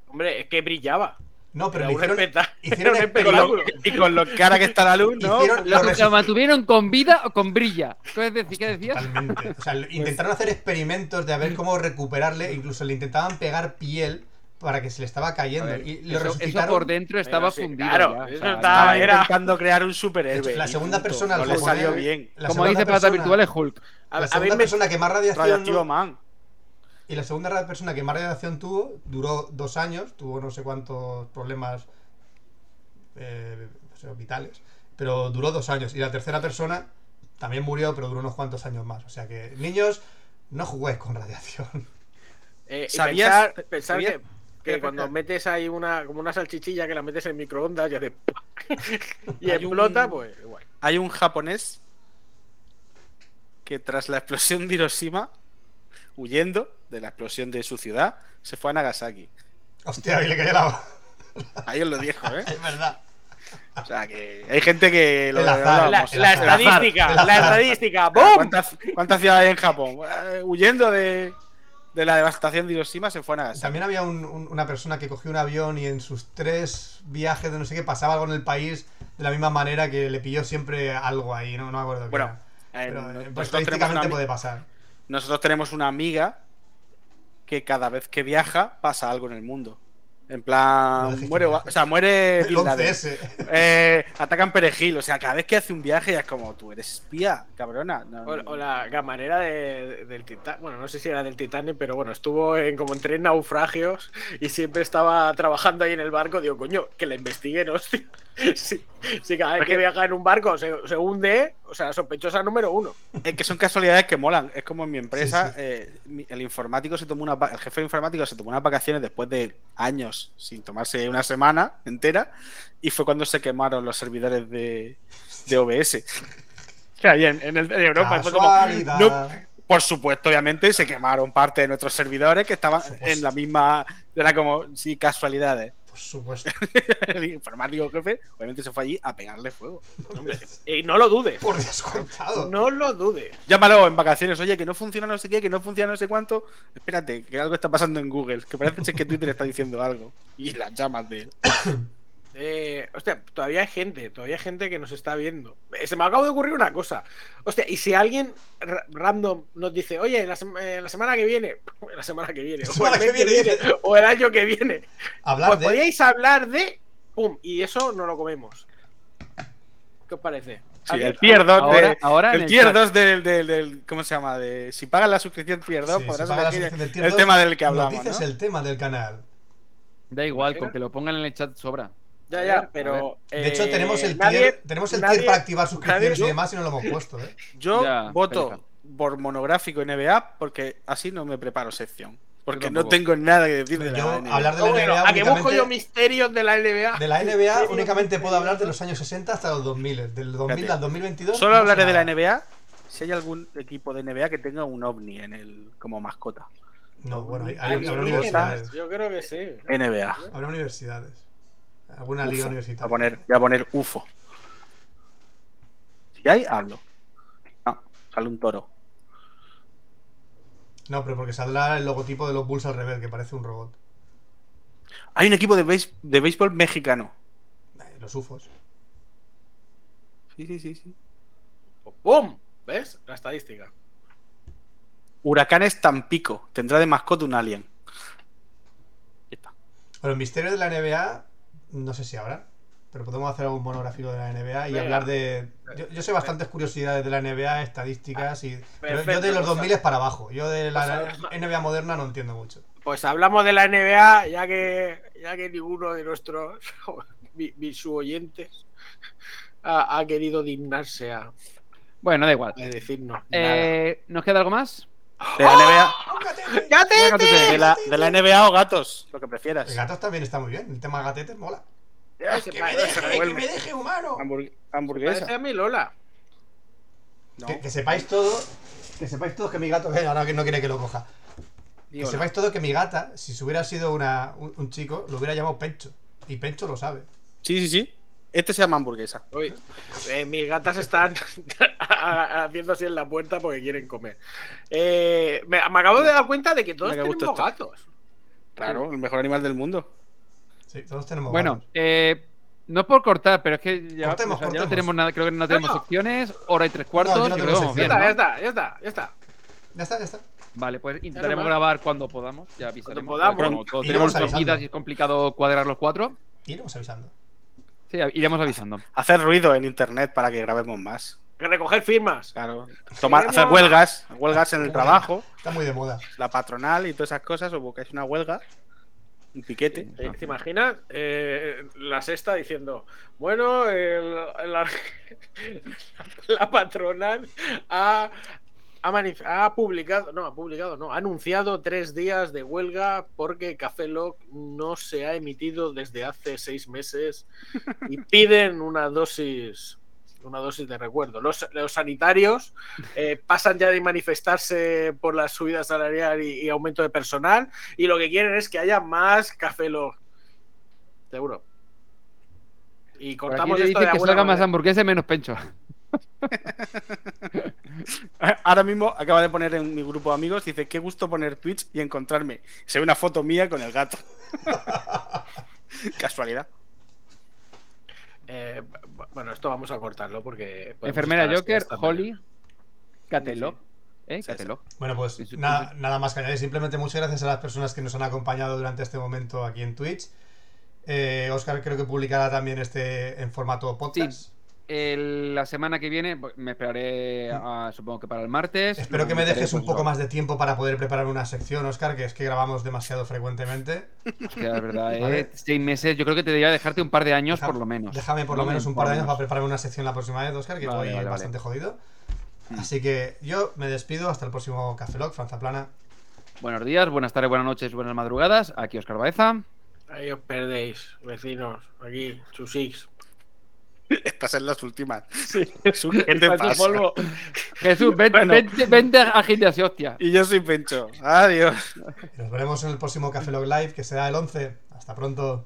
Hombre, es que brillaba. No, pero le hicieron, hicieron era un Y con, lo, espectáculo. y con lo cara que está la luz, ¿no? Hicieron- ¿Lo, mantuvieron con vida o con brilla? ¿Qué, decías? ¿Qué decías? Totalmente. O sea, intentaron hacer experimentos de a ver cómo recuperarle, incluso le intentaban pegar piel para que se le estaba cayendo. ver, y lo eso, eso por dentro estaba sí, fundido. claro, ya, o eso sea, estaba- Estaba era- intentando crear un superhéroe. La segunda punto. persona no le salió bien. La Como dice Plata Virtual es Hulk. A- La a segunda me- persona que más radiación Radioactivo man. y la segunda persona que más radiación tuvo duró dos años, tuvo no sé cuántos problemas eh, no sé, vitales, pero duró dos años. Y la tercera persona también murió, pero duró unos cuantos años más. O sea que, niños, no juguéis con radiación. Eh, ¿Sabías- pensar, pensar sabías- que, ¿Qué que cuando metes ahí una como una salchichilla que la metes en microondas y hace y explota, un- pues igual. Hay un japonés que tras la explosión de Hiroshima, huyendo de la explosión de su ciudad, se fue a Nagasaki. Hostia, y le cayó la... Ahí os lo dijo, ¿eh? Es verdad. O sea que hay gente que lo azar, La, estadística, la estadística, ¡boom! ¿Cuántas, ¿Cuántas ciudades hay en Japón? Eh, huyendo de, de la devastación de Hiroshima se fue a Nagasaki. También había un- un- una persona que cogió un avión y en sus tres viajes de no sé qué pasaba algo en el país de la misma manera que le pilló siempre algo ahí, no, no me acuerdo qué Bueno, era. Pero, eh, nosotros, pues estadísticamente puede pasar. nosotros tenemos una amiga que cada vez que viaja pasa algo en el mundo. En plan, muere, o sea, muere El Bin Laden. 11S. Eh, atacan perejil, o sea, cada vez que hace un viaje ya es como, tú eres espía, cabrona. No, O, o la camarera de- del Titanic, bueno, no sé si era del Titanic, pero bueno, estuvo en como en tres naufragios y siempre estaba trabajando ahí en el barco. Digo, coño, que la investiguen, hostia. Sí, sí, cada vez que viaja en un barco se, se hunde, o sea, sospechosa número uno. Es que son casualidades que molan. Es como en mi empresa, Sí, sí. eh, el informático se tomó una, el jefe de informático se tomó unas vacaciones después de años sin tomarse una semana entera y fue cuando se quemaron los servidores de, de OBS. Que ahí en, en el- en Europa fue como, Casualidad. no, por supuesto, obviamente, se quemaron parte de nuestros servidores que estaban en la misma. Era como, sí, casualidades. Por supuesto. El informático jefe, obviamente, se fue allí a pegarle fuego. Y no lo dudes. Por descontado. No lo dudes. Llámalo en vacaciones, oye, que no funciona no sé qué, que no funciona no sé cuánto. Espérate, que algo está pasando en Google, que parece ser que Twitter está diciendo algo. Y las llamas de él. Eh, hostia, todavía hay gente, todavía hay gente que nos está viendo. Eh, Se me acaba de ocurrir una cosa. Hostia, y si alguien ra- random nos dice, oye, la, sem- eh, la semana que viene, la semana que viene, La o semana el mes que viene, o el año que viene, Hablar pues de. podíais hablar de, pum, y eso no lo comemos. ¿Qué os parece? Sí, el tier 2 Ahora, de. ahora El el tier chat. 2 del, del, del- ¿Cómo se llama? De, si pagas la suscripción tier 2, Sí, podrás si paga la elegir suscripción del tier el 2, tema del que hablamos. dices ¿no? el tema del canal. Da igual, con que lo pongan en el chat sobra. Ya, ya, pero. De hecho, eh, tenemos el nadie- tier, tenemos el nadie- tier para activar suscripciones nadie- y demás y no lo hemos puesto, ¿eh? Yo Ya, voto por monográfico NBA porque así no me preparo sección. Porque no tengo nada que decir de Yo, la NBA. hablar de Oh, la bueno, NBA a que busco yo misterios de la NBA. De la NBA únicamente puedo hablar de los años 60 hasta los 2000. Del 2000 Fíjate. al 2022. Solo no hablaré de la. NBA si hay algún equipo de NBA que tenga un ovni en el como mascota. No, bueno, hay, hay- habrá universidades. Yo creo que sí. NBA. Habrá universidades. Alguna liga UFO. Voy a universitaria. poner, voy a poner UFO. Si hay, hablo. No, sale un toro. No, pero porque saldrá el logotipo de los Bulls al revés, que parece un robot. Hay un equipo de, béis- de béisbol mexicano. Eh, Los UFOs. Sí, sí, sí, sí. ¡Pum! ¿Ves? La estadística. Huracanes Tampico. Tendrá de mascota un alien. Ya está. Bueno, el misterio de la NBA, no sé si habrá, pero podemos hacer algún monográfico de la NBA y Venga. hablar de. Yo, yo sé bastantes curiosidades de la NBA, estadísticas y. Pero yo de los pues, 2000 es para abajo. Yo de la pues, NBA moderna no entiendo mucho. Pues hablamos de la NBA, ya que, ya que ninguno de nuestros visuoyentes ha, ha querido dignarse a, Bueno, da igual. a decirnos. Eh, ¿Nos queda algo más? De la NBA, ¡Ya te- Venga, tú te- de la, de la NBA o gatos, lo que prefieras. El gatos también está muy bien. El tema gatetes mola. Ay, se ¡Que me se deje, que me deje humano! Hamburg- hamburguesa. a mi Lola. No, Que, que sepáis todo. Que sepáis todos que mi gato. eh, ahora que no quiere que lo coja. Que no. sepáis todo que mi gata, si se hubiera sido una, un, un chico, lo hubiera llamado Pencho. Y Pencho lo sabe. Sí, sí, sí. Este se llama hamburguesa. Uy, eh, mis gatas están haciendo así en la puerta porque quieren comer. Eh, me, me acabo de dar cuenta de que todos tenemos esto. gatos. Claro, el mejor animal del mundo. Sí, todos tenemos Bueno, gatos. eh, no es por cortar, pero es que ya, Cortemos, o sea, ya no tenemos nada, creo que no tenemos No, no. secciones, hora y tres cuartos, no y tengo creo que vamos secciones. bien, Ya está, ¿no? ya está, ya está, ya está. Ya está, ya está. Vale, pues intentaremos grabar cuando podamos, ya avisaremos. podamos. porque como todos tenemos nuestras vidas y es complicado cuadrar los cuatro. Iremos avisando. Sí, iremos avisando. Hacer ruido en internet para que grabemos más. Que recoger firmas. Claro. Tomar, hacer huelgas, huelgas en el trabajo, Está muy de moda. la patronal y todas esas cosas, o buscáis una huelga, un piquete. ¿Te imaginas? Eh, la sexta diciendo, bueno, el- la, la patronal ha, ha, publicado, no, ha publicado, no, ha anunciado tres días de huelga porque Café Lock no se ha emitido desde hace seis meses y piden una dosis una dosis de recuerdo. Los, los sanitarios eh, pasan ya de manifestarse por la subida salarial y, y aumento de personal y lo que quieren es que haya más Café Lock. Seguro. Y Por aquí cortamos te esto dicen de que salga más hamburguesa y menos pencho. Ahora mismo acaba de poner en mi grupo de amigos, dice, qué gusto poner Twitch y encontrarme. Se ve una foto mía con el gato. Casualidad. Eh, bu- bueno, esto vamos a cortarlo porque. Enfermera Joker, Holly, Catelog. ¿Eh? Sí. Bueno, pues nada, más que añadir. Simplemente muchas gracias a las personas que nos han acompañado durante este momento aquí en Twitch. Eh, Oscar creo que publicará también este en formato podcast. El- la semana que viene pues, me esperaré, a- supongo que para el martes. Espero que me dejes un poco más de tiempo para poder preparar una sección, Oscar, que es que grabamos demasiado frecuentemente. Hostia, de verdad, Vale. eh, seis meses. Yo creo que te debería dejarte un par de años Deja- por lo menos. Déjame por lo No, menos un par de años para preparar una sección la próxima vez, Oscar, que Vale, voy vale, vale. bastante jodido. Mm. Así que yo me despido hasta el próximo Café Lock, Franza Plana. Buenos días, buenas tardes, buenas noches, buenas madrugadas. Aquí Oscar Baeza. Ahí os perdéis, vecinos. Aquí, chusix. Estas son las últimas. Sí. Jesús, ¿qué te pasa? Polvo. Jesús, vente, bueno. vente, vente a gimnasio, hostia. Y yo soy Pencho. Adiós. Nos veremos en el próximo Café Log Live, que será el 11. Hasta pronto.